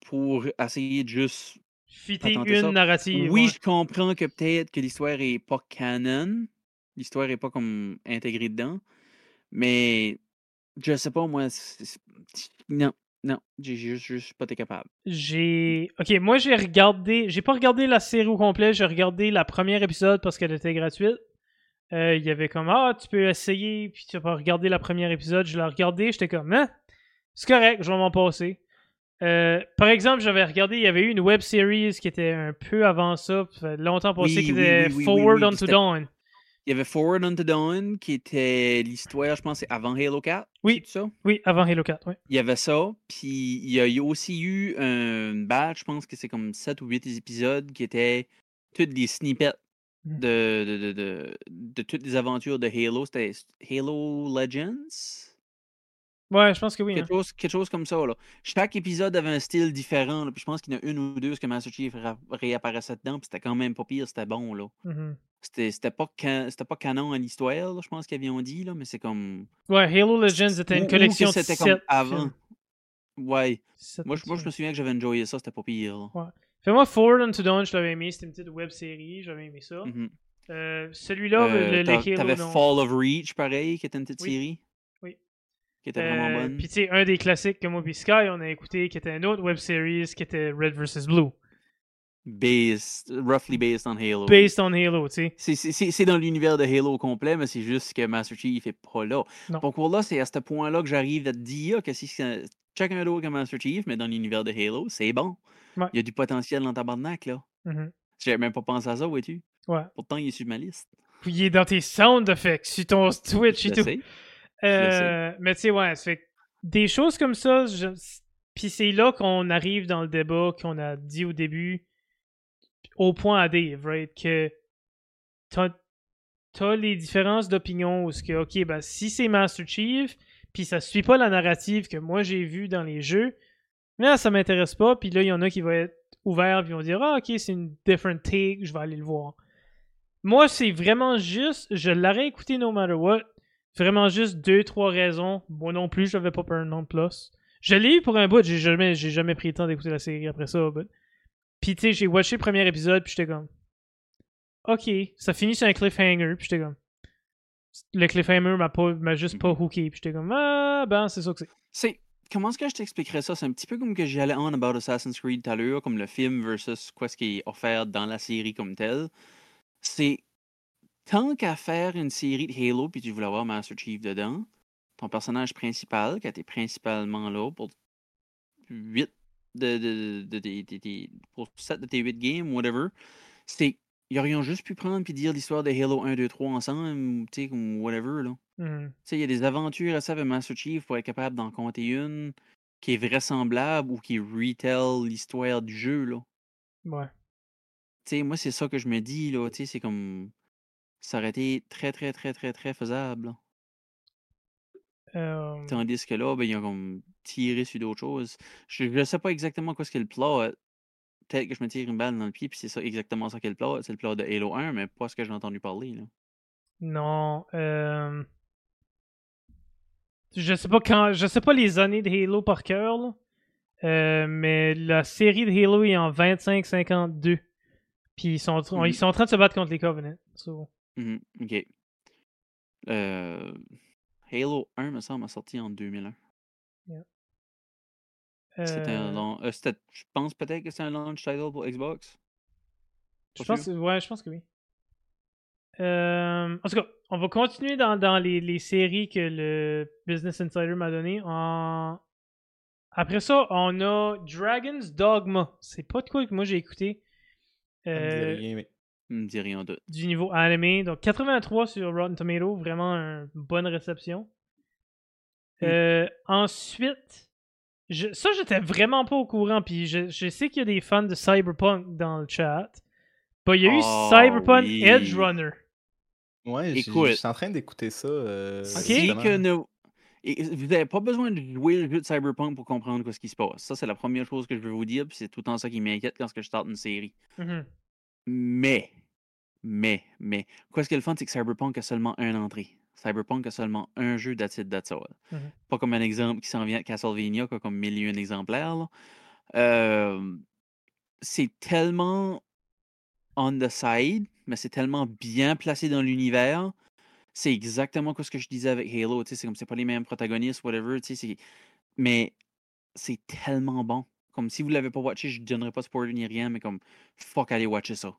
pour essayer de juste. Fitter une ça. narrative. Oui, ouais. je comprends que peut-être que l'histoire est pas canon. L'histoire est pas comme intégrée dedans. Mais je sais pas, moi. Non, non. J'ai juste, juste pas été capable. J'ai. Ok, moi j'ai regardé. J'ai pas regardé la série au complet, j'ai regardé la première épisode parce qu'elle était gratuite. Euh, Il y avait comme Ah, tu peux essayer, puis tu vas regarder la première épisode. Je l'ai regardé, j'étais comme Hein, c'est correct, je vais m'en passer. Euh, par exemple, j'avais regardé, il y avait eu une web series qui était un peu avant ça, longtemps passé, Oui, qui oui, était oui, Forward Unto Dawn. Il y avait Forward Unto Dawn, qui était l'histoire, je pense, avant Halo 4. Oui. ça? Oui, avant Halo 4, oui. Il y avait ça, puis il y a aussi eu un batch, je pense que c'est comme 7 ou 8 épisodes, qui étaient toutes des snippets Mm. de, de, de, de, de toutes les aventures de Halo. C'était Halo Legends? Ouais, je pense que oui. hein. Quelque, chose, quelque chose comme ça. Là. Chaque épisode avait un style différent. là, Puis je pense qu'il y en a une ou deux que Master Chief ra- réapparaissait dedans. Puis c'était quand même pas pire, c'était bon. là. Mhm. C'était c'était pas, can- c'était pas canon en histoire, là, je pense qu'ils avaient dit, là, mais c'est comme. Ouais, Halo Legends était une collection de c'était 7 comme avant. Ouais. Moi, je, moi, je me souviens que j'avais enjoyé ça, c'était pas pire. là. Fais-moi Forward Unto Dawn, je l'avais aimé, c'était une petite web série, j'avais aimé ça. Mhm. Euh, Celui-là, Euh, le, le Halo, T'avais. Fall of Reach, pareil, qui était une petite Oui. série? Qui était vraiment Euh, bonne. Puis tu sais, un des classiques que moi et Sky, on a écouté, qui était une autre web series, qui était Red vs. Blue. Based, roughly based on Halo. Based on Halo, tu sais. C'est- dans l'univers de Halo au complet, mais c'est juste que Master Chief est pas là. Non. Donc là, c'est à ce point-là que j'arrive à te dire que si c'est chacun d'autre que Master Chief, mais dans l'univers de Halo, c'est bon. Ouais. Il y a du potentiel dans ta barnaque, là. Mhm. J'avais même pas pensé à ça, vois-tu? Ouais. Pourtant, il est sur ma liste. Puis il est dans tes sound effects, sur ton Twitch et tout. sais. Euh, mais tu sais, ouais, ça fait des choses comme ça, je... puis c'est là qu'on arrive dans le débat qu'on a dit au début, au point à Dave, right, que t'as t'as les différences d'opinion où ce que, ok, ben si c'est Master Chief, puis ça suit pas la narrative que moi j'ai vue dans les jeux, là ça m'intéresse pas, puis là il y en a qui vont être ouverts, puis vont dire, ah ok, c'est une different take, je vais aller le voir. Moi, c'est vraiment juste, je l'aurais écouté no matter what, Vraiment juste deux, trois raisons. Moi non plus, j'avais pas Paramount Plus. Je l'ai eu pour un bout, j'ai jamais, j'ai jamais pris le temps d'écouter la série après ça. but- Puis tu sais, j'ai watché le premier épisode, puis j'étais comme. Ok, ça finit sur un cliffhanger, puis j'étais comme. Le cliffhanger m'a pas, m'a juste pas hooké, puis j'étais comme ah ben c'est ça que c'est. C'est. Comment est-ce que je t'expliquerais ça? C'est un petit peu comme que j'y allais on about Assassin's Creed tout à l'heure, comme le film versus quoi ce qui est offert dans la série comme tel. C'est tant qu'à faire une série de Halo puis tu voulais avoir Master Chief dedans, ton personnage principal, qui était principalement là pour 8 de, de, de, de- pour 7 de tes 8 games, whatever, c'est ils aurions juste pu prendre puis dire l'histoire de Halo 1, 2, 3 ensemble, tu sais, comme whatever, là. Mhm. Tu sais, il y a des aventures à ça avec Master Chief pour être capable d'en compter une qui est vraisemblable ou qui retell l'histoire du jeu, là. Ouais. Tu sais, moi, c'est ça que je me dis, là. Tu sais, c'est comme. Ça aurait été très, très, très, très, très faisable. Euh, Tandis que là, ben, ils ont comme tiré sur d'autres choses. Je ne sais pas exactement quoi ce qu'est le plot. Peut-être que je me tire une balle dans le pied, puis c'est ça exactement ça qu'est le plot. C'est le plot de Halo 1, mais pas ce que j'ai entendu parler. Là. Non. Euh... Je sais pas quand. Je sais pas les années de Halo par cœur, là. Euh, mais la série de Halo est en 25-52. Puis ils sont, en train- ils sont en train de se battre contre les Covenants. So, Mhm, ok. Euh, Halo 1, me semble, a sorti en 2001. C'était un euh, long. euh, c'était- je pense peut-être que c'est un launch title pour Xbox? Je Pas pense, sûr? ouais, je pense que oui. Euh, en tout cas, on va continuer dans, dans les, les séries que le Business Insider m'a donné. En... Après ça, on a Dragon's Dogma. C'est pas de quoi que moi j'ai écouté. Ça me dit Euh, rien, mais- me dis rien d'autre. du niveau anime. Donc 83 sur Rotten Tomato, vraiment une bonne réception. Mm. Euh, ensuite, je- ça j'étais vraiment pas au courant, puis je, je sais qu'il y a des fans de Cyberpunk dans le chat. Bah, il y a eu Oh, Cyberpunk oui. Edge Runner. Ouais, je suis en train d'écouter ça. euh, Ok. Que et vous n'avez pas besoin de jouer le jeu de Cyberpunk pour comprendre ce qui se passe. Ça, c'est la première chose que je veux vous dire, puis c'est tout le temps ça qui m'inquiète quand je starte une série. Mhm. Mais, mais, mais, quoi ce qui est le fun, c'est que Cyberpunk a seulement un entrée. Cyberpunk a seulement un jeu that's it, that's all. Mhm. Pas comme un exemple qui s'en vient à Castlevania, comme mille et un exemplaires. Euh, c'est tellement on the side, mais c'est tellement bien placé dans l'univers. C'est exactement quoi ce que je disais avec Halo. tu sais, C'est comme c'est pas les mêmes protagonistes, whatever. tu sais, c'est- Mais c'est tellement bon. Comme si vous l'avez pas watché, je ne donnerai pas spoiler ni rien, mais comme fuck, allez watcher ça.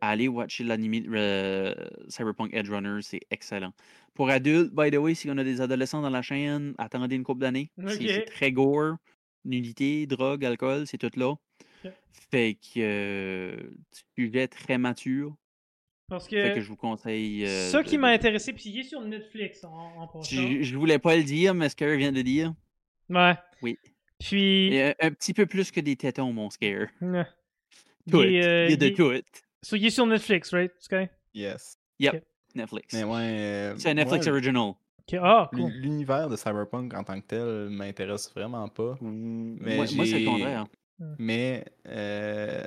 Allez watcher l'anime euh, Cyberpunk Edge Runner, c'est excellent. Pour adultes, by the way, si on a des adolescents dans la chaîne, attendez une couple d'années. C'est- très gore, nudité, drogue, alcool, c'est tout là. Fait que euh, sujet très mature. Parce Fait que, que je vous conseille. euh, ça de- qui m'a de- intéressé, puis il est sur Netflix en, en passant. Je, je voulais pas le dire, mais Scare vient de dire. Ouais. Oui. Puis, Et un, un petit peu plus que des tétons, mon Scare. euh, <laughs> Tout. euh, il y a de il est- tout. So, il est sur Netflix, right, Sky? Yes. Netflix. Mais ouais. euh, C'est un Netflix moi, original. Ah, cool. l'u- L'univers de Cyberpunk en tant que tel m'intéresse vraiment pas. Mais moi, moi, c'est le contraire. Mais euh,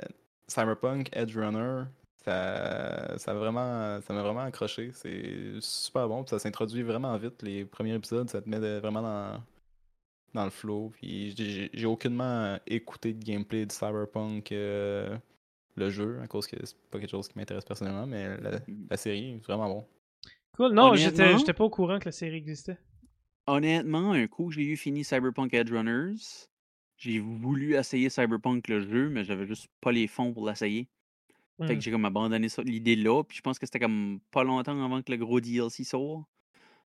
Cyberpunk Edge Runner, ça, ça, vraiment, ça m'a vraiment accroché. C'est super bon. puis ça s'introduit vraiment vite. Les premiers épisodes, ça te met de- vraiment dans, dans le flow. Puis j'ai aucunement écouté de gameplay de Cyberpunk, euh, le jeu, à cause que c'est pas quelque chose qui m'intéresse personnellement, mais la, la série est vraiment bon. Cool. Non, j'étais pas au courant que la série existait. Honnêtement, un coup, j'ai eu fini Cyberpunk Edge Runners. J'ai voulu essayer Cyberpunk le jeu, mais j'avais juste pas les fonds pour l'essayer. Fait Hmm. que j'ai comme abandonné ça- l'idée là. Puis je pense que c'était comme pas longtemps avant que le gros DLC sort.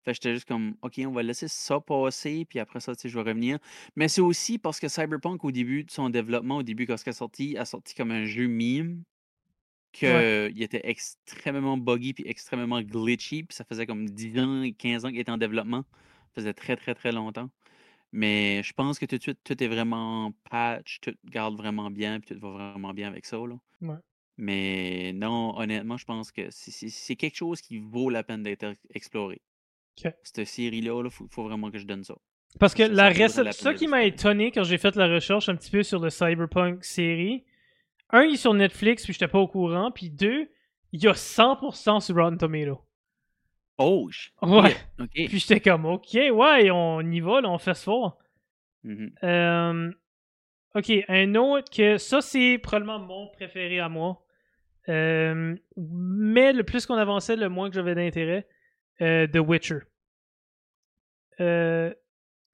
Fait j'étais juste comme, OK, on va laisser ça passer, puis après ça, tu sais, je vais revenir. Mais c'est aussi parce que Cyberpunk, au début de son développement, au début, quand il est sorti, a sorti comme un jeu meme, qu'il était extrêmement buggy, puis extrêmement glitchy, puis ça faisait comme 10 ans et 15 ans qu'il était en développement. Ça faisait très, très, très longtemps. Mais je pense que tout de suite, tout est vraiment patch, tout garde vraiment bien, puis tout va vraiment bien avec ça, là. Ouais. Mais non, honnêtement, je pense que c'est- c'est c'est quelque chose qui vaut la peine d'être ex- exploré. Cette série-là, il faut, faut vraiment que je donne ça. Parce que Ça- la la ça qui m'a étonné quand j'ai fait la recherche un petit peu sur le Cyberpunk série, un, il est sur Netflix, puis j'étais pas au courant, puis deux, il y a 100% sur Rotten Tomato. Oh! Ouais. yeah. Puis j'étais comme, ok, ouais, on y va, là, on fait ce fort. Mhm. Euh, ok, un autre que ça, c'est probablement mon préféré à moi. Euh, mais le plus qu'on avançait, le moins que j'avais d'intérêt. Euh, The Witcher. Euh,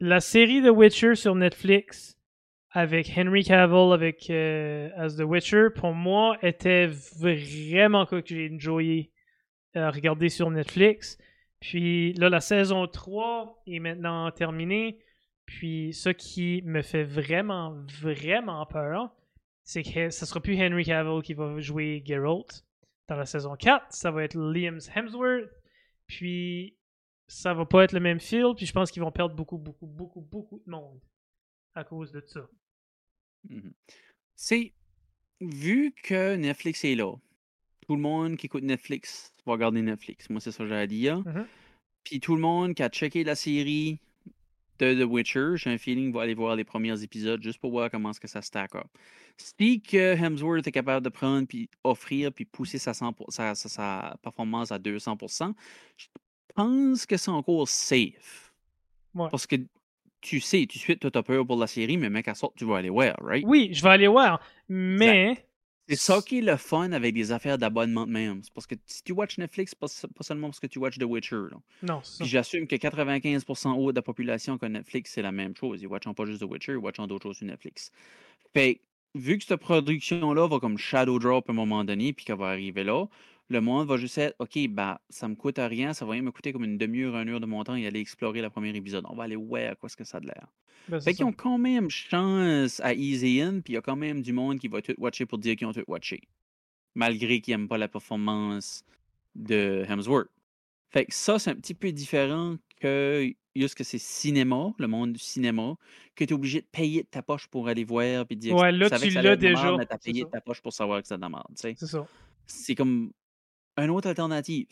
la série The Witcher sur Netflix avec Henry Cavill avec euh, as The Witcher pour moi était vraiment quoi que j'ai enjoyé à regarder sur Netflix. Puis là la saison 3 est maintenant terminée. Puis ce qui me fait vraiment vraiment peur, c'est que ce sera plus Henry Cavill qui va jouer Geralt, Dans la saison 4, ça va être Liam Hemsworth. Puis ça va pas être le même feel. Puis je pense qu'ils vont perdre beaucoup, beaucoup, beaucoup, beaucoup de monde à cause de ça. Mhm. C'est vu que Netflix est là, tout le monde qui écoute Netflix va regarder Netflix. Moi, c'est ça que à dire. Mhm. Puis tout le monde qui a checké la série de The Witcher, j'ai un feeling va aller voir les premiers épisodes juste pour voir comment est-ce que ça stack up. Si que Hemsworth est capable de prendre puis offrir puis pousser sa, 100% sa, sa- sa performance à 200%, je pense que c'est encore safe. Ouais. Parce que tu sais, tu suis, toi, t'as peur pour la série, mais mec, à sort, tu vas aller voir, right? Oui, je vais aller voir. Mais. C'est ça qui est le fun avec des affaires d'abonnement de même. C'est parce que si tu watches Netflix, c'est pas, se- pas seulement parce que tu watches The Witcher. là. Non. Puis j'assume que 95% haut de la population qui a Netflix, c'est la même chose. Ils watchent pas juste The Witcher, ils watchent d'autres choses sur Netflix. Fait que, vu que cette production-là va comme shadow drop à un moment donné, puis qu'elle va arriver là, le monde va juste être, OK, bah, ça me coûte rien, ça va rien me coûter comme une demi-heure, une heure de mon temps et aller explorer le premier épisode. On va aller, ouais, à quoi est-ce que ça a de l'air? Ben, Fait qu'ils ça. ont quand même chance à easy in, puis il y a quand même du monde qui va tout watcher pour dire qu'ils ont tout watché. Malgré qu'ils n'aiment pas la performance de Hemsworth. Fait que ça, c'est un petit peu différent que juste que c'est cinéma, le monde du cinéma, que tu es obligé de payer de ta poche pour aller voir puis dire que Ouais, là, tu ça l'as déjà, t'as c'est payé ça. de ta poche pour savoir que c'est de la merde, tu sais. C'est ça. C'est comme une autre alternative.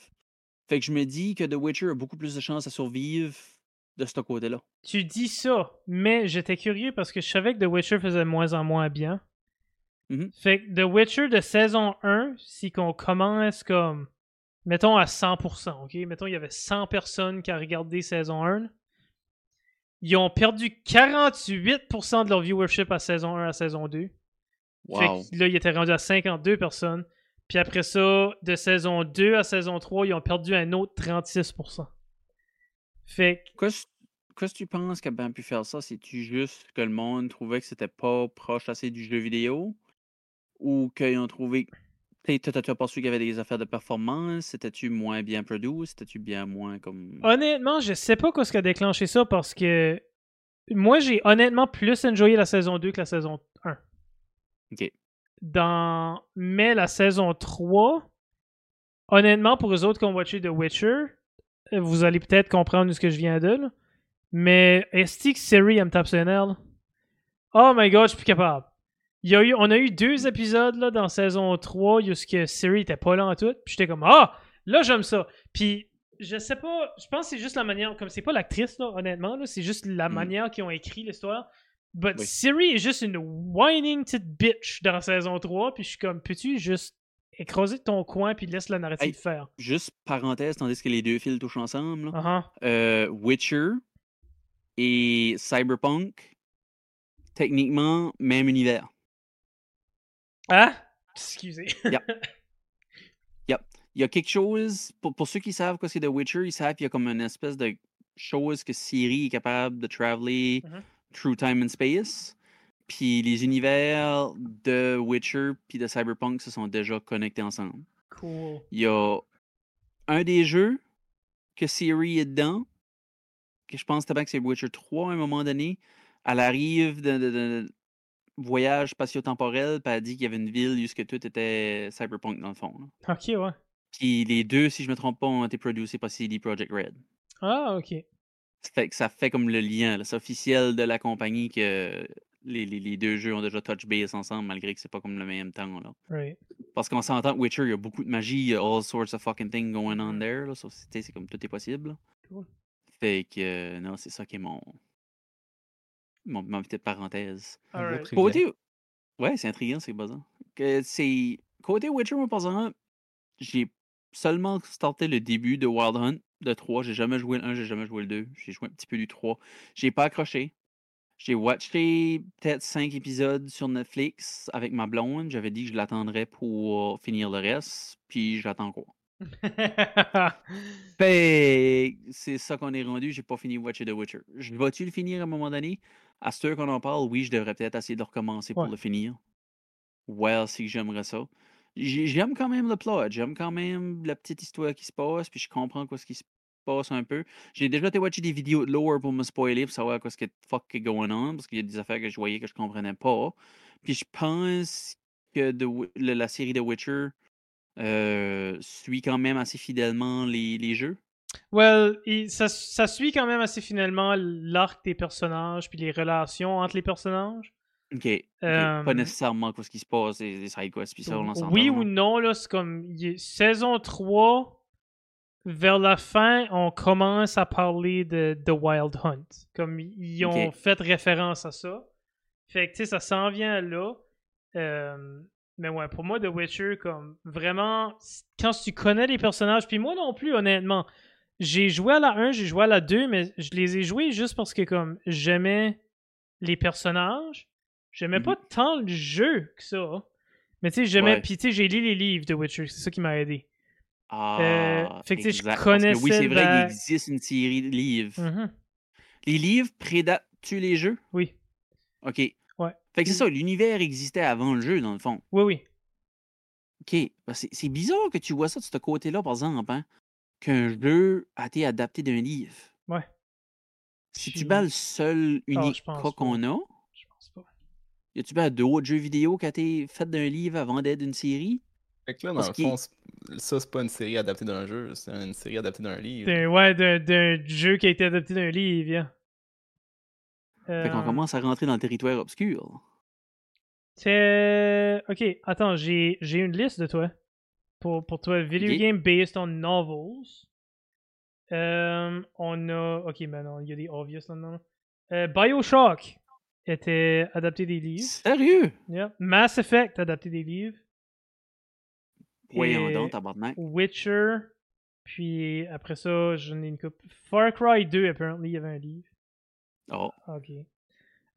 Fait que je me dis que The Witcher a beaucoup plus de chances à survivre de ce côté-là. Tu dis ça, mais j'étais curieux parce que je savais que The Witcher faisait de moins en moins bien. Mhm. Fait que The Witcher de saison 1, si qu'on commence comme. Mettons à 100%, ok? Mettons il y avait 100 personnes qui ont regardé saison 1. Ils ont perdu 48% de leur viewership à saison 1 à saison 2. Fait Wow. que là, ils étaient rendus à 52 personnes. Puis après ça, de saison 2 à saison 3, ils ont perdu un autre 36%. Fait que Qu'est-ce qu'est-ce que tu penses qu'il a bien pu faire ça? C'est-tu juste que le monde trouvait que c'était pas proche assez du jeu vidéo? Ou qu'ils ont trouvé. Tu sais, toi, t'as- tu as pas su qu'il y avait des affaires de performance? C'était-tu moins bien produit? C'était-tu bien moins comme. Honnêtement, je sais pas ce qui a déclenché ça parce que moi, j'ai honnêtement plus enjoyé la saison 2 que la saison 1. Ok. Dans... Mais la saison 3, honnêtement, pour les autres qui ont watché The Witcher, euh, vous allez peut-être comprendre ce que je viens de là. Mais est-ce que Siri elle me tape sur? Oh my god, je suis plus capable. Il y a eu, on a eu deux épisodes là, dans saison 3 où ce que Siri était pas là en tout. Puis j'étais comme Ah! Là j'aime ça. Puis je sais pas, je pense que c'est juste la manière, comme c'est pas l'actrice là, honnêtement, là, c'est juste la Mm. manière qu'ils ont écrit l'histoire. But Oui. Siri est juste une whining petite bitch dans saison 3, puis je suis comme, peux-tu juste écraser ton coin puis laisse la narrative Hey. faire? Juste parenthèse, tandis que les deux fils touchent ensemble. là. Ah. Euh, Witcher et Cyberpunk, techniquement, même univers. Hein? Excusez. <laughs> Il y a quelque chose, pour, pour ceux qui savent quoi c'est The Witcher, ils savent qu'il y a comme une espèce de chose que Siri est capable de traveler Mhm. Through time and space. Puis les univers de Witcher puis de Cyberpunk se sont déjà connectés ensemble. Cool. Il y a un des jeux que Siri est dedans, que je pense que c'est Witcher 3 à un moment donné. Elle arrive de, de- de voyage spatio-temporel, puis elle dit qu'il y avait une ville où ce que tout était Cyberpunk dans le fond. là. Ok, ouais. Puis les deux, si je me trompe pas, ont été produits par CD Projekt Red. Ah, ok. Ça fait que ça fait comme le lien, là, c'est officiel de la compagnie que les, les- les deux jeux ont déjà touch base ensemble, malgré que c'est pas comme le même temps. Là. Right. Parce qu'on s'entend que Witcher, il y a beaucoup de magie, il y a all sorts of fucking things going on there. Là, so, c'est comme tout est possible. Cool. Fait que, euh, non, c'est ça qui est mon, mon, ma petite parenthèse. Trivia. Côté. Ouais, c'est intriguant, c'est buzzant. Que c'est. Côté Witcher, moi, par exemple, j'ai seulement starté le début de Wild Hunt de 3. J'ai jamais joué le 1, j'ai jamais joué le 2. J'ai joué un petit peu du 3. J'ai pas accroché. J'ai watché peut-être 5 épisodes sur Netflix avec ma blonde. J'avais dit que je l'attendrais pour finir le reste. Puis j'attends. <laughs> Fait que c'est ça qu'on est rendu. J'ai pas fini de watcher The Witcher. Je vais-tu le finir à un moment donné? À ce qu'on en parle, oui, je devrais peut-être essayer de recommencer pour le finir. C'est que j'aimerais ça. J'ai- J'aime quand même le plot. J'aime quand même la petite histoire qui se passe. Puis je comprends quoi ce qui se passe un peu. J'ai déjà été watcher des vidéos de lore pour me spoiler, pour savoir quoi ce fuck est going on. Parce qu'il y a des affaires que je voyais que je comprenais pas. Puis je pense que The le- la série de Witcher euh, suit quand même assez fidèlement les, les jeux. Well, ça, ça suit quand même assez finalement l'arc des personnages puis les relations entre les personnages. Ok. Euh, Pas nécessairement quoi ce qui se passe, les, les side quests, puis ça, on s'entend. Oui ou non, là, c'est comme saison 3, vers la fin, on commence à parler de The Wild Hunt. Comme ils ont fait référence à ça. Fait que tu sais, ça s'en vient là. Euh, mais ouais, pour moi, The Witcher, comme vraiment, quand tu connais les personnages, puis moi non plus, honnêtement, j'ai joué à la 1, j'ai joué à la 2, mais je les ai joués juste parce que comme j'aimais les personnages. J'aimais Mhm. pas tant le jeu que ça. Mais tu sais, j'aimais. Ouais. Puis tu sais, j'ai lu les livres de Witcher, c'est ça qui m'a aidé. Ah, fait que, tu sais, je Oui, c'est vrai, la- il existe une série de livres. Mhm. Les livres prédatent-tu les jeux? Oui, Ok. Ouais. Fait que c'est ça, l'univers existait avant le jeu, dans le fond. oui, oui. Ok. Ben, C'est c'est bizarre que tu vois ça de ce côté-là, par exemple, hein? Qu'un jeu a été adapté d'un livre. Ouais. Si tu bats le seul Ah, unique cas qu'on a? Y a-tu bien d'autres jeux vidéo qui a été fait d'un livre avant d'être une série? Fait que là, dans Parce le fond, ça, c'est pas une série adaptée d'un jeu, c'est une série adaptée d'un livre. Ouais, d'un- jeu qui a été adapté d'un livre. yeah. Fait qu'on Euh, commence à rentrer dans le territoire obscur. C'est. Ok, attends, j'ai j'ai une liste de toi. Pour, pour toi, video game based on novels. Euh, on a. Ok, mais non, il y a des obvious là-dedans. Euh, Bioshock était adapté des livres. Sérieux? Yeah. Mass Effect adapté des livres. Voyons Et donc, tabarnak. Witcher. Puis après ça, j'en ai une coupe. Far Cry 2, apparently, il y avait un livre. Oh, Ok.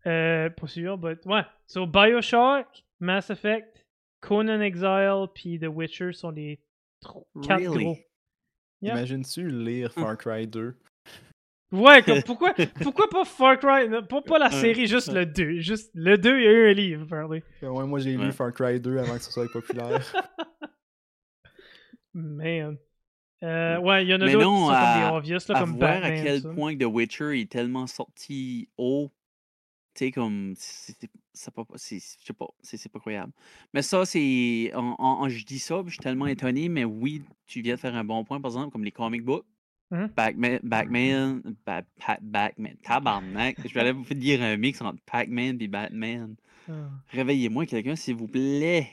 Euh, pas sûr, but ouais. So Bioshock, Mass Effect, Conan Exile, puis The Witcher sont les quatre Really? gros. Yeah. Imagines-tu lire Far Cry 2 Ouais, comme <laughs> pourquoi, pourquoi pas Far Cry, non, pas, pas la série, juste le 2. Juste le 2, il y a eu un livre. Ouais, moi j'ai Ouais. lu Far Cry 2 avant que ce soit populaire. <laughs> Man. Euh, ouais, il y en a Mais d'autres qui non, sont comme à- des obvious, là, à comme voir Batman. à quel ça. point The Witcher est tellement sorti haut, tu sais, comme, c'est pas, c'est- je sais pas, pas croyable. Mais ça, c'est, en- en- en- je dis ça, je suis tellement étonné, mais oui, tu viens de faire un bon point, par exemple, comme les comic books. Mhm. Batman, Batman, Ba- Pa- Batman, tabarnak. Je vais aller vous dire un mix entre Pac-Man et Batman. Ah. Réveillez-moi quelqu'un, s'il vous plaît.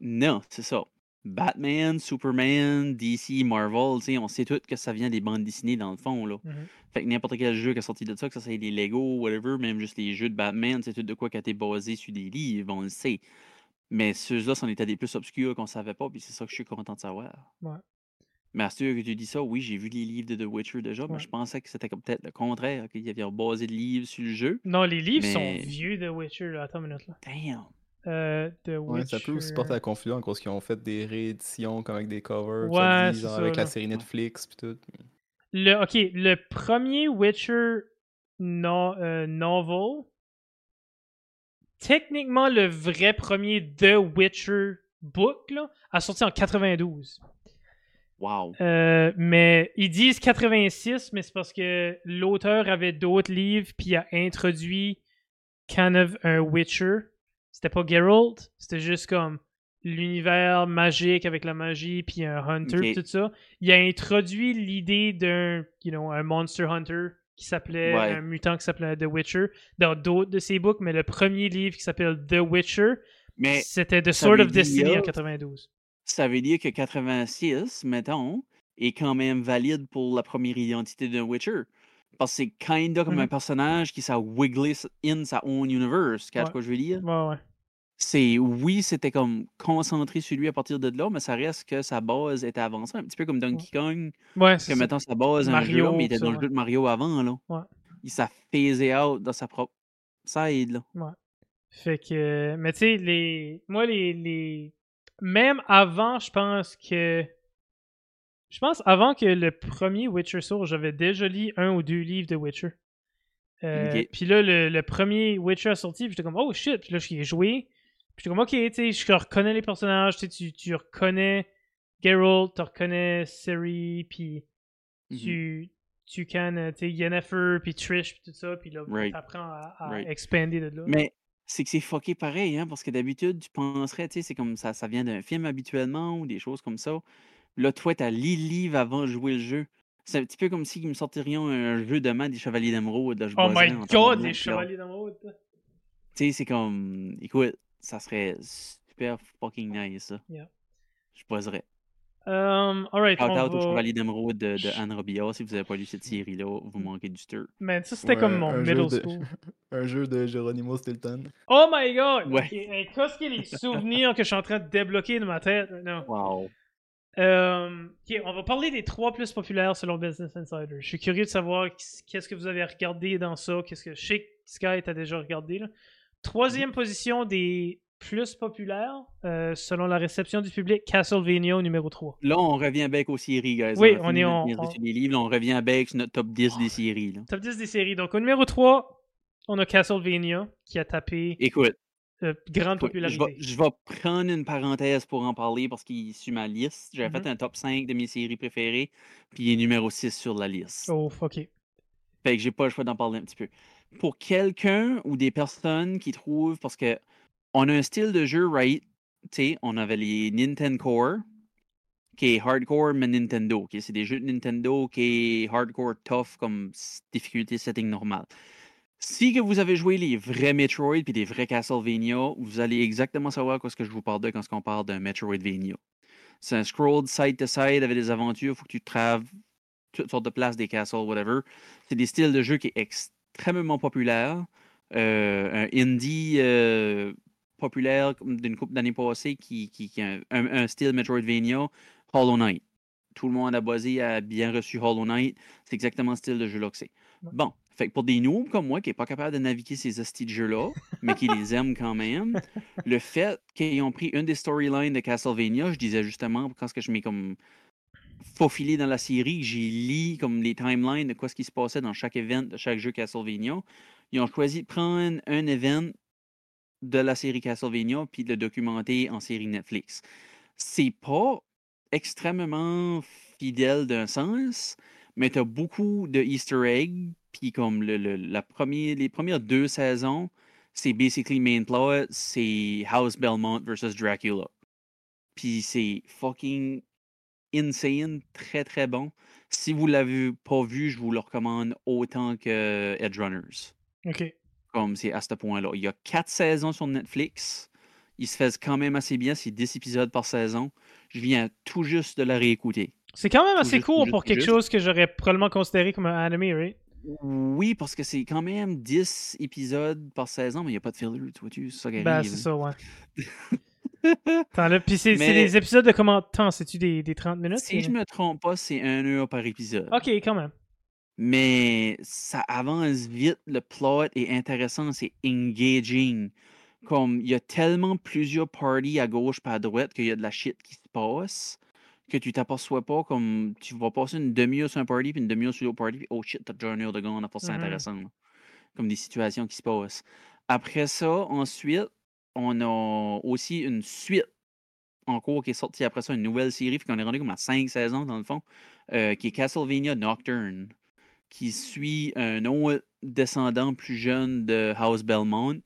Non, c'est ça. Batman, Superman, DC, Marvel, on sait tous que ça vient des bandes dessinées dans le fond, là. Mhm. Fait que n'importe quel jeu qui est sorti de ça, que ça soit des Lego, whatever, même juste les jeux de Batman, c'est tout de quoi qui a été basé sur des livres, on le sait. Mais ceux-là, c'en étaient des plus obscurs qu'on savait pas, puis c'est ça que je suis content de savoir. Ouais. Mais à que tu dis ça, oui, j'ai vu les livres de The Witcher déjà, mais je pensais que c'était comme peut-être le contraire, qu'il y avait basé de livres sur le jeu. Non, les livres Mais- sont vieux de Witcher, là. Attends une minute, là. Damn! Euh, The Ouais, ça peut aussi porter Witcher. à confusion cause qu'ils ont fait des rééditions comme avec des covers, Ouais, ça dit, c'est genre ça, avec là. la série Netflix puis tout. Le, ok, le premier Witcher no- euh, novel, techniquement le vrai premier The Witcher book, là, a sorti en 92. Wow! Euh, mais ils disent 86, mais c'est parce que l'auteur avait d'autres livres puis a introduit kind of un Witcher. C'était pas Geralt, c'était juste comme l'univers magique avec la magie puis un hunter tout ça. Il a introduit l'idée d'un, you know, un monster hunter qui s'appelait Ouais. un mutant qui s'appelait The Witcher dans d'autres de ses books, mais le premier livre qui s'appelle The Witcher, c'était The Sword of Destiny en dire- 92. Ça veut dire que 86, mettons, est quand même valide pour la première identité d'un Witcher. Parce que c'est kinda comme un Mhm. personnage qui s'est wigglé in sa own universe. Catch Ouais. quoi je veux dire? Ouais, ouais. C'est, oui, c'était comme concentré sur lui à partir de là, mais ça reste que sa base était avancée. Un petit peu comme Donkey Kong, Ouais, que mettons sa base un jeu, Mario, mais il était ça, dans le ouais. jeu de Mario avant, là. Ouais. Il s'est phasé out dans sa propre side, là. Fait que, mais tu sais, les, moi, les, les, même avant, je pense que, je pense avant que le premier Witcher sort, j'avais déjà lu un ou deux livres de Witcher. Euh. Puis là, le, le premier Witcher a sorti, puis j'étais comme, oh shit, puis là, j'y ai joué. Puis j'étais comme, ok, tu sais, je reconnais les personnages, tu tu, reconnais Geralt, tu reconnais Ciri, puis Mhm. tu, tu can, tu sais, Yennefer, puis Trish, puis tout ça, puis là, Right. t'apprends à, à Right. expander de là. Mais C'est que c'est fucké pareil, hein, parce que d'habitude, tu penserais, tu sais, c'est comme ça, ça vient d'un film habituellement ou des choses comme ça. Là, toi, t'as lu le livre avant de jouer le jeu. C'est un petit peu comme s'ils me sortirions un jeu de main des Chevaliers d'Emeraude. Oh my god, là. chevaliers d'émeraude. Tu sais, c'est comme. Écoute, ça serait super fucking nice, ça. Yeah. Je buzzerais. Um, alright, Shout on out au va... Chevalier d'Émeraude de, de. Anne Robillard. Si vous n'avez pas lu cette série-là, vous manquez du stir. Man, ça c'était Ouais, comme mon middle de- school. <laughs> Un jeu de Geronimo Stilton. Oh my god! Ouais. Qu'est-ce qu'il y a les souvenirs que je suis en train de débloquer dans ma tête maintenant? Wow. Ok, on va parler des trois plus populaires selon Business Insider. Je suis curieux de savoir qu'est-ce que vous avez regardé dans ça, qu'est-ce que je sais que Sky t'a déjà regardé. Là. Troisième position des plus populaires euh, selon la réception du public, Castlevania au numéro 3. Là, on revient avec aux séries, guys. Oui, on est en- des livres. On revient avec notre top 10 des séries. Là. Top 10 des séries. Donc au numéro 3, on a Castlevania qui a tapé Écoute, euh, grande écoute, popularité. vais, je vais prendre une parenthèse pour en parler parce qu'il est sur ma liste. J'avais Mhm. fait un top 5 de mes séries préférées, puis il est numéro 6 sur la liste. Oh, ok. Fait que j'ai pas le choix d'en parler un petit peu. Pour quelqu'un ou des personnes qui trouvent, parce que on a un style de jeu, right? Tu sais, on avait les Nintendo Core, qui est hardcore, mais Nintendo. C'est des jeux de Nintendo qui est hardcore tough comme difficulté setting normale. Si vous avez joué les vrais Metroid puis des vrais Castlevania, vous allez exactement savoir quoi ce que je vous parle de quand on parle d'un Metroidvania. C'est un scroll side to side avec des aventures, il faut que tu traves toutes sortes de places, des castles, whatever. C'est des styles de jeu qui est extrêmement populaire. Euh, un indie euh, populaire comme d'une couple d'années passées qui, qui, qui a un, un- style Metroidvania, Hollow Knight. Tout le monde a basé a bien reçu Hollow Knight. C'est exactement le style de jeu là que c'est. Bon, fait que pour des noobs comme moi qui n'est pas capable de naviguer ces hosties de jeux-là, mais qui les aiment quand même, <laughs> le fait qu'ils ont pris une des storylines de Castlevania, je disais justement, quand que je m'ai comme faufilé dans la série, j'ai lu comme les timelines de quoi ce qui se passait dans chaque event de chaque jeu Castlevania. Ils ont choisi de prendre un event de la série Castlevania puis de le documenter en série Netflix. C'est pas extrêmement fidèle d'un sens, mais tu as beaucoup de Easter eggs, puis comme le, le- la premier, les premières deux saisons, c'est basically main plot, c'est House Belmont versus Dracula. Puis c'est fucking insane, très très bon. Si vous l'avez pas vu, je vous le recommande autant que Edge Runners. Ok. Comme c'est à ce point-là. Il y a quatre saisons sur Netflix. Ils se faisent quand même assez bien. C'est 10 épisodes par saison. Je viens tout juste de la réécouter. C'est quand même assez court pour quelque juste. chose que j'aurais probablement considéré comme un anime, right? Oui, parce que c'est quand même 10 épisodes par saison, mais il n'y a pas de filler, tu vois-tu? C'est ça qui Ben, c'est ça, ouais. <laughs> Attends, là, puis c'est Mais- des épisodes de combien de temps? C'est-tu des, des 30 minutes? Si je me trompe pas, c'est un heure par épisode. Ok, quand même. Mais ça avance vite, le plot est intéressant, c'est engaging. Comme il y a tellement plusieurs parties à gauche pas à droite qu'il y a de la shit qui se passe que tu t'aperçois pas comme tu vas passer une demi-heure sur un party puis une demi-heure sur l'autre party puis oh shit t'as déjà une heure de c'est Mhm. intéressant. là. Comme des situations qui se passent. Après ça, ensuite, on a aussi une suite en cours qui est sortie après ça, une nouvelle série, puis qu'on est rendu comme à cinq saisons dans le fond, euh, qui est Castlevania Nocturne qui suit un autre descendant plus jeune de House Belmont.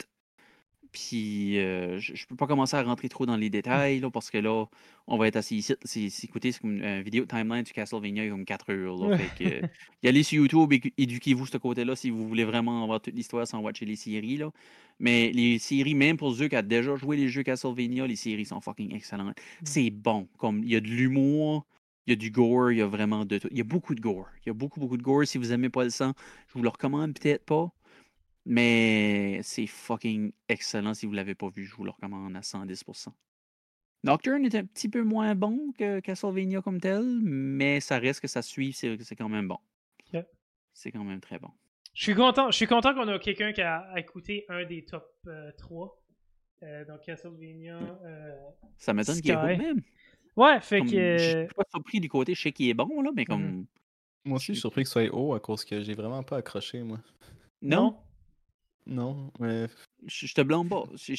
Puis, euh, je, je peux pas commencer à rentrer trop dans les détails, là, parce que là, on va être assis ici. C'est, c'est- écoutez, c'est comme une vidéo timeline sur Castlevania, il y a comme 4 heures. Là, fait que, euh, <laughs> y allez sur YouTube et éduquez-vous de ce côté-là si vous voulez vraiment avoir toute l'histoire sans watcher les séries. Là. Mais les séries, même pour ceux qui ont déjà joué les jeux Castlevania, les séries sont fucking excellentes. C'est bon. Comme il y a de l'humour, il y a du gore, il y a vraiment de tout. Il y a beaucoup de gore. Il y a beaucoup, beaucoup de gore. Si vous aimez pas le sang, je vous le recommande peut-être pas. Mais c'est fucking excellent. Si vous l'avez pas vu, je vous le recommande à 110%. Nocturne est un petit peu moins bon que Castlevania comme tel, mais ça reste que ça suit, c'est c'est quand même bon. C'est quand même très bon. Je suis content, je suis content qu'on a quelqu'un qui a écouté un des top euh, 3. Euh, donc Castlevania. euh, Ça m'étonne qu'il écoute même. Ouais, fait Comme, que. Je suis pas surpris du côté, je sais qu'il est bon, là, mais comme. Mhm. Moi aussi, je suis surpris que ce soit haut à cause que j'ai vraiment pas accroché, moi. Non, Non, mais je, je te blâme pas. C'est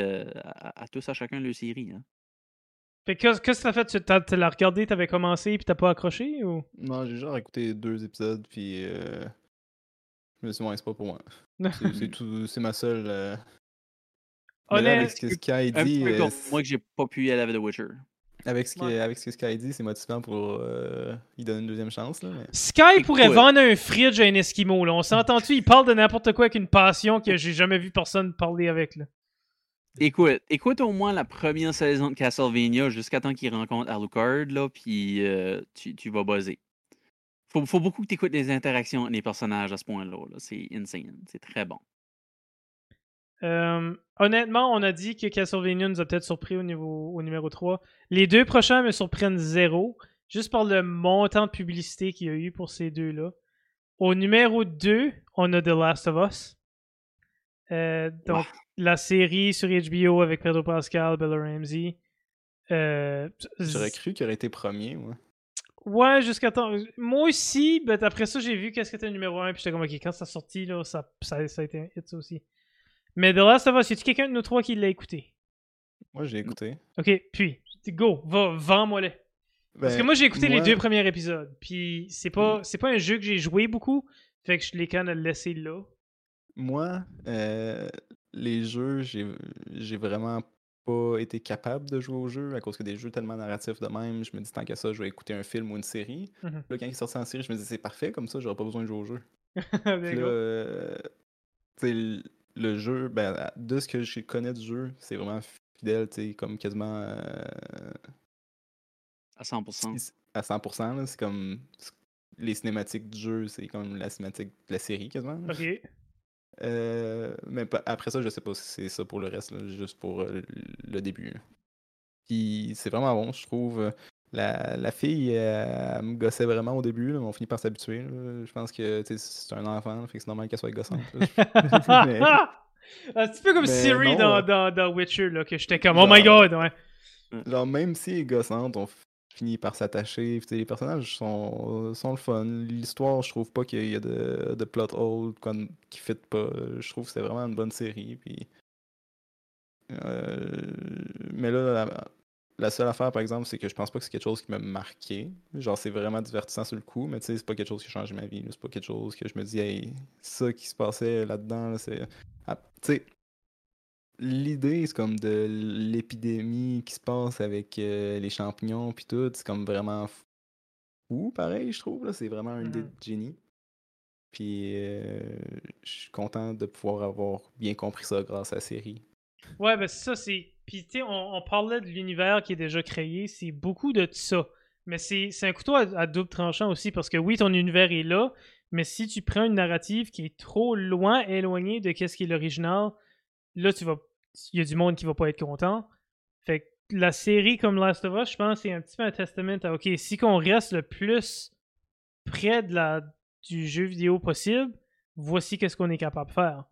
euh, à, à tous, à chacun leur série. Hein. Fait que qu'est-ce que t'as fait? Tu t'as- l'as regardé, t'avais commencé, puis t'as pas accroché ou? non, j'ai genre écouté deux épisodes, puis euh... je me suis dit, ouais, c'est pas pour moi. <laughs> C'est- tout, c'est ma seule, euh, Mais là, honnête- avec ce que Sky dit, peu euh, comme c'est- moi que j'ai pas pu y aller avec The Witcher. Avec, ce que, Ouais. avec ce que Sky dit, c'est motivant pour euh, lui donner une deuxième chance. Là, mais... Sky pourrait vendre un fridge à un Esquimau, là. On s'entend-tu? Il parle de n'importe quoi avec une passion que j'ai jamais vu personne parler avec, là. Écoute, écoute au moins la première saison de Castlevania jusqu'à temps qu'il rencontre Alucard, là, puis euh, tu, tu vas buzzer. Faut, faut beaucoup que tu écoutes les interactions entre les personnages à ce point-là. là. C'est insane. C'est très bon. Euh, honnêtement, on a dit que Castlevania nous a peut-être surpris au, niveau, au numéro 3. Les deux prochains me surprennent zéro, juste par le montant de publicité qu'il y a eu pour ces deux-là. Au numéro 2, on a The Last of Us. Euh, donc, la série sur HBO avec Pedro Pascal, Bella Ramsey. Euh, J'aurais cru qu'il aurait été premier. Moi. Ouais, jusqu'à temps. Moi aussi, ben après ça, j'ai vu qu'est-ce que était le numéro 1, puis j'étais comme, ok, quand ça sorti, là, ça, ça, ça a été un hit, ça aussi. Mais The Last of Us, y a-tu quelqu'un de nous trois qui l'a écouté? Moi, j'ai écouté. Ok, puis, go, va, vends-moi-le. Parce que Ben, moi, j'ai écouté les deux premiers épisodes, puis c'est pas, c'est pas un jeu que j'ai joué beaucoup, fait que je l'ai quand même laissé là. Moi, euh, les jeux, j'ai j'ai vraiment pas été capable de jouer aux jeux à cause que des jeux tellement narratifs de même. Je me dis tant qu'à ça, je vais écouter un film ou une série. Mhm. Là, quand il est sorti en série, je me dis c'est parfait, comme ça, j'aurais pas besoin de jouer au jeu. <laughs> Là, euh, le- jeu, ben, de ce que je connais du jeu, c'est vraiment fidèle, tu sais, comme quasiment euh, À 100%. c'est- à 100%. là, C'est comme les cinématiques du jeu, c'est comme la cinématique de la série quasiment. là. Ok. Euh, mais après ça, je sais pas si c'est ça pour le reste, là, juste pour euh, le début. là. Puis c'est vraiment bon, je trouve. La, la fille, euh, elle me gossait vraiment au début, là, mais on finit par s'habituer. Je pense que c'est un enfant, fait que c'est normal qu'elle soit gossante. <laughs> Mais- Ah, un petit peu comme Siri non, dans, euh, dans, dans Witcher, là, que j'étais comme, oh my god, ouais. Genre, même si elle est gossante, on finit par s'attacher. Les personnages sont, sont le fun. L'histoire, je trouve pas qu'il y a de, de plot hole qui fit pas. Je trouve que c'est vraiment une bonne série. Puis... Euh, Mais là, la, seule affaire, par exemple, c'est que je pense pas que c'est quelque chose qui m'a marqué. Genre, c'est vraiment divertissant sur le coup, mais tu sais, c'est pas quelque chose qui a changé ma vie. C'est pas quelque chose que je me dis, hey, ça qui se passait là-dedans, là, c'est. Ah, tu sais, l'idée, c'est comme de l'épidémie qui se passe avec euh, les champignons puis tout, c'est comme vraiment fou, pareil, je trouve. là. C'est vraiment une idée Mhm. de génie. Puis euh, je suis content de pouvoir avoir bien compris ça grâce à la série. Ouais, ben ça, c'est. Puis, tu sais, on, parlait de l'univers qui est déjà créé, c'est beaucoup de ça. Mais c'est un couteau à, double tranchant aussi, parce que oui, ton univers est là, mais si tu prends une narrative qui est trop loin, éloignée de qu'est-ce qui est l'original, là, tu vas. Il y a du monde qui va pas être content. Fait que la série comme Last of Us, je pense, c'est un petit peu un testament à OK, si qu'on reste le plus près du jeu vidéo possible, voici qu'est-ce qu'on est capable de faire.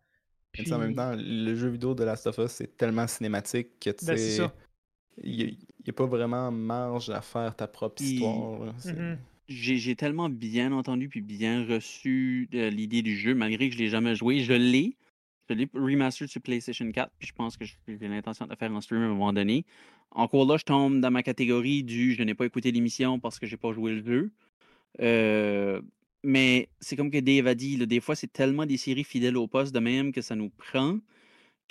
En même temps, le jeu vidéo de Last of Us, c'est tellement cinématique que tu Ben, c'est sais. Il n'y a, pas vraiment marge à faire ta propre histoire. J'ai tellement bien entendu puis bien reçu euh, l'idée du jeu, malgré que je l'ai jamais joué. Je l'ai. Je l'ai remastered sur PlayStation 4, puis je pense que j'ai l'intention de le faire en stream à un moment donné. Encore là, je tombe dans ma catégorie du je n'ai pas écouté l'émission parce que j'ai pas joué le jeu. Euh, mais c'est comme que Dave a dit, là, des fois, c'est tellement des séries fidèles au poste de même que ça nous prend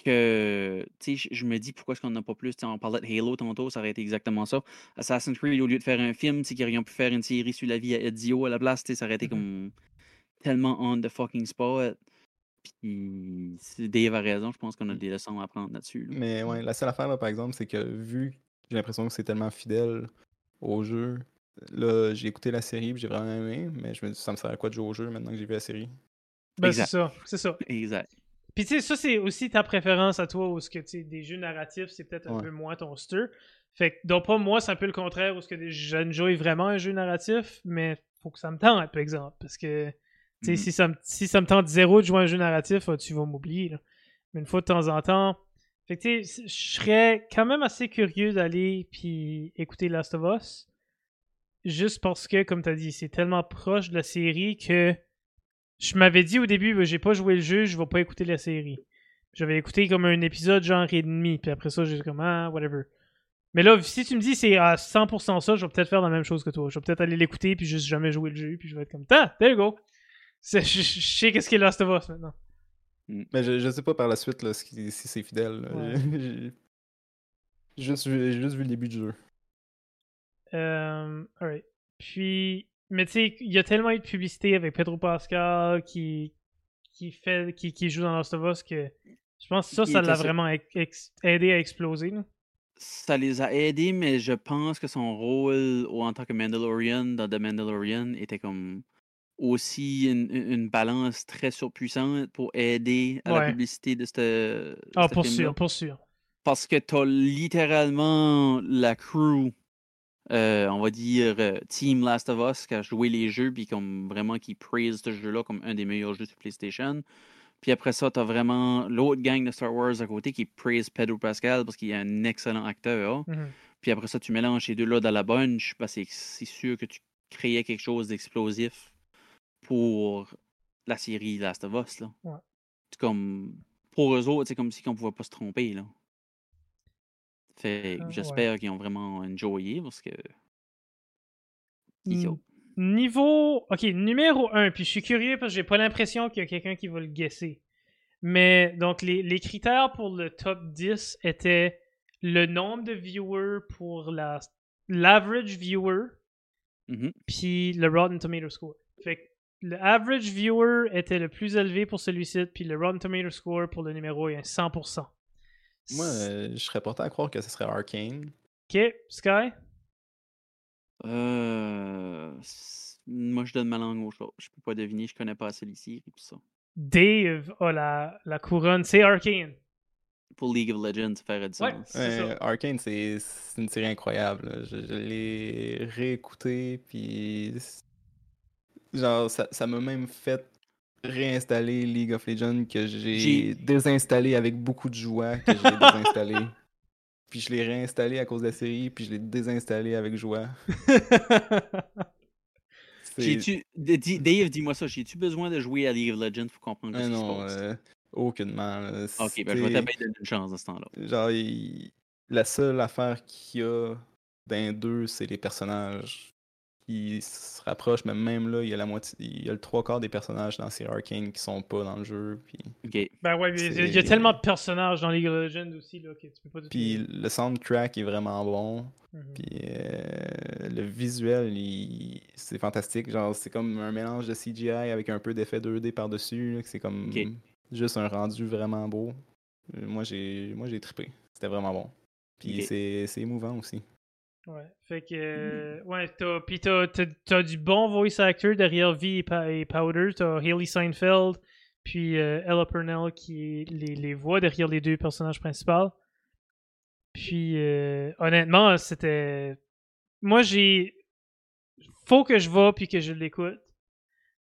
que je- me dis pourquoi est-ce qu'on n'a pas plus? On parlait de Halo tantôt, ça aurait été exactement ça. Assassin's Creed, au lieu de faire un film, c'est qu'ils auraient pu faire une série sur la vie à Ezio à la place. Ça aurait été Mhm. comme tellement on the fucking spot. Puis Dave a raison, je pense qu'on a des leçons à apprendre là-dessus. là. Mais ouais, la seule affaire, là, par exemple, c'est que vu que j'ai l'impression que c'est tellement fidèle au jeu, là, j'ai écouté la série puis j'ai vraiment aimé, mais je me dis, ça me sert à quoi de jouer au jeu maintenant que j'ai vu la série? Ben, c'est ça, c'est ça. Exact. Puis tu sais, ça c'est aussi ta préférence à toi, où ce que tu sais, des jeux narratifs, c'est peut-être un Ouais. peu moins ton stir. Fait que, donc pas moi, c'est un peu le contraire, où ce que des jeunes jouent vraiment un jeu narratif, mais faut que ça me tente, par exemple. Parce que, tu sais, Mhm. si, ça me, si ça me tente zéro de jouer un jeu narratif, ah, tu vas m'oublier. là. Mais une fois de temps en temps. Fait que tu sais, je serais quand même assez curieux d'aller puis écouter Last of Us. Juste parce que, comme tu as dit, c'est tellement proche de la série que je m'avais dit au début, ben, j'ai pas joué le jeu, je vais pas écouter la série. J'avais écouté comme un épisode genre et demi, puis après ça, j'ai comme ah, whatever. Mais là, si tu me dis c'est à 100% ça, je vais peut-être faire la même chose que toi. Je vais peut-être aller l'écouter, puis juste jamais jouer le jeu, puis je vais être comme, ah, there you go. <laughs> Je, je sais qu'est-ce qu'est Last of Us maintenant. Mais je, je sais pas par la suite là, si, si c'est fidèle. Ouais. <laughs> J'ai juste, juste vu le début du jeu. Euh. Puis, mais tu sais, il y a tellement eu de publicité avec Pedro Pascal qui, qui, fait, qui, qui joue dans Last of Us que je pense que ça, Il ça l'a vraiment aidé à exploser. là. Ça les a aidés, mais je pense que son rôle en tant que Mandalorian dans The Mandalorian était comme aussi une, balance très surpuissante pour aider à Ouais. la publicité de ce Ah, pour sûr, pour sûr. Parce que t'as littéralement la crew, euh, on va dire euh, Team Last of Us, qui a joué les jeux, puis comme vraiment qui praise ce jeu-là comme un des meilleurs jeux sur PlayStation. Puis après ça, t'as vraiment l'autre gang de Star Wars à côté qui praise Pedro Pascal parce qu'il est un excellent acteur. Mhm. Puis après ça, tu mélanges ces deux-là dans la bunch, parce que c'est sûr que tu créais quelque chose d'explosif pour la série Last of Us. Là. Ouais. Comme pour eux autres, c'est comme si on pouvait pas se tromper. Là. Fait Ah, ouais. j'espère qu'ils ont vraiment enjoyé parce que. Niveau. Ok, numéro 1, puis je suis curieux parce que j'ai pas l'impression qu'il y a quelqu'un qui va le guesser. Mais donc, les, les critères pour le top 10 étaient le nombre de viewers pour la l'average viewer, Mhm. puis le Rotten Tomato score. Fait que le average viewer était le plus élevé pour celui-ci, puis le Rotten Tomato score pour le numéro 1 est 100%. Moi, euh, je serais porté à croire que ce serait Arcane. Ok, Sky? Euh, Moi, je donne ma langue au chat. Je peux pas deviner, je connais pas assez les séries pis ça. Dave a la, la couronne, c'est Arcane. Pour League of Legends, ça ferait du Ouais. Euh, Arcane, c'est c'est une série incroyable. Je, je l'ai réécouté, puis genre ça ça m'a même fait réinstaller League of Legends que j'ai désinstallé avec beaucoup de joie que j'ai <laughs> désinstallé. Puis je l'ai réinstallé à cause de la série, puis je l'ai désinstallé avec joie. <laughs> Di- Dave, dis-moi ça, j'ai-tu besoin de jouer à League of Legends pour comprendre Ah ce qui se non, passe? euh, aucunement. là. Ok, ben je vais t'appeler une chance à ce temps-là. Genre, il- la seule affaire qu'il y a d'un deux, c'est les personnages se rapprochent, mais même là, il y a la moitié, il y a le trois quarts des personnages dans Série Arcane qui sont pas dans le jeu. Puis, Ok. Ben ouais, il y a tellement de personnages dans League of Legends aussi là, que tu peux pas tout puis le soundtrack est vraiment bon. Mhm. Puis euh, le visuel, il- c'est fantastique. Genre, c'est comme un mélange de CGI avec un peu d'effet 2D par-dessus. C'est comme juste un rendu vraiment beau. Euh, Moi, j'ai moi j'ai trippé. C'était vraiment bon. Puis c'est émouvant aussi. Ouais. Fait que. euh, ouais, t'as, pis t'as, t'as, t'as du bon voice actor derrière V et, Powder. T'as Haley Seinfeld, puis euh, Ella Purnell qui les, les voix derrière les deux personnages principaux. Puis, euh, honnêtement, c'était. Moi, j'ai. Faut que je va puis que je l'écoute.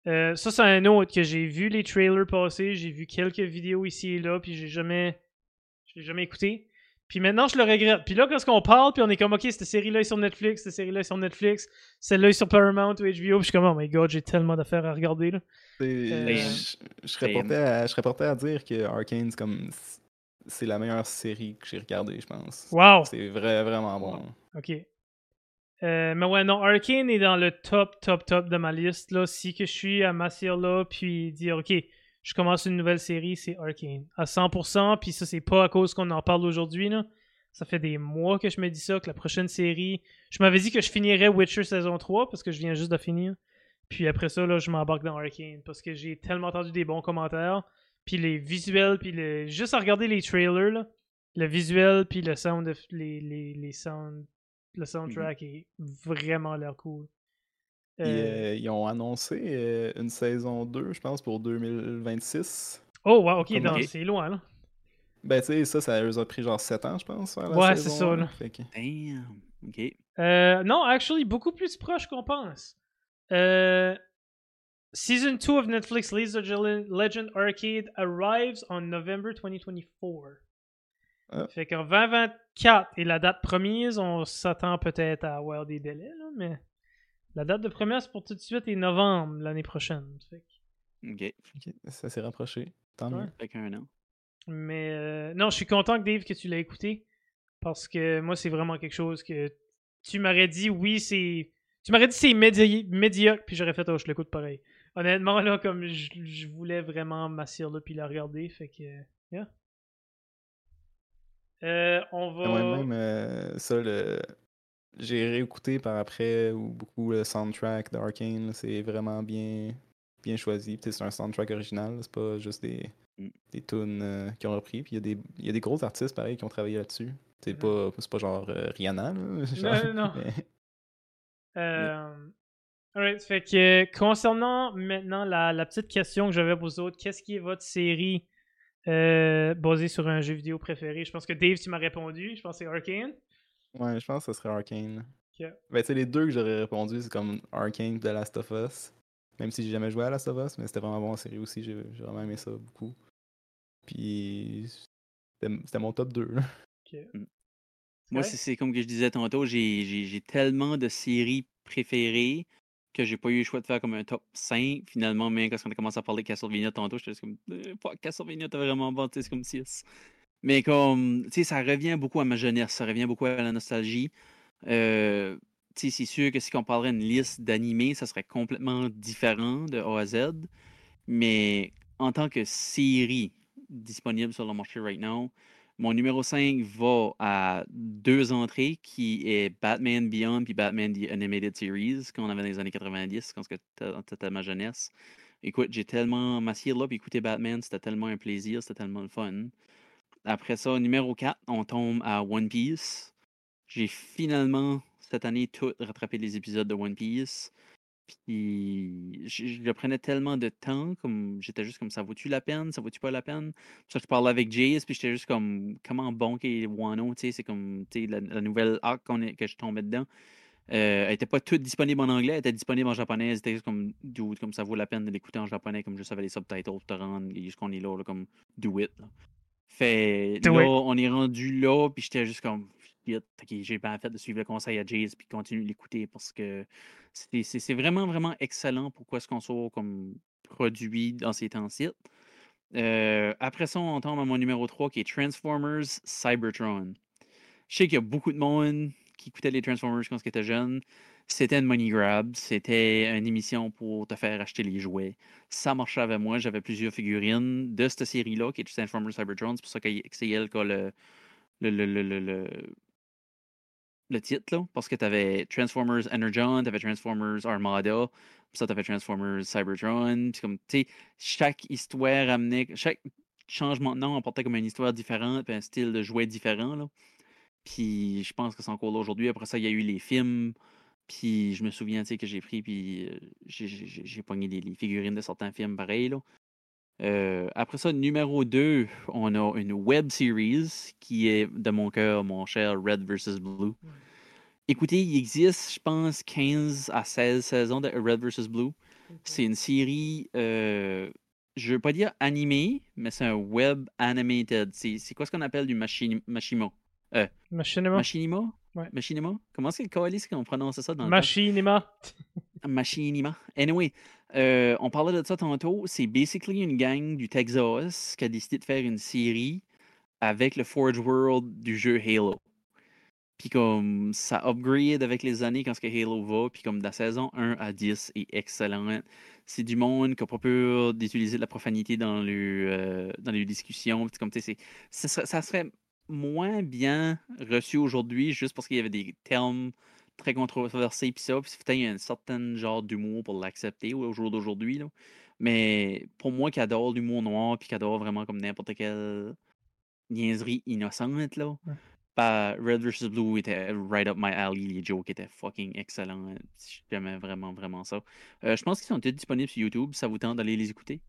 Euh, ça, c'est un autre que j'ai vu les trailers passer, j'ai vu quelques vidéos ici et là, puis j'ai jamais. Je l'ai jamais écouté. Puis maintenant, je le regrette. Puis là, quand on parle, puis on est comme, OK, cette série-là est sur Netflix, cette série-là est sur Netflix, celle-là est sur Paramount ou HBO, puis je suis comme, oh my god, j'ai tellement d'affaires à regarder, là. C'est- Euh, je, je serais porté à, je serais porté à dire que Arcane, c'est comme. C'est la meilleure série que j'ai regardée, je pense. Wow! C'est vrai, vraiment bon. OK. Euh, mais ouais, non, Arkane est dans le top, top, top de ma liste, là. Si que je suis à m'asseoir là, puis dire, OK, je commence une nouvelle série, c'est Arkane. À 100%, puis ça, c'est pas à cause qu'on en parle aujourd'hui, là. Ça fait des mois que je me dis ça, que la prochaine série... Je m'avais dit que je finirais Witcher saison 3, parce que je viens juste de finir. Puis après ça, là, je m'embarque dans Arkane, parce que j'ai tellement entendu des bons commentaires. Puis les visuels, puis le... juste à regarder les trailers, là, le visuel, puis le sound, les, les, les sound, le soundtrack est vraiment l'air cool. Euh, euh, ils ont annoncé euh, une saison 2, je pense, pour 2026. Oh, wow, ok, comme- non, Ok. c'est loin, là. Ben, tu sais, ça, ça leur a pris genre 7 ans, je pense. faire la Ouais, c'est ça, là. Fait que- Damn. Ok. Euh, non, actually, beaucoup plus proche qu'on pense. Euh, season 2 of Netflix League of Legend Arcade arrives on November 2024. Ah. Fait qu'en 2024 est la date promise, on s'attend peut-être à avoir des délais, là, mais la date de promesse pour tout de suite est novembre l'année prochaine. Fait que- Ok. Ok, ça s'est rapproché. Tant Ouais. mieux. Fait qu'un an. Mais euh, non, je suis content que Dave que tu l'as écouté parce que moi c'est vraiment quelque chose que tu m'aurais dit oui c'est Tu m'aurais dit c'est médi médiocre, puis j'aurais fait, oh, je l'écoute pareil. Honnêtement, là, comme je, je voulais vraiment m'asseoir là, puis la regarder, fait que. Yeah. Euh, on va. Ouais, même euh, ça, le... j'ai réécouté par après ou beaucoup le soundtrack d'Arkane. C'est vraiment bien, bien choisi. C'est un soundtrack original, c'est pas juste des, Mm. des tunes euh, qui ont repris. Puis il y, a des- il y a des gros artistes pareil qui ont travaillé là-dessus. C'est Mhm. pas, c'est pas genre euh, Rihanna. Là, <laughs> genre, non, non. mais- <laughs> Euh, alright, fait que concernant maintenant la, la petite question que j'avais pour vous autres, qu'est-ce qui est votre série basée sur un jeu vidéo préféré? Je pense que Dave, tu m'as répondu. Je pense que c'est Arcane. Ouais, je pense que ce serait Arcane. Ok. Ben, tu sais, les deux que j'aurais répondu, c'est comme Arcane de Last of Us. Même si j'ai jamais joué à Last of Us, mais c'était vraiment bon en série aussi. J'ai vraiment aimé ça beaucoup. Puis, c'était mon top 2. Là. <laughs> Ok. Mm. Moi, c'est- comme que je disais tantôt, j'ai j'ai- j'ai tellement de séries préférées que j'ai pas eu le choix de faire comme un top 5. Finalement, même quand on a commencé à parler de Castlevania tantôt, j'étais juste comme Euh, fuck, Castlevania, t'es vraiment bon, c'est comme 6. Mais comme, tu sais, ça revient beaucoup à ma jeunesse, ça revient beaucoup à la nostalgie. Euh, tu sais, c'est sûr que si on parlerait une liste d'animés, ça serait complètement différent de A à Z. Mais en tant que série disponible sur le marché right now, mon numéro 5 va à deux entrées, qui est Batman Beyond puis Batman The Animated Series, qu'on avait dans les années 90, quand c'était ma jeunesse. Écoute, j'ai tellement m'assied là puis écouter Batman, c'était tellement un plaisir, c'était tellement le fun. Après ça, numéro 4, on tombe à One Piece. J'ai finalement, cette année, tout rattrapé les épisodes de One Piece. Puis je, le prenais tellement de temps, comme j'étais juste comme ça vaut-tu la peine, ça vaut-tu pas la peine? Puis je parlais avec Jace, puis j'étais juste comme comment bon qu'est Wano, tu sais, c'est comme la, nouvelle arc qu'on est- que je tombais dedans. Euh, elle était pas toute disponible en anglais, elle était disponible en japonais, c'était juste comme dude, comme ça vaut la peine de l'écouter en japonais, comme juste avec les subtitles te rendre jusqu'on est là, là, comme do it. Fait là, on est rendu là, puis j'étais juste comme shit, ok, j'ai bien fait de suivre le conseil à Jace puis continuer de l'écouter parce que c'est vraiment, vraiment excellent pourquoi est-ce qu'on soit comme produit dans ces temps-ci. Euh, après ça, on tombe à mon numéro 3 qui est Transformers Cybertron. Je sais qu'il y a beaucoup de monde qui écoutait les Transformers quand ils étaient jeunes. C'était une money grab, c'était une émission pour te faire acheter les jouets. Ça marchait avec moi, j'avais plusieurs figurines de cette série-là qui est Transformers Cybertron. C'est pour ça que c'est a le, le, le, le, le, titre, là, parce que tu avais Transformers Energon, tu avais Transformers Armada, puis ça, tu avais Transformers Cybertron. Puis comme, tu sais, chaque histoire amenait, chaque changement de nom apportait comme une histoire différente, puis un style de jouet différent. Puis je pense que c'est encore là aujourd'hui. Après ça, il y a eu les films. Puis je me souviens, tu sais, que j'ai pris, puis euh, j'ai- j'ai j'ai- pogné les, les figurines de certains films pareils, là. Euh, après ça, numéro 2, on a une web series qui est de mon cœur, mon cher Red vs. Blue. Écoutez, il existe, je pense, 15 à 16 saisons de Red vs. Blue. C'est une série, euh, je veux pas dire animée, mais c'est un web animated. C'est c'est quoi ce qu'on appelle du machini- machinima? Machinima? Machinima? Ouais. Machinima? Comment est-ce que qu'on prononce ça dans le? Machinima. <laughs> Machinima. Anyway, euh, on parlait de ça tantôt. C'est basically une gang du Texas qui a décidé de faire une série avec le Forge World du jeu Halo. Puis comme ça upgrade avec les années quand ce que Halo va, puis comme de la saison 1 à 10 est excellent. C'est du monde qui n'a pas peur d'utiliser de la profanité dans le euh, dans les discussions. Comme tu sais, c'est- ça ça serait moins bien reçu aujourd'hui juste parce qu'il y avait des termes très controversés puis ça. Puis il y a un certain genre d'humour pour l'accepter au jour d'aujourd'hui. là. Mais pour moi qui adore l'humour noir puis qui adore vraiment comme n'importe quelle niaiserie innocente là. Ouais. bah, Red vs Blue était right up my alley, les jokes étaient fucking excellents. J'aimais vraiment, vraiment ça. Euh, je pense qu'ils sont tous disponibles sur YouTube, ça vous tente d'aller les écouter?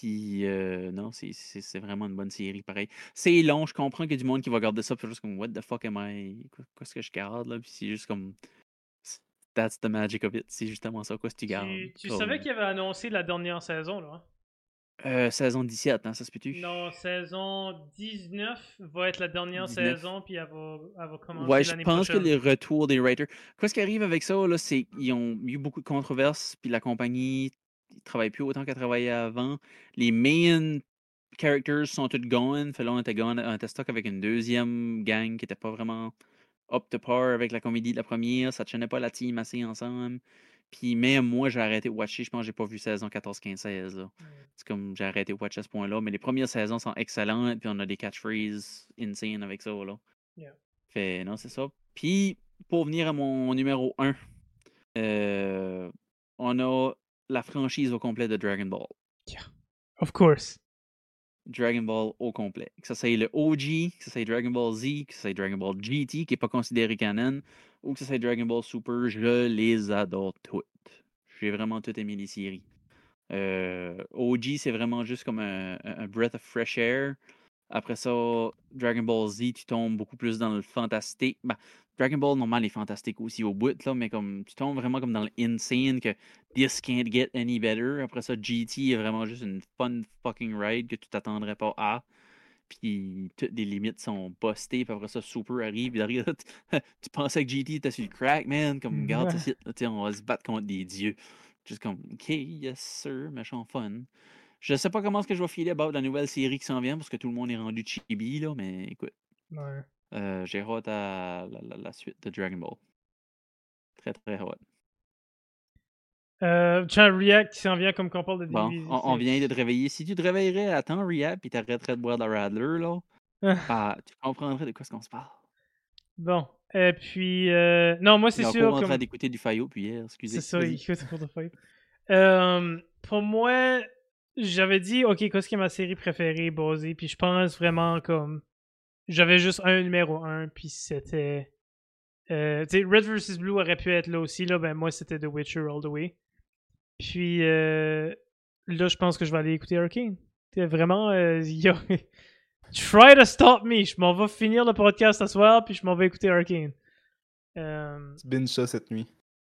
Puis, euh, non, c'est- c'est c'est vraiment une bonne série, pareil. C'est long, je comprends qu'il y a du monde qui va regarder ça, puis juste comme, what the fuck am I? Quoi- Qu'est-ce que je garde, là? Puis c'est juste comme, that's the magic of it. C'est justement ça, quoi, ce que tu gardes. Tu, savais qu'il avait annoncé la dernière saison, là? hein? euh, saison 17, hein, ça se peut-tu? Non, saison 19 va être la dernière 19. saison, puis elle va, elle va commencer Ouais, je l'année pense que prochaine. les retours des writers. Quoi, ce qui arrive avec ça, là, c'est qu'ils ont eu beaucoup de controverses, puis la compagnie ne travaille plus autant qu'elle travaillait avant. Les main characters sont tous gone. Fait là, on était gone, on était stock avec une deuxième gang qui était pas vraiment up to par avec la comédie de la première. Ça ne tenait pas la team assez ensemble. Puis même moi, j'ai arrêté de watcher. Je pense que j'ai pas vu saison 14, 15, 16. là. C'est comme j'ai arrêté de watcher à ce point-là. Mais les premières saisons sont excellentes. Puis on a des catchphrases insane avec ça. Là. Yeah. Fait non, c'est ça. Puis pour venir à mon numéro 1, on a la franchise au complet de Dragon Ball. Of course. Dragon Ball au complet. Que ce soit le OG, que ce soit Dragon Ball Z, que ce soit Dragon Ball GT, qui n'est pas considéré canon, ou que ce soit Dragon Ball Super, je les adore toutes. J'ai vraiment toutes aimé les séries. Euh, OG, c'est vraiment juste comme un, un breath of fresh air. Après ça, Dragon Ball Z, tu tombes beaucoup plus dans le fantastique. Ben, Dragon Ball, normal, est fantastique aussi au bout, là, mais comme tu tombes vraiment comme dans le insane que this can't get any better. Après ça, GT est vraiment juste une fun fucking ride que tu t'attendrais pas à. Puis toutes les limites sont postées. Puis après ça, Super arrive. Puis derrière, <laughs> tu pensais que GT était sur le crack, man. Comme, regarde, ça, on va se battre contre des dieux. Juste comme, OK, yes, sir, méchant fun. Je sais pas comment est-ce que je vais filer about la nouvelle série qui s'en vient parce que tout le monde est rendu chibi, là, mais écoute. Ouais. Euh, J'ai hâte à la, la, la, suite de Dragon Ball. Très, très hâte. Euh, tu as un React qui s'en vient comme qu'on parle de Bon, on, on, vient de te réveiller. Si tu te réveillerais à temps, React, puis t'arrêterais de boire de la Radler, là, bah, <laughs> tu comprendrais de quoi est-ce qu'on se parle. Bon. Et puis, euh, non, moi, c'est sûr. On est en train d'écouter du Fayot, puis hier, excusez. C'est ça, il écoute pour de Fayot. Euh, pour moi, j'avais dit, OK, qu'est-ce qui est ma série préférée, basée, puis je pense vraiment comme. J'avais juste un numéro 1, puis c'était. Euh, tu sais, Red vs. Blue aurait pu être là aussi, là, ben moi c'était The Witcher all the way. Puis euh, là, je pense que je vais aller écouter Arcane. Vraiment. Euh, <laughs> yo, try to stop me! Je m'en vais finir le podcast ce soir, puis je m'en vais écouter Arcane. Euh... Binge ça cette nuit.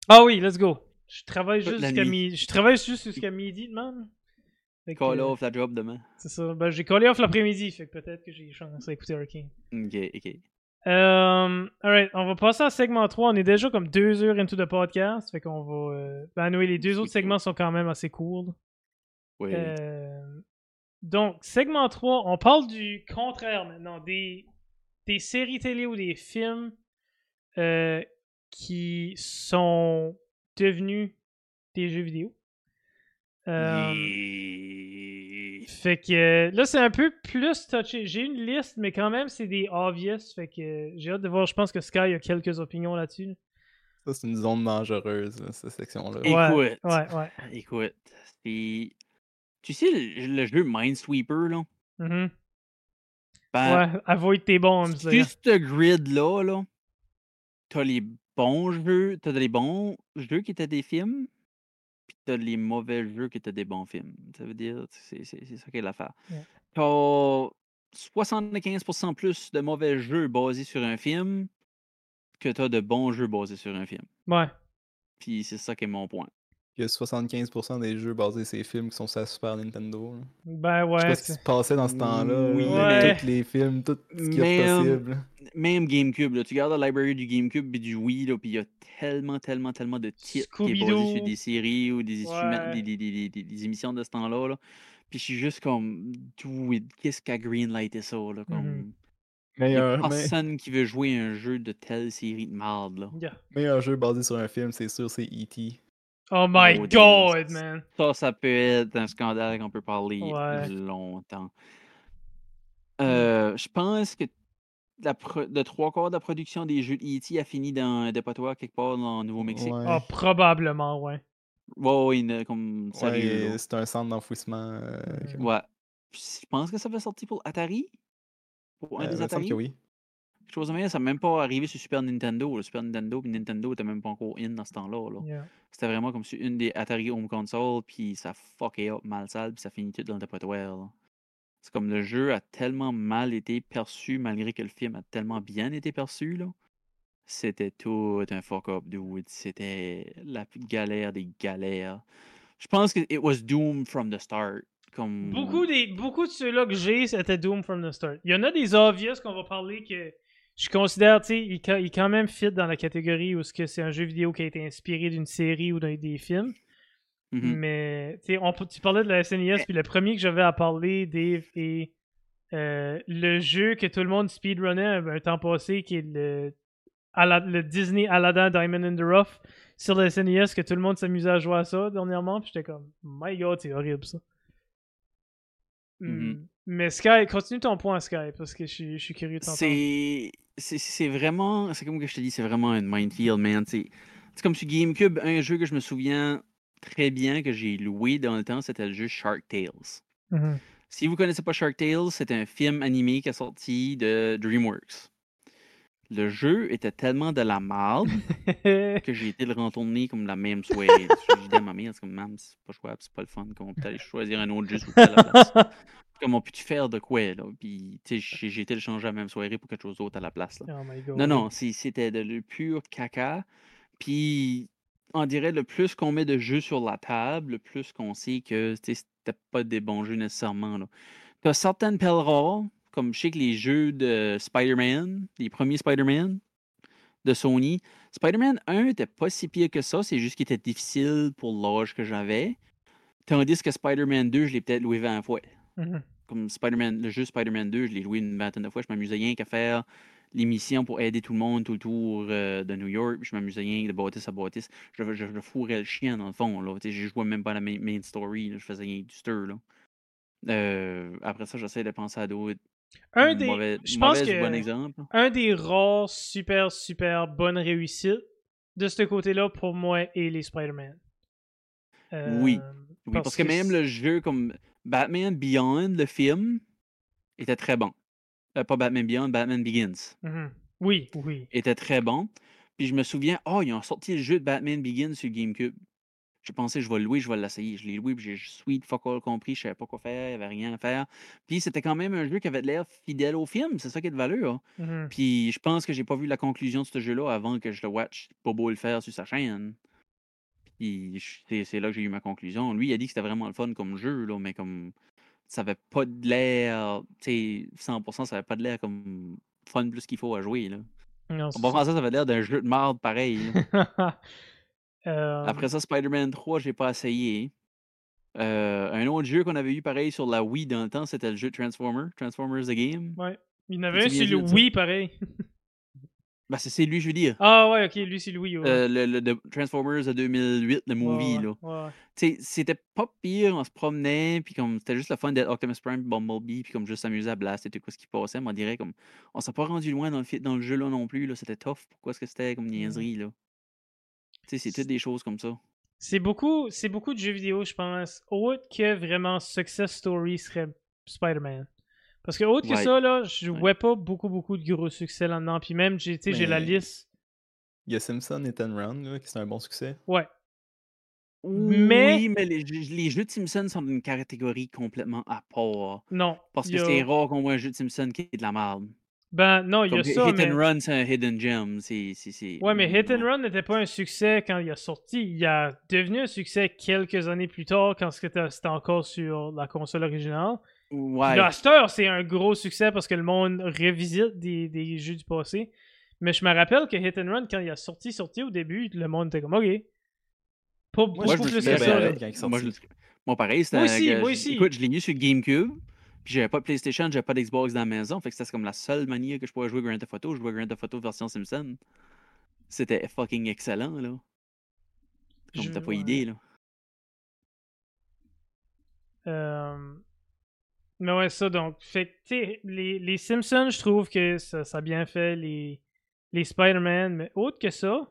Ah oui, let's go! Je travaille juste jusqu'à midi. Je travaille juste jusqu'à midi demain. Call off la job demain. C'est ça. Ben, j'ai callé off l'après-midi, fait que peut-être que j'ai chance à écouter Arcane. Ok, ok. Um, alright, on va passer à segment 3. On est déjà comme deux heures into the podcast. Fait qu'on va. Euh... Ben, anyway, les deux autres segments sont quand même assez courts. Oui. Euh... Donc, segment 3, on parle du contraire maintenant. Des, des séries télé ou des films euh, qui sont devenus des jeux vidéo. Euh, yeah. Fait que là, c'est un peu plus touché. J'ai une liste, mais quand même, c'est des obvious. Fait que j'ai hâte de voir. Je pense que Sky a quelques opinions là-dessus. Ça, c'est une zone dangereuse, là, cette section-là. Écoute. ouais, ouais. Écoute. c'est- Tu sais, le, le jeu Minesweeper, là? Ben, Ouais, avoid tes bombs. là. Sur ce grid-là, là, t'as les bons jeux, t'as les bons jeux qui étaient des films, t'as les mauvais jeux qui étaient des bons films. Ça veut dire, c'est ça qui est l'affaire. Ouais. T'as 75% plus de mauvais jeux basés sur un film que t'as de bons jeux basés sur un film. Ouais. Puis c'est ça qui est mon point. Il y a 75% des jeux basés sur ces films qui sont sur la Super Nintendo. là. Ben Je sais ouais. pas ce qui se passait dans ce temps-là. Oui, là, mais- Tous les films, tout ce qui est euh, possible. Même GameCube, là, tu regardes la library du GameCube et du Wii, là, puis il y a tellement, tellement, tellement de titres qui est basé Scooby-Doo. sur des séries ou des, instruments- Ouais. des, des- des- des- des- des émissions de ce temps-là. Là. Puis je suis juste comme, qu'est-ce qu'a greenlighté ça? Là, comme... Mhm. Meilleur, me- personne qui veut jouer un jeu de telle série de marde. Là. Yeah. meilleur jeu basé sur un film, c'est sûr, c'est E.T. Oh my Oh, god, man. Ça, ça peut être un scandale qu'on peut parler Ouais. longtemps. Euh, je pense que la pro- de trois quarts de la production des jeux de E.T. a fini dans un dépotoir quelque part dans le Nouveau-Mexique. Ouais. Ah, probablement, ouais. Ouais, ouais, une- comme. Ouais, là. c'est un centre d'enfouissement. euh, Mhm. Ouais. Je pense que ça va sortir pour Atari? Pour un euh, des Atari? que oui. Quelque chose de même, ça n'a même pas arrivé sur Super Nintendo. Le Super Nintendo puis Nintendo était même pas encore in dans ce temps-là. là. Yeah. C'était vraiment comme sur une des Atari Home Console, puis ça fuckait up mal sale, puis ça finit tout dans le dépotoir. là. C'est comme le jeu a tellement mal été perçu, malgré que le film a tellement bien été perçu. là. C'était tout un fuck-up, dude. C'était la galère des galères. Je pense que it was doomed from the start. Comme... Beaucoup, des, beaucoup de ceux-là que j'ai, c'était Doom from the start. Il y en a des obvious qu'on va parler que je considère, tu sais, il, il quand même fit dans la catégorie où c'est un jeu vidéo qui a été inspiré d'une série ou d'un des films. Mhm. Mais, tu sais, tu parlais de la SNES, puis le premier que j'avais à parler, Dave, est euh, le jeu que tout le monde speedrunnait un, un temps passé, qui est le Disney Aladdin Diamond in the Rough sur le SNES que tout le monde s'amusait à jouer à ça dernièrement. Puis j'étais comme, my god, c'est horrible ça. Hmm. Mais Sky, continue ton point, Sky, parce que je suis, je suis curieux de t'entendre. C'est vraiment, c'est comme que je te dis, c'est vraiment un minefield, man. C'est comme sur GameCube, un jeu que je me souviens très bien que j'ai loué dans le temps, c'était le jeu Shark Tales. Mhm. Si vous connaissez pas Shark Tales, c'est un film animé qui est sorti de DreamWorks. Le jeu était tellement de la merde <laughs> que j'ai été le retourner comme la même soirée. J'ai dit à ma mère, c'est comme, maman, c'est pas jouable, c'est pas le fun, qu'on peut aller choisir un autre jeu à la place. <laughs> Comment peux-tu faire de quoi, là? Puis, tu sais, j'ai- été le changer la même soirée pour quelque chose d'autre à la place, là. oh my god. Non, non, c'était de le pur caca. Puis, on dirait le plus qu'on met de jeux sur la table, le plus qu'on sait que c'était pas des bons jeux nécessairement. Là. T'as certaines perles rares, comme je sais que les jeux de Spider-Man, les premiers Spider-Man de Sony. Spider-Man 1 était pas si pire que ça, c'est juste qu'il était difficile pour l'âge que j'avais. Tandis que Spider-Man 2, je l'ai peut-être loué 20 fois Mhm. comme Spider-Man, le jeu Spider-Man 2, je l'ai joué une vingtaine de fois. Je m'amusais rien qu'à faire les missions pour aider tout le monde tout le tour euh, de New York. Je m'amusais rien de bâtisse à bâtisse. Je, je, je fourrais le chien dans le fond. Là. Je jouais même pas à la main, main story. là. Je faisais rien du stir. Là. Euh, après ça, j'essaie de penser à d'autres. Un des, mauvais, je pense que bon exemple. un des rares super super bonnes réussites de ce côté-là pour moi est les Spider-Man. Oui. Euh, Oui, parce que même le jeu comme Batman Beyond, le film, était très bon. Euh, pas Batman Beyond, Batman Begins. Mhm. Oui, oui. était très bon. Puis je me souviens, oh, ils ont sorti le jeu de Batman Begins sur GameCube. J'ai pensé, je vais le louer, je vais l'essayer. Je l'ai loué, puis j'ai sweet fuck all compris, je savais pas quoi faire, il n'y avait rien à faire. Puis c'était quand même un jeu qui avait de l'air fidèle au film, c'est ça qui est de valeur. Mhm. Puis je pense que j'ai pas vu la conclusion de ce jeu-là avant que je le watch Bobo le faire sur sa chaîne. Puis c'est là que j'ai eu ma conclusion. Lui, il a dit que c'était vraiment le fun comme jeu, là, mais comme ça avait pas de l'air, tu sais, 100%, ça avait pas de l'air comme fun plus qu'il faut à jouer, là. Non, En c'est bon français, ça avait l'air d'un jeu de merde pareil. <laughs> Euh, Après ça, Spider-Man 3, j'ai pas essayé. Euh, un autre jeu qu'on avait eu pareil sur la Wii dans le temps, c'était le jeu Transformer, Transformers The Game. ouais. Il y en avait un sur le? Wii, pareil. Ben, c'est lui, je veux dire. Ah ouais, ok, lui c'est Wii. Ouais. Euh, le, Transformers de 2008, le movie, ouais, là. ouais, c'était pas pire, on se promenait, puis comme c'était juste le fun d'être Optimus Prime, Bumblebee, puis comme juste s'amuser à blaster tout ce qui passait, mais on dirait comme on s'est pas rendu loin dans le, dans le jeu là non plus, là, c'était tough. Pourquoi est-ce que c'était comme niaiserie, là? Tu sais, c'est toutes des choses comme ça. C'est beaucoup, c'est beaucoup de jeux vidéo, je pense. Autre que vraiment Success Story serait Spider-Man. Parce que autre que ça, là, je Ouais. vois pas beaucoup, beaucoup de gros succès là-dedans. Puis même, j'ai, tu sais, j'ai la liste. Il y a Simpson et Ten là, qui c'est un bon succès. Ouais. Mais- Oui, mais les, jeux- les jeux de Simpson sont d'une catégorie complètement à part. Non. Parce que a- c'est rare qu'on voit un jeu de Simpson qui est de la merde. Ben non, il y a ça, Hit mais... and Run, c'est un hidden gem. C'est, c'est, c'est- Ouais, mais Hit and. Run n'était pas un succès quand il a sorti. Il a devenu un succès quelques années plus tard quand c'était encore sur la console originale. Ouais. Heure, c'est un gros succès parce que le monde revisite des, des jeux du passé. Mais je me rappelle que Hit and Run, quand il a sorti, sorti au début, le monde était comme OK. Pas Moi, beaucoup plus que ça. moi, pareil, c'était. Moi aussi, moi aussi. Écoute, je l'ai mis sur GameCube. Puis j'avais pas de PlayStation, j'avais pas d'Xbox dans la maison. Fait que c'était comme la seule manière que je pouvais jouer Grand Theft Auto. Je jouais Grand Theft Auto version Simpson. C'était fucking excellent, là. Comme Je- t'as pas idée, là. Euh, Mais ouais, ça, donc. Fait que, les, les Simpsons, je trouve que ça, ça a bien fait. Les, les Spider-Man. Mais autre que ça,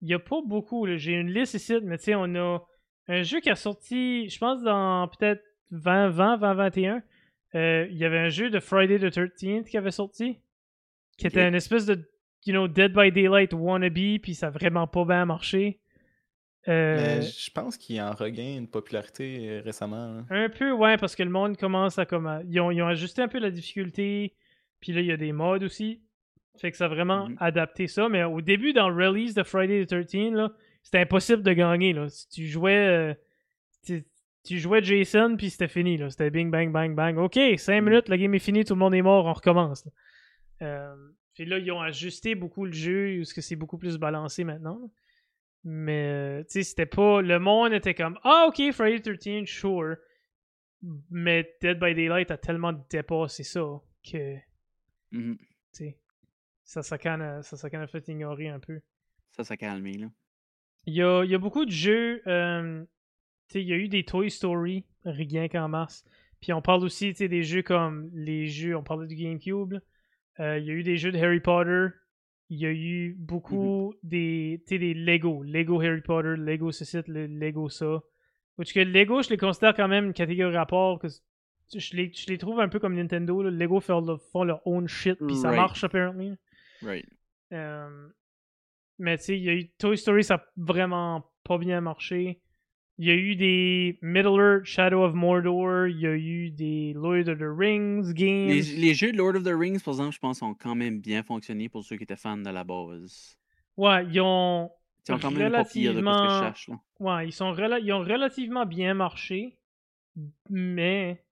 il n'y a pas beaucoup. J'ai une liste ici, mais tu sais, on a un jeu qui a sorti, je pense, dans peut-être 2020, 2021. Euh, Il y avait un jeu de Friday the 13th qui avait sorti. Qui était une espèce de, you know, Dead by Daylight wannabe, puis ça a vraiment pas bien marché. Euh, Mais je pense qu'il en regagne une popularité euh, récemment. là. Un peu, ouais, parce que le monde commence à comme. à- Ils ont, ils ont ajusté un peu la difficulté. Puis là, il y a des mods aussi. Fait que ça a vraiment Mhm. adapté ça. Mais au début, dans le release de Friday the 13, là, c'était impossible de gagner. Là. Si tu jouais. euh, tu, jouais Jason, puis c'était fini. là. C'était bing, bang, bang, bang. Ok, 5 Mhm. minutes, la game est finie, tout le monde est mort, on recommence. là. Euh, puis là, ils ont ajusté beaucoup le jeu, parce que c'est beaucoup plus balancé maintenant. là. Mais, euh, tu sais, c'était pas. Le monde était comme Ah, ok, Friday the 13, sure. Mais Dead by Daylight a tellement dépassé ça que. Mhm. tu sais, ça s'est ça of fait ignorer un peu. Ça s'est calmé, là. Il y a, il y a beaucoup de jeux. euh, il y a eu des Toy Story, rien qu'en mars. Puis on parle aussi des jeux comme les jeux, on parlait du GameCube. Euh, il y a eu des jeux de Harry Potter. Il y a eu beaucoup des, tu sais, des Lego. Lego Harry Potter, Lego ceci, le Lego ça. Parce que Lego, je les considère quand même une catégorie à part. Que je, les, je les trouve un peu comme Nintendo. là. Lego font leur, font leur own shit, puis ça Right. marche apparently. Right. Euh, mais tu sais, il y a eu Toy Story, ça a vraiment pas bien marché. Il y a eu des Middle Earth, Shadow of Mordor, il y a eu des Lord of the Rings games. Les, les jeux de Lord of the Rings, par exemple, je pense, ont quand même bien fonctionné pour ceux qui étaient fans de la base. Ouais, ils ont. Ils sont quand même pire de ce que je Relativement- cherche, là. Ouais, ils, sont rela- ils ont relativement bien marché. Mais.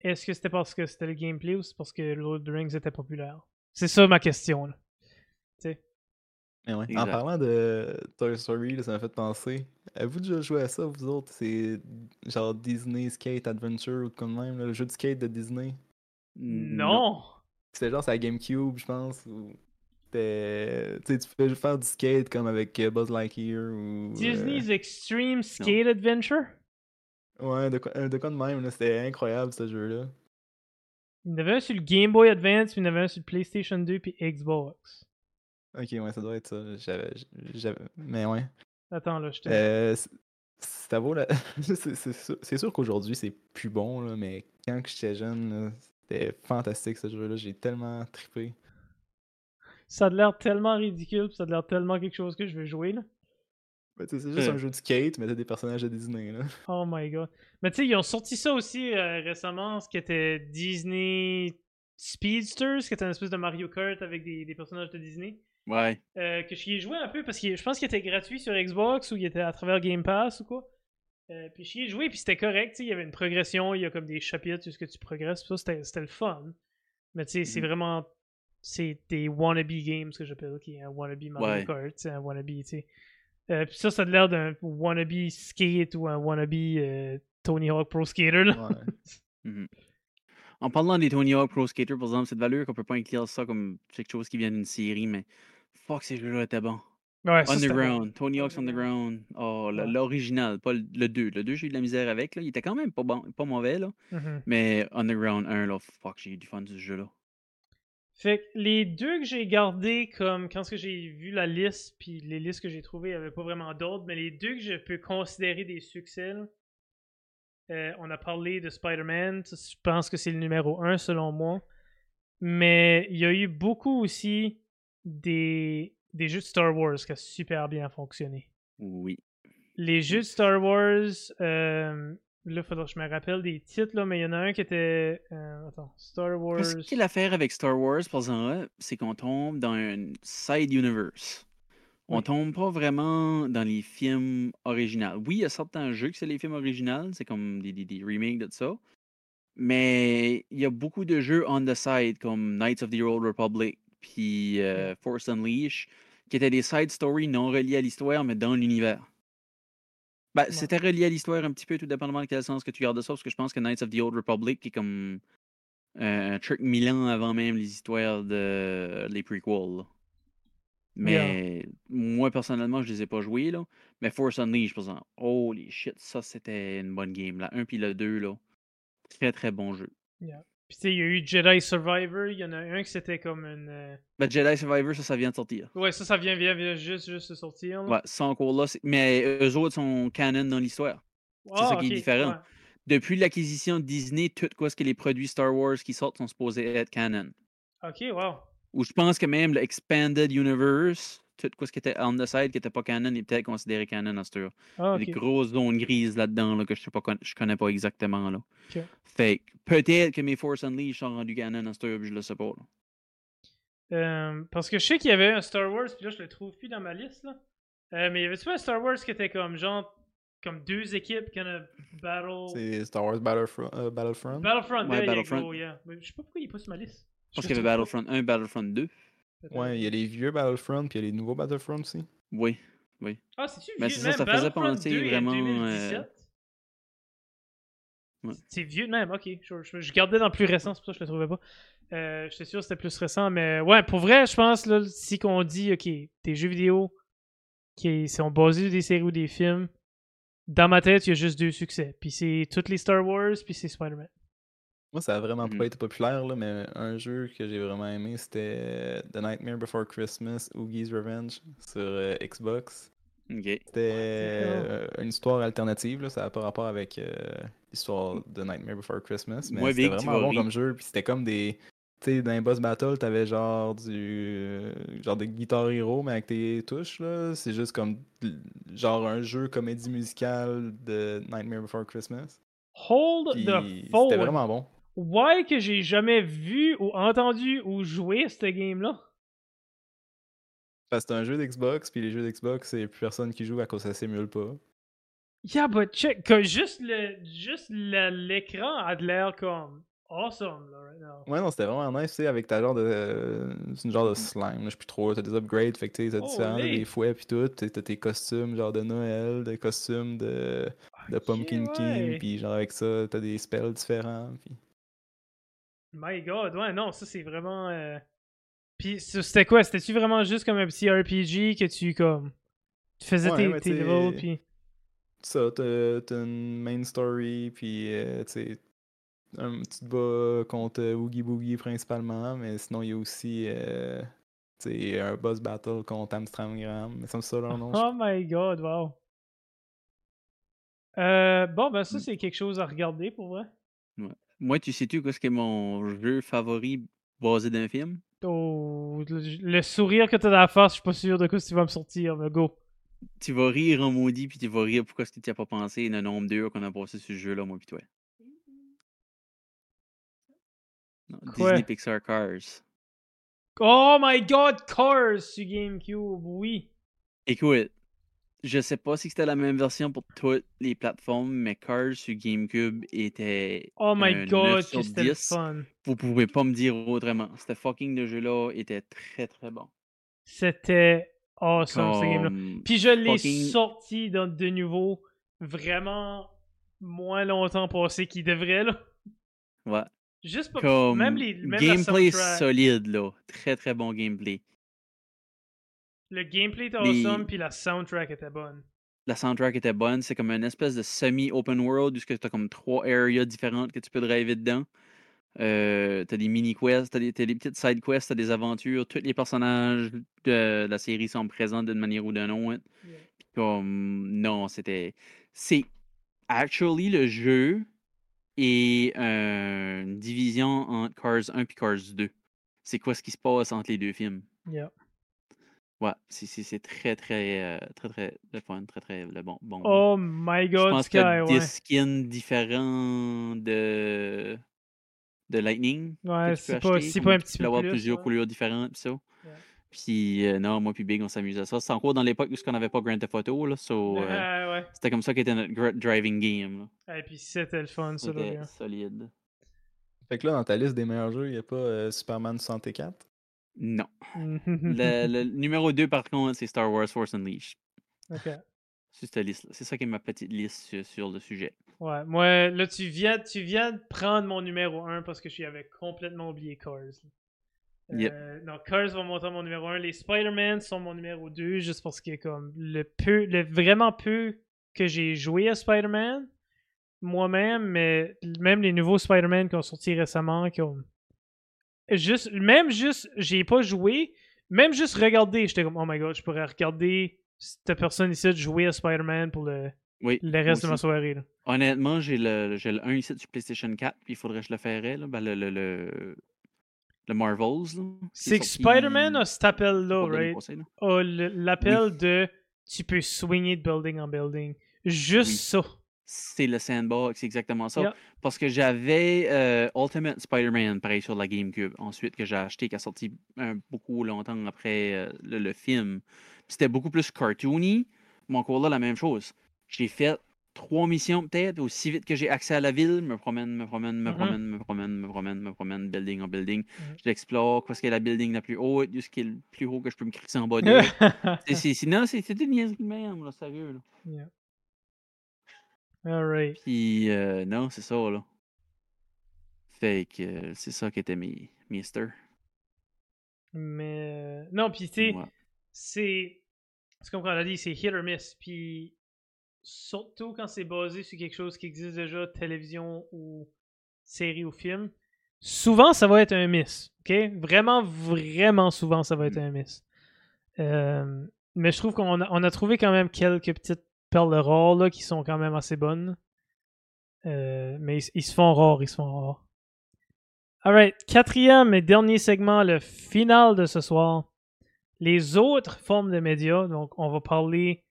Est-ce que c'était parce que c'était le gameplay ou c'est parce que Lord of the Rings était populaire? C'est ça ma question, là. Mais ouais. En parlant de Toy Story, là, ça m'a fait penser. Avez-vous déjà joué à ça, vous autres? C'est genre Disney Skate Adventure ou comme même, là, le jeu de skate de Disney? Non! C'était genre sa GameCube, je pense. Où t'es- tu sais, tu peux faire du skate comme avec euh, Buzz Lightyear ou. euh, Disney's Extreme Skate Adventure? Ouais, de quoi, euh, de quoi de même, là. C'était incroyable ce jeu-là. Il y en avait un sur le Game Boy Advance, puis il y en avait un sur le PlayStation 2 puis Xbox. Ok, ouais, ça doit être ça. J'avais. j'avais- Mais ouais. Attends, là, je te... Euh, ça vaut la. <laughs> c'est c'est sûr, c'est sûr qu'aujourd'hui c'est plus bon, là, mais quand que j'étais jeune, là, c'était fantastique ce jeu-là. J'ai tellement trippé. Ça a l'air tellement ridicule, puis ça a l'air tellement quelque chose que je veux jouer, là. Ben, tu sais, c'est juste Euh. un jeu de skate, mais t'as des personnages de Disney. Là. <laughs> Oh my god. Mais tu sais, ils ont sorti ça aussi euh, récemment, ce qui était Disney Speedsters, qui était une espèce de Mario Kart avec des, des personnages de Disney. Ouais. Euh, que j'y ai joué un peu parce que je pense qu'il était gratuit sur Xbox ou il était à travers Game Pass ou quoi. Euh, puis j'y ai joué, puis c'était correct, tu sais, il y avait une progression, il y a comme des chapitres, ce que tu progresses, puis ça, c'était, c'était le fun. Mais tu sais, c'est Mhm. vraiment, c'est des wannabe games que j'appelle, qui est un wannabe Mario Ouais. Kart, c'est un wannabe, tu sais. Euh, puis ça, ça a l'air d'un wannabe skate ou un wannabe euh, Tony Hawk Pro Skater, là. Ouais. <laughs> En parlant des Tony Hawk Pro Skater, par exemple, c'est de valeur qu'on peut pas inclure ça comme quelque chose qui vient d'une série, mais fuck, ces jeux-là étaient bons. Ouais, ça. Underground, Tony Hawk's Underground. Oh, Ouais. l'original, pas le- le 2. Le 2, j'ai eu de la misère avec. Là. Il était quand même pas, bon, pas mauvais, là. Mhm. Mais Underground 1, là, fuck, j'ai eu du fun de ce jeu-là. Fait que les deux que j'ai gardés comme quand j'ai vu la liste, puis les listes que j'ai trouvées, il n'y avait pas vraiment d'autres, mais les deux que je peux considérer des succès, euh, on a parlé de Spider-Man, je pense que c'est le numéro un selon moi, mais il y a eu beaucoup aussi des, des jeux de Star Wars qui ont super bien fonctionné. Oui. Les jeux de Star Wars, euh, là, faudra que je me rappelle des titres, là, mais il y en a un qui était. euh, attends, Star Wars. Ce qui est l'affaire avec Star Wars, par exemple, c'est qu'on tombe dans un side universe. On Oui. tombe pas vraiment dans les films originaux. Oui, il y a certains jeux que c'est les films originaux, c'est comme des, des- des remakes de ça. Mais il y a beaucoup de jeux on the side, comme Knights of the Old Republic, puis euh, Force Unleashed, qui étaient des side stories non reliés à l'histoire, mais dans l'univers. Ben, c'était relié à l'histoire un petit peu, tout dépendamment de quel sens que tu gardes ça, parce que je pense que Knights of the Old Republic est comme euh, un truc mille ans avant même les histoires de les prequels. là. Mais moi, personnellement, je les ai pas joués, là. Mais Force Unleashed, par exemple, holy shit, ça, c'était une bonne game. La 1 puis le 2, là. Très, très bon jeu. Puis tu sais, il y a eu Jedi Survivor, il y en a un qui c'était comme une. Ben, Jedi Survivor, ça, ça vient de sortir. Ouais, ça, ça vient, vient, vient juste, juste de sortir. là. Ouais, ça encore là. Mais eux autres sont canon dans l'histoire. c'est ça qui est différent. ouais. Depuis l'acquisition de Disney, tout quoi ce que les produits Star Wars qui sortent sont supposés être canon. Ok, wow. Ou je pense que même le Expanded Universe, tout quoi ce qui était on the side qui était pas canon est peut-être considéré canon à ce tour. Ah, Il y a ok. des grosses zones grises là-dedans là, que je sais pas con- je connais pas exactement là. Fait peut-être que mes Force Unleashed sont rendus canon à ce tour, puis je le sais pas. là. Euh, parce que je sais qu'il y avait un Star Wars, puis là, je le trouve plus dans ma liste, là. Euh, mais il y avait-tu pas un Star Wars qui était comme, genre, comme deux équipes, kind of battle... C'est Star Wars Battlefront. euh, Battlefront? Battlefront, Ouais, go, yeah. Mais je sais pas pourquoi il est pas sur ma liste. Je pense qu'il y avait Battlefront 1, Battlefront 2. Ouais, il y a les vieux Battlefront, puis il y a les nouveaux Battlefront aussi. Oui. Ah, c'est-tu Mais vieux, c'est ça, ça faisait penser 2 est vraiment, 2017? euh, Ouais. C'est vieux de même, ok. Je, je- je gardais dans le plus récent, c'est pour ça que je le trouvais pas. Euh, J'étais sûr que c'était plus récent, mais ouais, pour vrai, je pense, là, si qu'on dit, ok, des jeux vidéo qui sont basés sur des séries ou des films, dans ma tête, il y a juste deux succès. Puis c'est toutes les Star Wars, puis c'est Spider-Man. Moi, ça a vraiment Mhm. pas été populaire, là, mais un jeu que j'ai vraiment aimé, c'était The Nightmare Before Christmas, Oogie's Revenge, sur euh, Xbox. C'était euh, une histoire alternative, là, ça n'a pas rapport avec euh, l'histoire de Nightmare Before Christmas, mais c'était vraiment bon rire. comme jeu, puis c'était comme des... Tu sais, dans les boss battle, t'avais genre du... euh, genre de Guitar Hero, mais avec tes touches, là, c'est juste comme... genre un jeu comédie musicale de Nightmare Before Christmas. Hold Puis the c'était phone! vraiment bon. Why que j'ai jamais vu ou entendu ou joué à ce game-là? Parce que c'est un jeu d'Xbox, puis les jeux d'Xbox, c'est plus personne qui joue à cause que ça s'émule pas. Yeah, but check, que juste le juste l'écran a de l'air comme awesome là right now. Ouais, non, c'était vraiment nice, tu sais, avec ta genre de. euh, c'est une genre de slime, là, je sais plus trop. T'as des upgrades, fait que tu sais, t'as Oh, différents, des fouets, puis tout. T'as tes costumes, genre de Noël, des costumes de, de Pumpkin King, ouais. puis genre avec ça, t'as des spells différents. Puis... My god, ouais, non, ça c'est vraiment. euh, Puis c'était quoi? C'était-tu vraiment juste comme un petit RPG que tu comme. Tu faisais Ouais, tes, levels, puis. Ça, t'as une main story, puis euh, tu un petit bas contre Oogie Boogie principalement, mais sinon il y a aussi. euh, un boss battle contre Amstramgram, mais ça leur nom. je <laughs> Oh my god, wow. Euh, bon, ben ça Mm. c'est quelque chose à regarder pour vrai. Moi, tu sais-tu qu'est-ce que est mon jeu favori basé d'un film? Oh, le, le sourire que t'as dans la face, je suis pas sûr de quoi tu vas me sortir, mais go. Tu vas rire en maudit, puis tu vas rire pourquoi est-ce que tu as pas pensé le nombre d'heures qu'on a passé sur ce jeu-là, moi puis toi? Non, Quoi? Disney Pixar Cars. Oh my god, Cars sur GameCube, oui. Écoute, je sais pas si c'était la même version pour toutes les plateformes, mais Cars sur GameCube était. Oh my un god, 9 sur que c'était le 10. fun. Vous pouvez pas me dire autrement. Ce fucking de jeu-là était très très bon. C'était awesome ce game-là. Puis je l'ai fucking- sorti dans de nouveau vraiment moins longtemps passé qu'il devrait là. Ouais. Juste pas Comme même les même gameplay solide là, très très bon gameplay. Le gameplay était Les- awesome puis la soundtrack était bonne. La soundtrack était bonne, c'est comme une espèce de semi-open world où tu as comme trois areas différentes que tu peux driver dedans. Euh, t'as des mini-quests, t'as des, t'as des petites side-quests, t'as des aventures. Tous les personnages de la série sont présents d'une manière ou d'une autre. Yeah. Puis comme, non, c'était... C'est actually le jeu est euh, une division entre Cars 1 et Cars 2. C'est quoi ce qui se passe entre les deux films? Yeah. Ouais, c'est- c'est c'est très, très, euh, très, très le fun, très, très le bon. bon Oh my je god, pense Sky, qu'il y a ouais. 10 skins différents de, de Lightning. Ouais, tu c'est pas, acheter, c'est pas un tu petit peux peu avoir plus. plusieurs ouais. couleurs différentes, pis ça. Puis euh, non, moi puis Big, on s'amusait à ça. C'est encore dans l'époque où on n'avait pas Grand Theft Auto, là, so, <laughs> euh, Ah, ouais. c'était comme ça qu'était notre driving game. là. Et puis c'était le fun, ça. là, solide. Fait que là, dans ta liste des meilleurs jeux, il n'y a pas euh, Superman 64. Non. Le, <laughs> le numéro 2, par contre, c'est Star Wars Force Unleashed. Ok. C'est cette liste C'est ça qui est ma petite liste sur, sur le sujet. Ouais, moi, là, tu viens, tu viens de prendre mon numéro 1 parce que j'avais complètement oublié Cars. Yep. Euh, non, Cars va monter à mon numéro 1. Les Spider-Man sont mon numéro 2 juste parce que, comme, le peu, le vraiment peu que j'ai joué à Spider-Man, moi-même, mais même les nouveaux Spider-Man qui ont sorti récemment, qui ont. Juste, même juste, j'ai pas joué, même juste regarder, j'étais comme, oh my god, je pourrais regarder cette personne ici jouer à Spider-Man pour le, Oui. le reste de ma soirée. Là. Honnêtement, j'ai le, j'ai le 1 ici sur PlayStation 4, puis il faudrait que je le ferais, là. Ben, le, le, le, le Marvels. C'est que Spider-Man a cet appel-là, right? l'appel de tu peux swinger de building en building. Juste Oui. ça. C'est le sandbox, c'est exactement ça. Parce que j'avais euh, Ultimate Spider-Man, pareil, sur la GameCube. Ensuite, que j'ai acheté, qui a sorti un- beaucoup longtemps après euh, le, le film. C'était beaucoup plus cartoony, mais encore là, la même chose. J'ai fait trois missions peut-être, aussi vite que j'ai accès à la ville, me promène, me promène, me Mhm. promène, me promène, me promène, me promène, building en building. Mhm. Je l'explore, qu'est-ce qui est la building la plus haute, ce qui est le plus haut que je peux me crisser en bas de. <laughs> C'est- c'est- non, c'est une niaiserie de même, là, sérieux. Là. Yeah. Alright. Puis, euh, non, c'est ça, là. Fait que euh, c'est ça qui était mes, mes stars. Mais. euh, Non, puis tu sais, Ouais. c'est. Tu comprends, on a dit, c'est hit or miss. Puis. Surtout quand c'est basé sur quelque chose qui existe déjà, télévision ou série ou film, souvent ça va être un miss. OK? Vraiment, vraiment souvent ça va être un miss. Euh, mais je trouve qu'on a, on a trouvé quand même quelques petites perles rares là, qui sont quand même assez bonnes. Euh, mais ils, se font rares, ils se font rares. Alright, quatrième et dernier segment, le final de ce soir. Les autres formes de médias. Donc, on va parler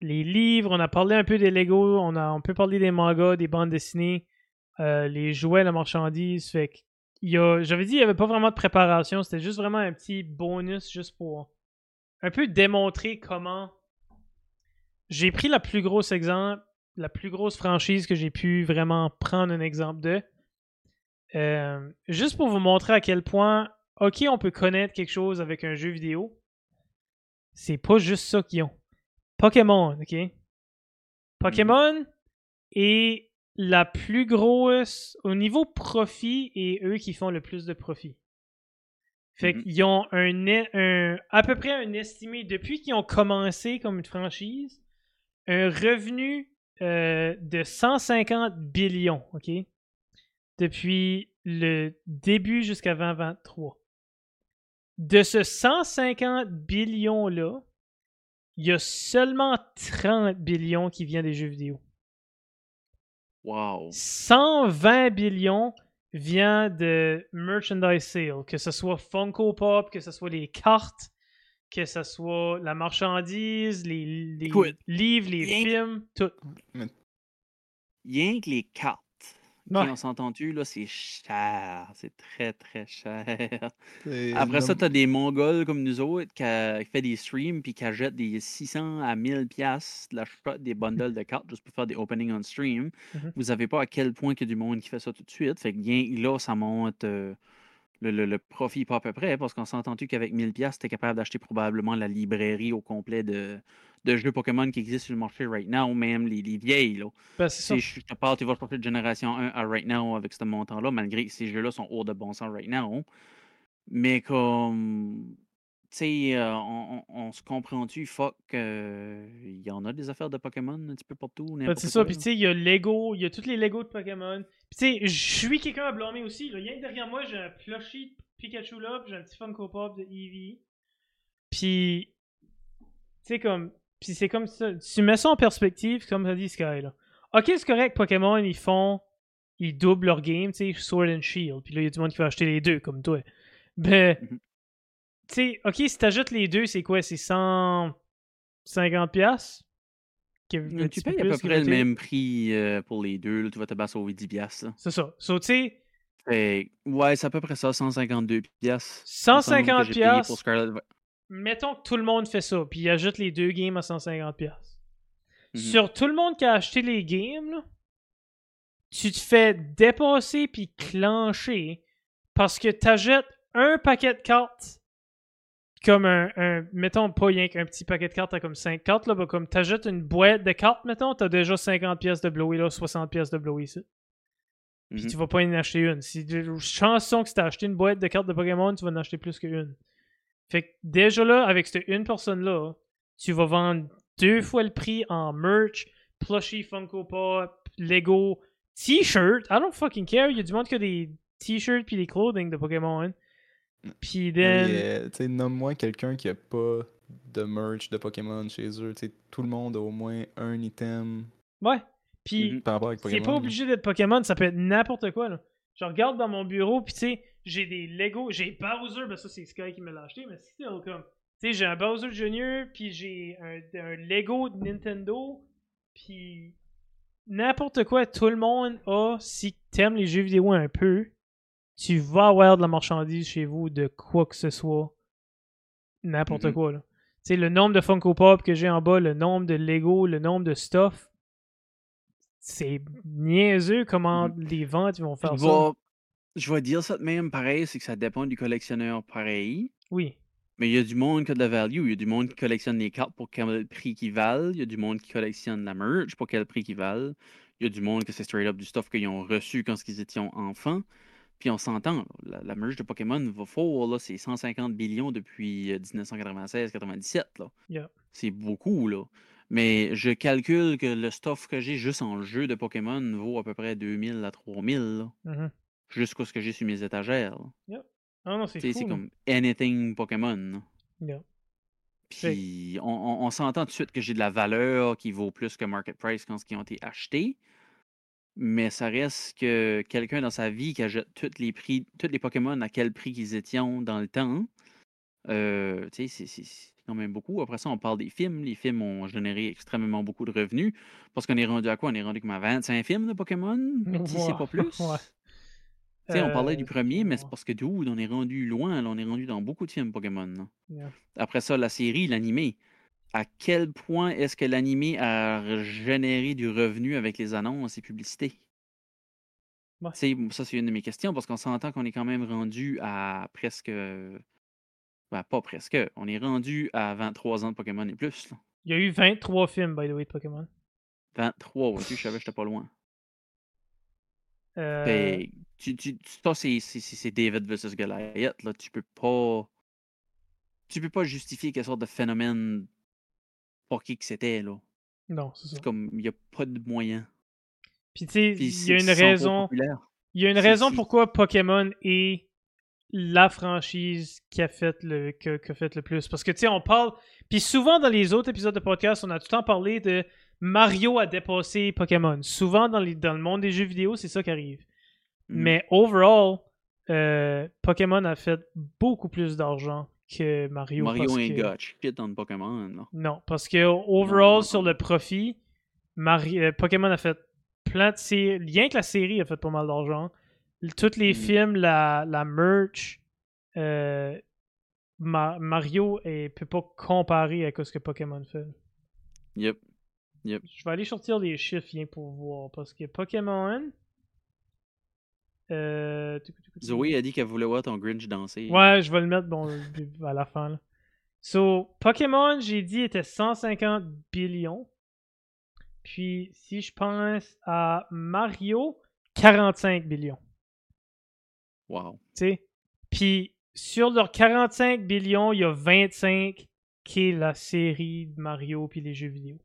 les livres, on a parlé un peu des Lego, on, a, on peut parler des mangas, des bandes dessinées, euh, les jouets, la marchandise. Fait y a, j'avais dit, il n'y avait pas vraiment de préparation, c'était juste vraiment un petit bonus, juste pour un peu démontrer comment. J'ai pris la plus grosse exemple, la plus grosse franchise que j'ai pu vraiment prendre un exemple de. Euh, juste pour vous montrer à quel point, ok, on peut connaître quelque chose avec un jeu vidéo. C'est pas juste ça qu'ils ont. Pokémon, ok? Pokémon est la plus grosse au niveau profit et eux qui font le plus de profit. Fait Mhm. qu'ils ont un, un- à peu près un estimé depuis qu'ils ont commencé comme une franchise, un revenu euh, de 150 billions, ok? Depuis le début jusqu'à 2023. De ce 150 billions-là, il y a seulement 30 billions qui viennent des jeux vidéo. Wow. 120 billions vient de merchandise sale, que ce soit Funko Pop, que ce soit les cartes, que ce soit la marchandise, les, les Écoute, livres, les rien que- films, tout. Rien que les cartes. Ouais. on s'entend-tu, là, c'est cher. C'est très, très cher. Après ça, t'as des Mongols comme nous autres qui, a- qui fait des streams puis qui achètent des 600 à 1000 pièces de l'achat des bundles de cartes juste pour faire des openings on stream. Mhm. Vous savez pas à quel point qu'il y a du monde qui fait ça tout de suite. Fait que bien là, ça monte euh, le, le- le profit pas à peu près parce qu'on s'entend-tu qu'avec 1000 pièces, t'es capable d'acheter probablement la librairie au complet de, de jeux Pokémon qui existent sur le marché right now, même les, les vieilles. Là. Ben. Si je te parle, tu vas chercher de génération 1 à right now avec ce montant-là, malgré que ces jeux-là sont hors de bon sens right now. Mais comme. Tu sais, euh, on, on- on se comprend-tu, fuck, euh, il y en a des affaires de Pokémon un petit peu partout. Ben, c'est ça, puis tu sais, il y a Lego, il y a tous les Lego de Pokémon. Tu sais, je suis quelqu'un à blâmer aussi. Là. Rien que derrière moi, j'ai un plushie de Pikachu là, j'ai un petit Funko Pop de Eevee. Puis, tu sais, comme. Puis c'est comme ça. Tu mets ça en perspective, comme ça dit Sky, là. Ok, c'est correct, Pokémon, ils font. Ils doublent leur game, tu sais, Sword and Shield. Puis là, il y a du monde qui va acheter les deux, comme toi. Mais, Mhm. tu sais, ok, si t'ajoutes les deux, c'est quoi? C'est 150$? Un tu payes à peu près le même prix euh, pour les deux. là, tu vas te battre sauver 10 piastres. là. C'est ça. So, tu sais, ouais, c'est à peu près ça, 152 piastres. 150 que j'ai payé piastres. pour Scarlet Vi- mettons que tout le monde fait ça, puis il ajoute les deux games à 150$. piastres. Mhm. Sur tout le monde qui a acheté les games, là, tu te fais dépasser puis clencher parce que t'achètes un paquet de cartes comme un, un- mettons pas rien qu'un petit paquet de cartes, t'as comme 5 cartes, là, bah, comme t'achètes une boîte de cartes, mettons, t'as déjà 50 pièces de Blowy là, 60 pièces de Blowy ici. Puis Mhm. tu vas pas en acheter une. Si chanson que si t'as acheté une boîte de cartes de Pokémon, tu vas en acheter plus qu'une. Fait que déjà là, avec cette une personne-là, tu vas vendre deux fois le prix en merch, plushie, Funko Pop, Lego, t-shirt. I don't fucking care. Il y a du monde qui a des t-shirts puis des clothing de Pokémon. Puis then... euh, tu sais, nomme-moi quelqu'un qui a pas de merch de Pokémon chez eux. Tu sais, tout le monde a au moins un item Ouais. Puis Mhm. avec c'est pas obligé d'être Pokémon, ça peut être n'importe quoi. Là. Je regarde dans mon bureau, puis tu sais, j'ai des Lego, j'ai Bowser, ben ça c'est Sky qui me l'a acheté, mais c'est comme. Tu sais, j'ai un Bowser Junior, puis j'ai un, un Lego de Nintendo, puis n'importe quoi, tout le monde a, si t'aimes les jeux vidéo un peu, tu vas avoir de la marchandise chez vous de quoi que ce soit. N'importe Mhm. quoi, là. Tu sais, le nombre de Funko Pop que j'ai en bas, le nombre de Lego, le nombre de stuff, c'est niaiseux comment les ventes vont faire Je ça. vais- je vais dire ça de même pareil, c'est que ça dépend du collectionneur pareil. Oui. Mais il y a du monde qui a de la value. Il y a du monde qui collectionne les cartes pour quel prix qu'ils valent. Il y a du monde qui collectionne la merch pour quel prix qu'ils valent. Il y a du monde que c'est straight up du stuff qu'ils ont reçu quand ils étaient enfants. Puis on s'entend, la, la merge de Pokémon va fort, là, c'est 150 billions depuis 1996-97. euh, là. Yeah. C'est beaucoup, là. Mais je calcule que le stuff que j'ai juste en jeu de Pokémon vaut à peu près 2000 à 3000, là, Mhm. jusqu'à ce que j'ai sur mes étagères. là. Ah non, c'est. C'est comme anything Pokémon. Yeah. Puis on, on- on s'entend tout de suite que j'ai de la valeur qui vaut plus que market price quand ils ont été achetés. Mais ça reste que quelqu'un dans sa vie qui achète tous les prix, tous les Pokémon à quel prix qu'ils étaient dans le temps. euh, tu sais, c'est- quand même beaucoup. Après ça, on parle des films. Les films ont généré extrêmement beaucoup de revenus. Parce qu'on est rendu à quoi? On est rendu comme à 25 films de Pokémon, <laughs> si c'est pas plus? <laughs> ouais. On parlait du Euh, premier, mais c'est parce que dude, on est rendu loin. là, on est rendu dans beaucoup de films Pokémon. Yeah. Après ça, la série, l'animé. À quel point est-ce que l'animé a généré du revenu avec les annonces et publicités? Ouais. Tu Ça, c'est une de mes questions parce qu'on s'entend qu'on est quand même rendu à presque. Ben, pas presque. On est rendu à 23 ans de Pokémon et plus. là. Il y a eu 23 films, by the way, de Pokémon. 23, ok, je savais que j'étais pas loin. Euh, Fait, tu, tu- tu- ça, c'est David versus Goliath. Là. Tu peux pas. Tu peux pas justifier quelle sorte de phénomène pour qui que c'était. là. non, c'est ça. C'est comme, il n'y a pas de moyen. Puis tu sais, il y a une raison. Il y a une raison pourquoi Pokémon est la franchise qui a fait le, que, que fait le plus. Parce que, tu sais, on parle... Puis souvent, dans les autres épisodes de podcast, on a tout le temps parlé de Mario a dépassé Pokémon. Souvent, dans, les, dans le monde des jeux vidéo, c'est ça qui arrive. Mhm. Mais overall, euh, Pokémon a fait beaucoup plus d'argent que Mario. Mario ain't que- got shit dans Pokémon. là. non, parce que overall, non, sur non. le profit, Mari- euh, Pokémon a fait plein de séries. Rien que la série a fait pas mal d'argent. Tous les Mhm. films, la, la merch, euh, Ma- Mario ne peut pas comparer à ce que Pokémon fait. Yep. Je vais aller sortir les chiffres rien pour voir. Parce que Pokémon. Euh... Zoé a dit qu'elle voulait voir ton Grinch danser. Ouais, je vais le mettre bon, à la fin. Là. So, Pokémon, j'ai dit, était 150 billions. Puis, si je pense à Mario, 45 billions. Wow. Tu sais? Puis, sur leurs 45 billions, il y a 25 qui est la série de Mario puis les jeux vidéo.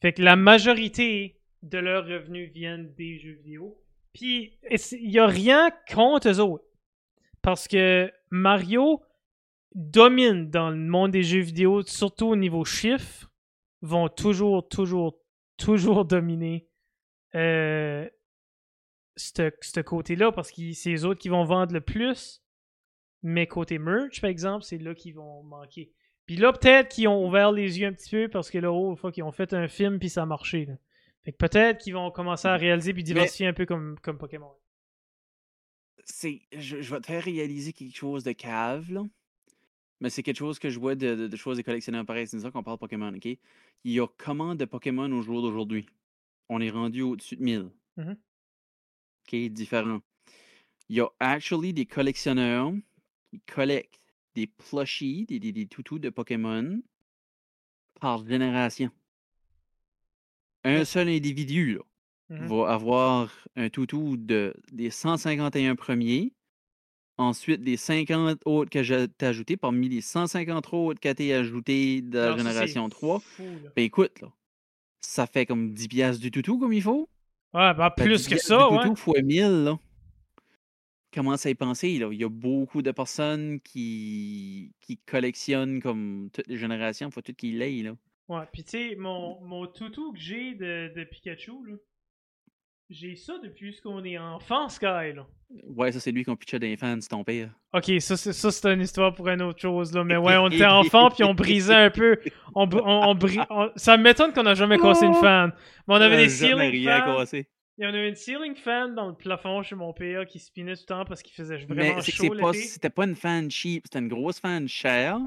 Fait que la majorité de leurs revenus viennent des jeux vidéo. Puis, il n'y a rien contre eux autres. Parce que Mario domine dans le monde des jeux vidéo, surtout au niveau chiffres, vont toujours, toujours, toujours dominer euh, ce côté-là parce que c'est les autres qui vont vendre le plus. Mais côté merch, par exemple, c'est là qu'ils vont manquer. Puis là, peut-être qu'ils ont ouvert les yeux un petit peu parce que là, oh, fois qu'ils ont fait un film puis ça a marché. là. Fait que peut-être qu'ils vont commencer à réaliser puis diversifier un peu comme, comme Pokémon. C'est, je, je vais te faire réaliser quelque chose de cave, là. Mais c'est quelque chose que je vois de, de, de choses des collectionneurs pareils. C'est ça qu'on parle Pokémon, OK? Il y a comment de Pokémon au jour d'aujourd'hui? On est rendu au-dessus de 1000. Mhm. OK, différent. Il y a actually des collectionneurs qui collectent des plushies, des, des, des toutous de Pokémon par génération. Un Ouais. seul individu, là, Mhm. va avoir un toutou de, des 151 premiers, ensuite des 50 autres que j'ai ajoutés, parmi les 150 autres qui ont été ajoutés de la Non, génération 3. fou, là. Ben écoute, là, ça fait comme 10 piastres du toutou comme il faut. Ouais, ben plus 10 que ça, du ouais. toutou fois 1000, là. Commence à y penser, là? Il y a beaucoup de personnes qui, qui collectionnent comme toutes les générations, faut tout qu'ils l'aient, là. Ouais, pis tu sais, mon, mon toutou que j'ai de, de Pikachu, là, j'ai ça depuis ce qu'on est enfant, Sky, là. Ouais, ça c'est lui qu'on pitchait des fans, c'est ton père. Ok, ça, c'est, ça, c'est une histoire pour une autre chose, là. Mais ouais, on était <laughs> enfant, puis on brisait un peu. On, on, on bri- on- Ça m'étonne qu'on a jamais cassé une fan. Mais on avait des ceiling rien cassé. Il y en avait une ceiling fan dans le plafond chez mon père qui spinait tout le temps parce qu'il faisait Mais vraiment que chaud l'été. c'était pas une fan cheap, c'était une grosse fan chère.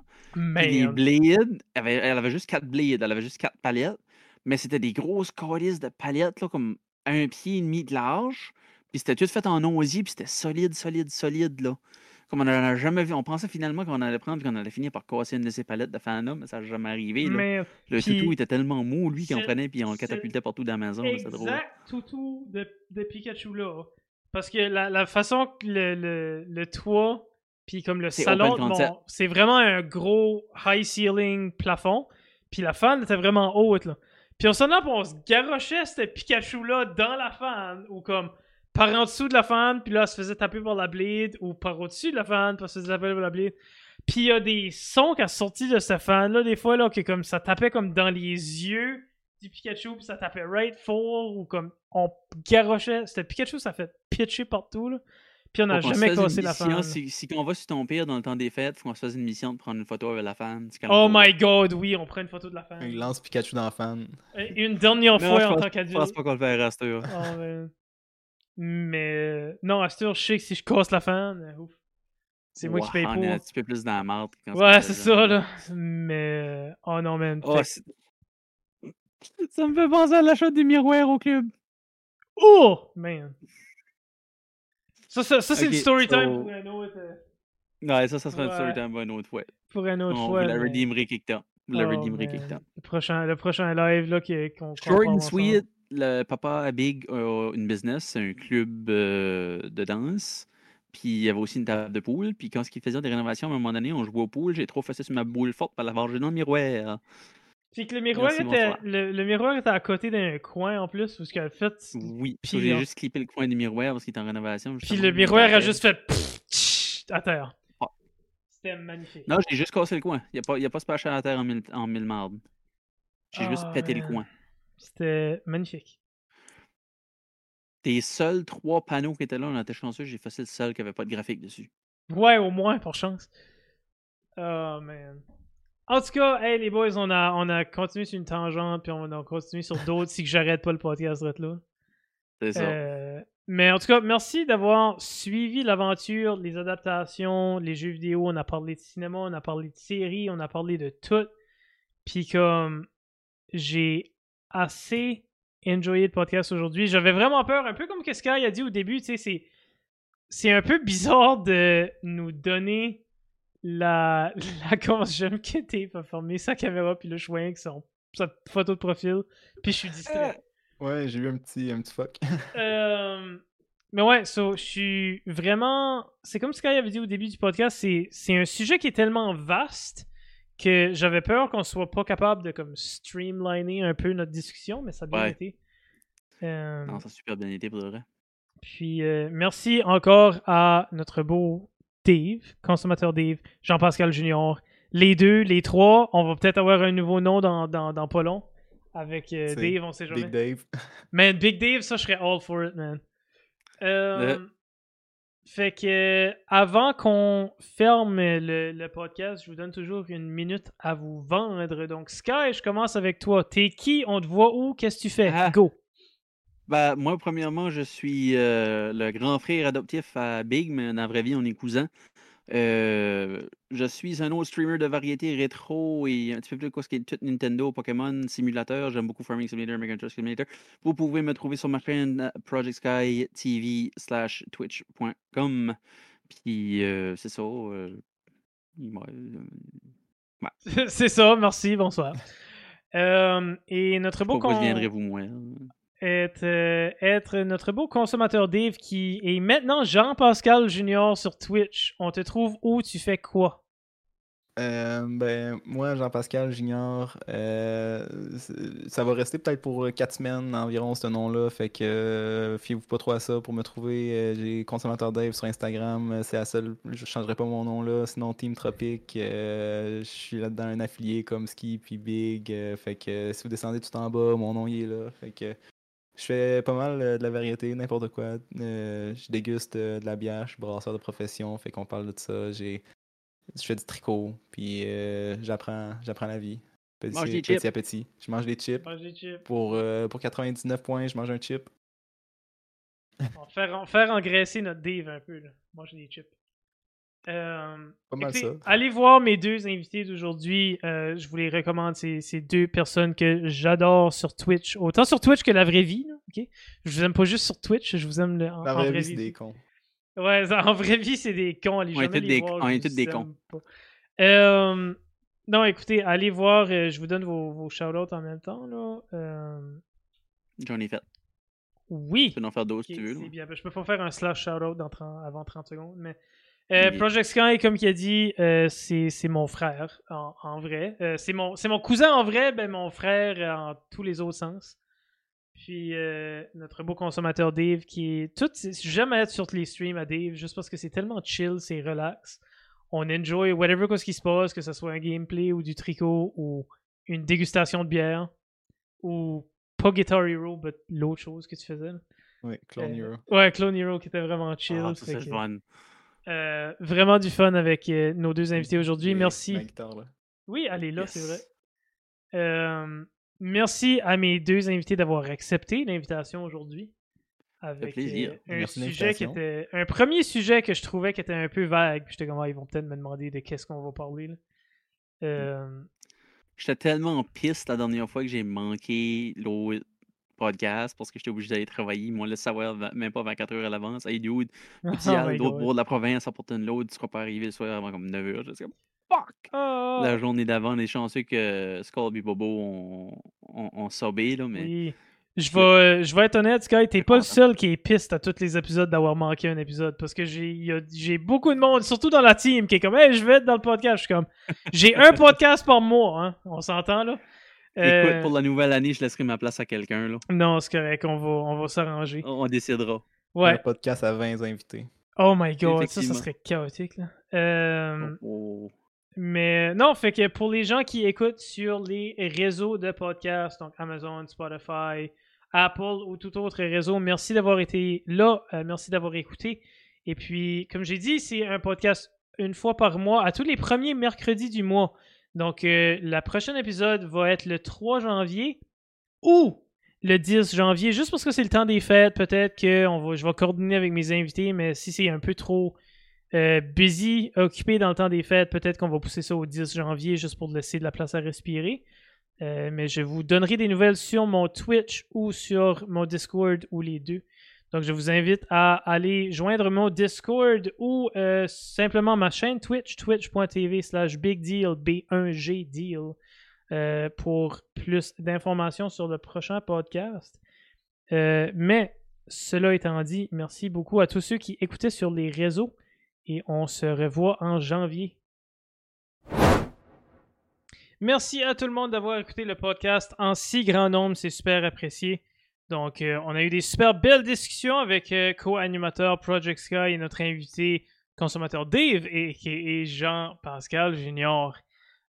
Les Man. blades, elle avait, elle avait juste quatre blades, elle avait juste quatre palettes. Mais c'était des grosses calices de palettes, là, comme un pied et demi de large. Puis c'était tout fait en osier, puis c'était solide, solide, solide, là. Comme on n'en a jamais vu. On pensait finalement qu'on allait prendre et qu'on allait finir par casser une de ses palettes de fandom, mais ça n'a jamais arrivé. là. Mais Le puis- toutou était tellement mou, lui, qu'on prenait puis on le catapultait partout dans la maison. C'est drôle. exact toutou de, de Pikachu là. Parce que la, la façon que le, le, le toit, puis comme le salon, c'est vraiment un gros high ceiling plafond. Puis la fan était vraiment haute là. Puis on s'en puis on se garochait ce Pikachu là dans la fan ou comme par en dessous de la fan, puis là, elle se faisait taper par la blade, ou par au-dessus de la fan, puis elle se faisait taper par la blade. Puis il y a des sons qui sont sortis de cette fan-là, des fois, là, que comme ça tapait comme dans les yeux du Pikachu, puis ça tapait right for, ou comme on garochait. C'était Pikachu, ça fait pitcher partout, là. Puis on n'a jamais cassé la fan. Si, si on va sur ton pire dans le temps des fêtes, faut qu'on se fasse une mission de prendre une photo avec la fan. Oh my god, oui, on prend une photo de la fan. Il lance Pikachu dans la fan. Et Une dernière Non, fois en pense- tant Je pense qu'adulte. pas qu'on le verra à cette heure. Oh, man. Mais euh, non, heure, je sais que si je casse la fan, euh, ouf. C'est moi qui paye on pour. est un petit peu plus dans la marde. quand Ouais, c'est ça, là. Mais. euh, Oh non, man. Oh, ça me fait penser à l'achat des miroirs au club. Oh! Man. Ça, ça, ça c'est Ok, le story time pour un autre, Ouais, ça, ça sera une Ouais. story time une autre fois. pour un autre On fois. la mais- quelque temps. La Oh, quelque temps. Le prochain, le prochain live, là, qui- qu'on. qu'on Short and sweet, le papa Big a une business, c'est un club euh, de danse. Puis il y avait aussi une table de poule. Puis quand ils faisaient des rénovations, à un moment donné, on jouait au pool. J'ai trop fait sur ma boule forte pour l'avoir jeté dans le miroir. Puis que le miroir, Merci, était, le, le miroir était à côté d'un coin en plus, parce qu'en fait. Oui, Puis j'ai juste clippé le coin du miroir parce qu'il est en rénovation. Puis le il miroir a était- juste fait. pfff, à terre. Ah. C'était magnifique. Non, j'ai juste cassé le coin. Il n'y a, pas- il y a pas splashé à la terre en mille, en mille. J'ai juste Ah, pété le coin. C'était magnifique. Tes seuls trois panneaux qui étaient là, on était chanceux, j'ai fait le seul qui avait pas de graphique dessus. Ouais, au moins, pour chance. Oh, man. En tout cas, hey, les boys, on a, on a continué sur une tangente, puis on a continué sur d'autres si que j'arrête pas le podcast là. C'est ça. Euh, mais en tout cas, merci d'avoir suivi l'aventure, les adaptations, les jeux vidéo. On a parlé de cinéma, on a parlé de séries, on a parlé de tout. Puis comme j'ai assez enjoyé le podcast aujourd'hui, j'avais vraiment peur, un peu comme que Sky a dit au début, tu sais, c'est un peu bizarre de nous donner la <laughs> la comment j'aime que Dave a fermé sa caméra puis le choix avec son sa photo de profil puis je suis distrait. Ouais, j'ai eu un petit, un petit fuck. <laughs> Euh, mais ouais, so, je suis vraiment. C'est comme Sky avait dit au début du podcast, c'est un sujet qui est tellement vaste que j'avais peur qu'on soit pas capable de comme streamliner un peu notre discussion, mais ça a bien Ouais. été. Euh, Non, ça a super bien été pour de vrai. puis euh, merci encore à notre beau Dave, consommateur Dave, Jean-Pascal Junior. Les deux, les trois, on va peut-être avoir un nouveau nom dans, dans, dans pas long. Avec euh, Dave, on sait jamais. Big Dave. Man, Big Dave, ça, je serais all for it, man. Euh, Fait que, avant qu'on ferme le, le podcast, je vous donne toujours une minute à vous vendre. Donc, Sky, je commence avec toi. T'es qui? On te voit où? Qu'est-ce que tu fais? Ah. Go. Ben, moi, premièrement, je suis euh, le grand frère adoptif à Big, mais dans la vraie vie, on est cousins. Euh, je suis un autre streamer de variété rétro et un petit peu plus quoi ce qui est tout Nintendo, Pokémon, simulateur. J'aime beaucoup Farming Simulator, Mega Truck Simulator. Vous pouvez me trouver sur ma chaîne euh, Project Sky TV slash twitch.com. Puis euh, c'est ça. euh, <laughs> C'est ça, merci, bonsoir. Et notre beau con- viendrez-vous moins? Euh, être notre beau consommateur Dave qui est maintenant Jean-Pascal Junior sur Twitch. On te trouve où? Tu fais quoi? Euh, ben, moi, Jean-Pascal Junior, euh, ça va rester peut-être pour 4 semaines environ, ce nom-là. Fait que fiez-vous pas trop à ça pour me trouver. J'ai Consommateur Dave sur Instagram. C'est la seule. Je changerai pas mon nom là. Sinon, Team Tropic. je suis là-dedans un affilié comme Ski puis Big. fait que si vous descendez tout en bas, mon nom il est là. Fait que je fais pas mal euh, de la variété, n'importe quoi. Euh, je déguste euh, de la bière, je suis brasseur de profession. Fait qu'on parle de ça. J'ai je fais du tricot, puis euh, j'apprends, j'apprends la vie. Petit, Mange des petit chips. à petit. Je mange des chips. Pour, euh, pour 99 points, je mange un chip. On va faire, on va faire engraisser notre Dave un peu. Là. J'ai des chips. Euh, Pas mal écoutez, ça. Allez voir mes deux invités d'aujourd'hui. Euh, je vous les recommande. C'est deux personnes que j'adore sur Twitch. Autant sur Twitch que la vraie vie. là, ok? Je vous aime pas juste sur Twitch, je vous aime le- en, La en vraie vraie vie, c'est vie. des cons. Ouais, ça, en vraie vie, c'est des cons. Allez On est des- voir, on est tous des cons. Euh, non, écoutez, allez voir. euh, je vous donne vos, vos shout-outs en même temps. Là. Euh, J'en ai fait. oui. Tu peux en faire d'autres si tu veux. bien. Je peux pas faire un slash shout-out dans 30 avant 30 secondes, mais euh, Oui. Project Sky, comme il a dit, euh, c'est c'est mon frère en, en vrai. Euh, c'est mon, c'est mon cousin en vrai, ben mon frère en tous les autres sens. Puis euh, notre beau consommateur Dave qui est tout. J'aime être sur les streams à Dave juste parce que c'est tellement chill, c'est relax. On enjoy whatever quoi ce qui se passe, que ce soit un gameplay ou du tricot ou une dégustation de bière ou pas Guitar Hero, but l'autre chose que tu faisais. là. Oui, Clone Euh, Hero. Ouais, Clone Hero qui était vraiment chill. Ah, c'est que, fun. Euh, vraiment du fun avec euh, nos deux invités aujourd'hui. Merci. Guitare. Oui, elle est là, c'est vrai. Euh, merci à mes deux invités d'avoir accepté l'invitation aujourd'hui. Avec plaisir. euh, un Merci sujet qui était. Un premier sujet que je trouvais qui était un peu vague. Puis j'étais comme, Ah, ils vont peut-être me demander de qu'est-ce qu'on va parler. là. Euh, J'étais tellement piste la dernière fois que j'ai manqué l'autre podcast parce que j'étais obligé d'aller travailler. Moi, le savoir va- même pas 24 heures à l'avance. Hey, dude, <laughs> oh de l'autre God. bord de la province à porter une load. Tu seras pas arrivé le soir avant comme 9 heures. J'étais comme, fuck! Ah, La journée d'avant, on est chanceux que Skull et Bobo ont, ont, ont sobé, là, mais oui. Je vais, je vais être honnête, Sky, t'es pas le content. seul qui est piste à tous les épisodes d'avoir manqué un épisode. Parce que j'ai beaucoup de monde, surtout dans la team, qui est comme Hey, je vais être dans le podcast. Je suis comme J'ai un <laughs> podcast par mois, hein. On s'entend là? Euh, écoute, pour la nouvelle année, je laisserai ma place à quelqu'un, là. Non, c'est correct, on va, on va s'arranger. On, on décidera. Ouais. Un podcast à 20 invités. Oh my god, ça, ça serait chaotique là. Euh, Oh, Mais non, fait que pour les gens qui écoutent sur les réseaux de podcasts, donc Amazon, Spotify, Apple ou tout autre réseau, merci d'avoir été là, euh, merci d'avoir écouté. Et puis, comme j'ai dit, c'est un podcast une fois par mois, à tous les premiers mercredis du mois. Donc, euh, le prochain épisode va être le 3 janvier ou le 10 janvier, juste parce que c'est le temps des fêtes. Peut-être que on va, je vais coordonner avec mes invités, mais si c'est un peu trop euh, busy, occupé dans le temps des fêtes, peut-être qu'on va pousser ça au 10 janvier juste pour laisser de la place à respirer. Euh, mais je vous donnerai des nouvelles sur mon Twitch ou sur mon Discord ou les deux. Donc je vous invite à aller joindre mon Discord ou euh, simplement ma chaîne Twitch, twitch.tv slash bigdeal, B1G deal, euh, pour plus d'informations sur le prochain podcast. Euh, mais cela étant dit, merci beaucoup à tous ceux qui écoutaient sur les réseaux et on se revoit en janvier. Merci à tout le monde d'avoir écouté le podcast en si grand nombre, c'est super apprécié. Donc, euh, on a eu des super belles discussions avec euh, co-animateur Project Sky et notre invité consommateur Dave et, Jean-Pascal Junior.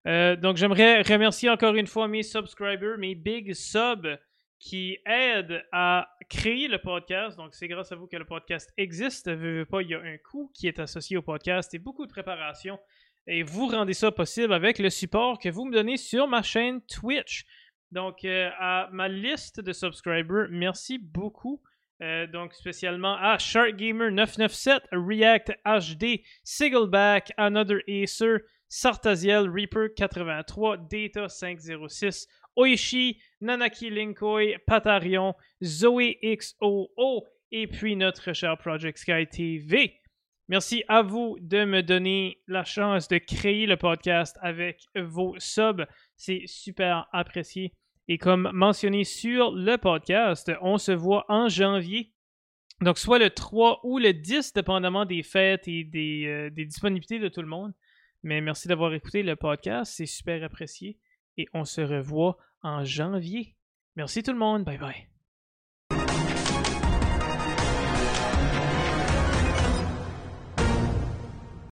Euh, donc, j'aimerais remercier encore une fois mes subscribers, mes big subs qui aident à créer le podcast. Donc, c'est grâce à vous que le podcast existe. Il y a un coût qui est associé au podcast et beaucoup de préparation. Et vous rendez ça possible avec le support que vous me donnez sur ma chaîne Twitch. Donc, euh, à ma liste de subscribers, merci beaucoup. Euh, donc, spécialement à SharkGamer997, React HD, Siggleback, Another Acer, Sartaziel, Reaper83, Data506, Oishi, Nanaki Linkoi, Patarion, Zoe XOO et puis notre cher Project Sky TV. Merci à vous de me donner la chance de créer le podcast avec vos subs. C'est super apprécié. Et comme mentionné sur le podcast, on se voit en janvier. Donc, soit le 3 ou le 10, dépendamment des fêtes et des, euh, des disponibilités de tout le monde. Mais merci d'avoir écouté le podcast. C'est super apprécié. Et on se revoit en janvier. Merci tout le monde. Bye bye.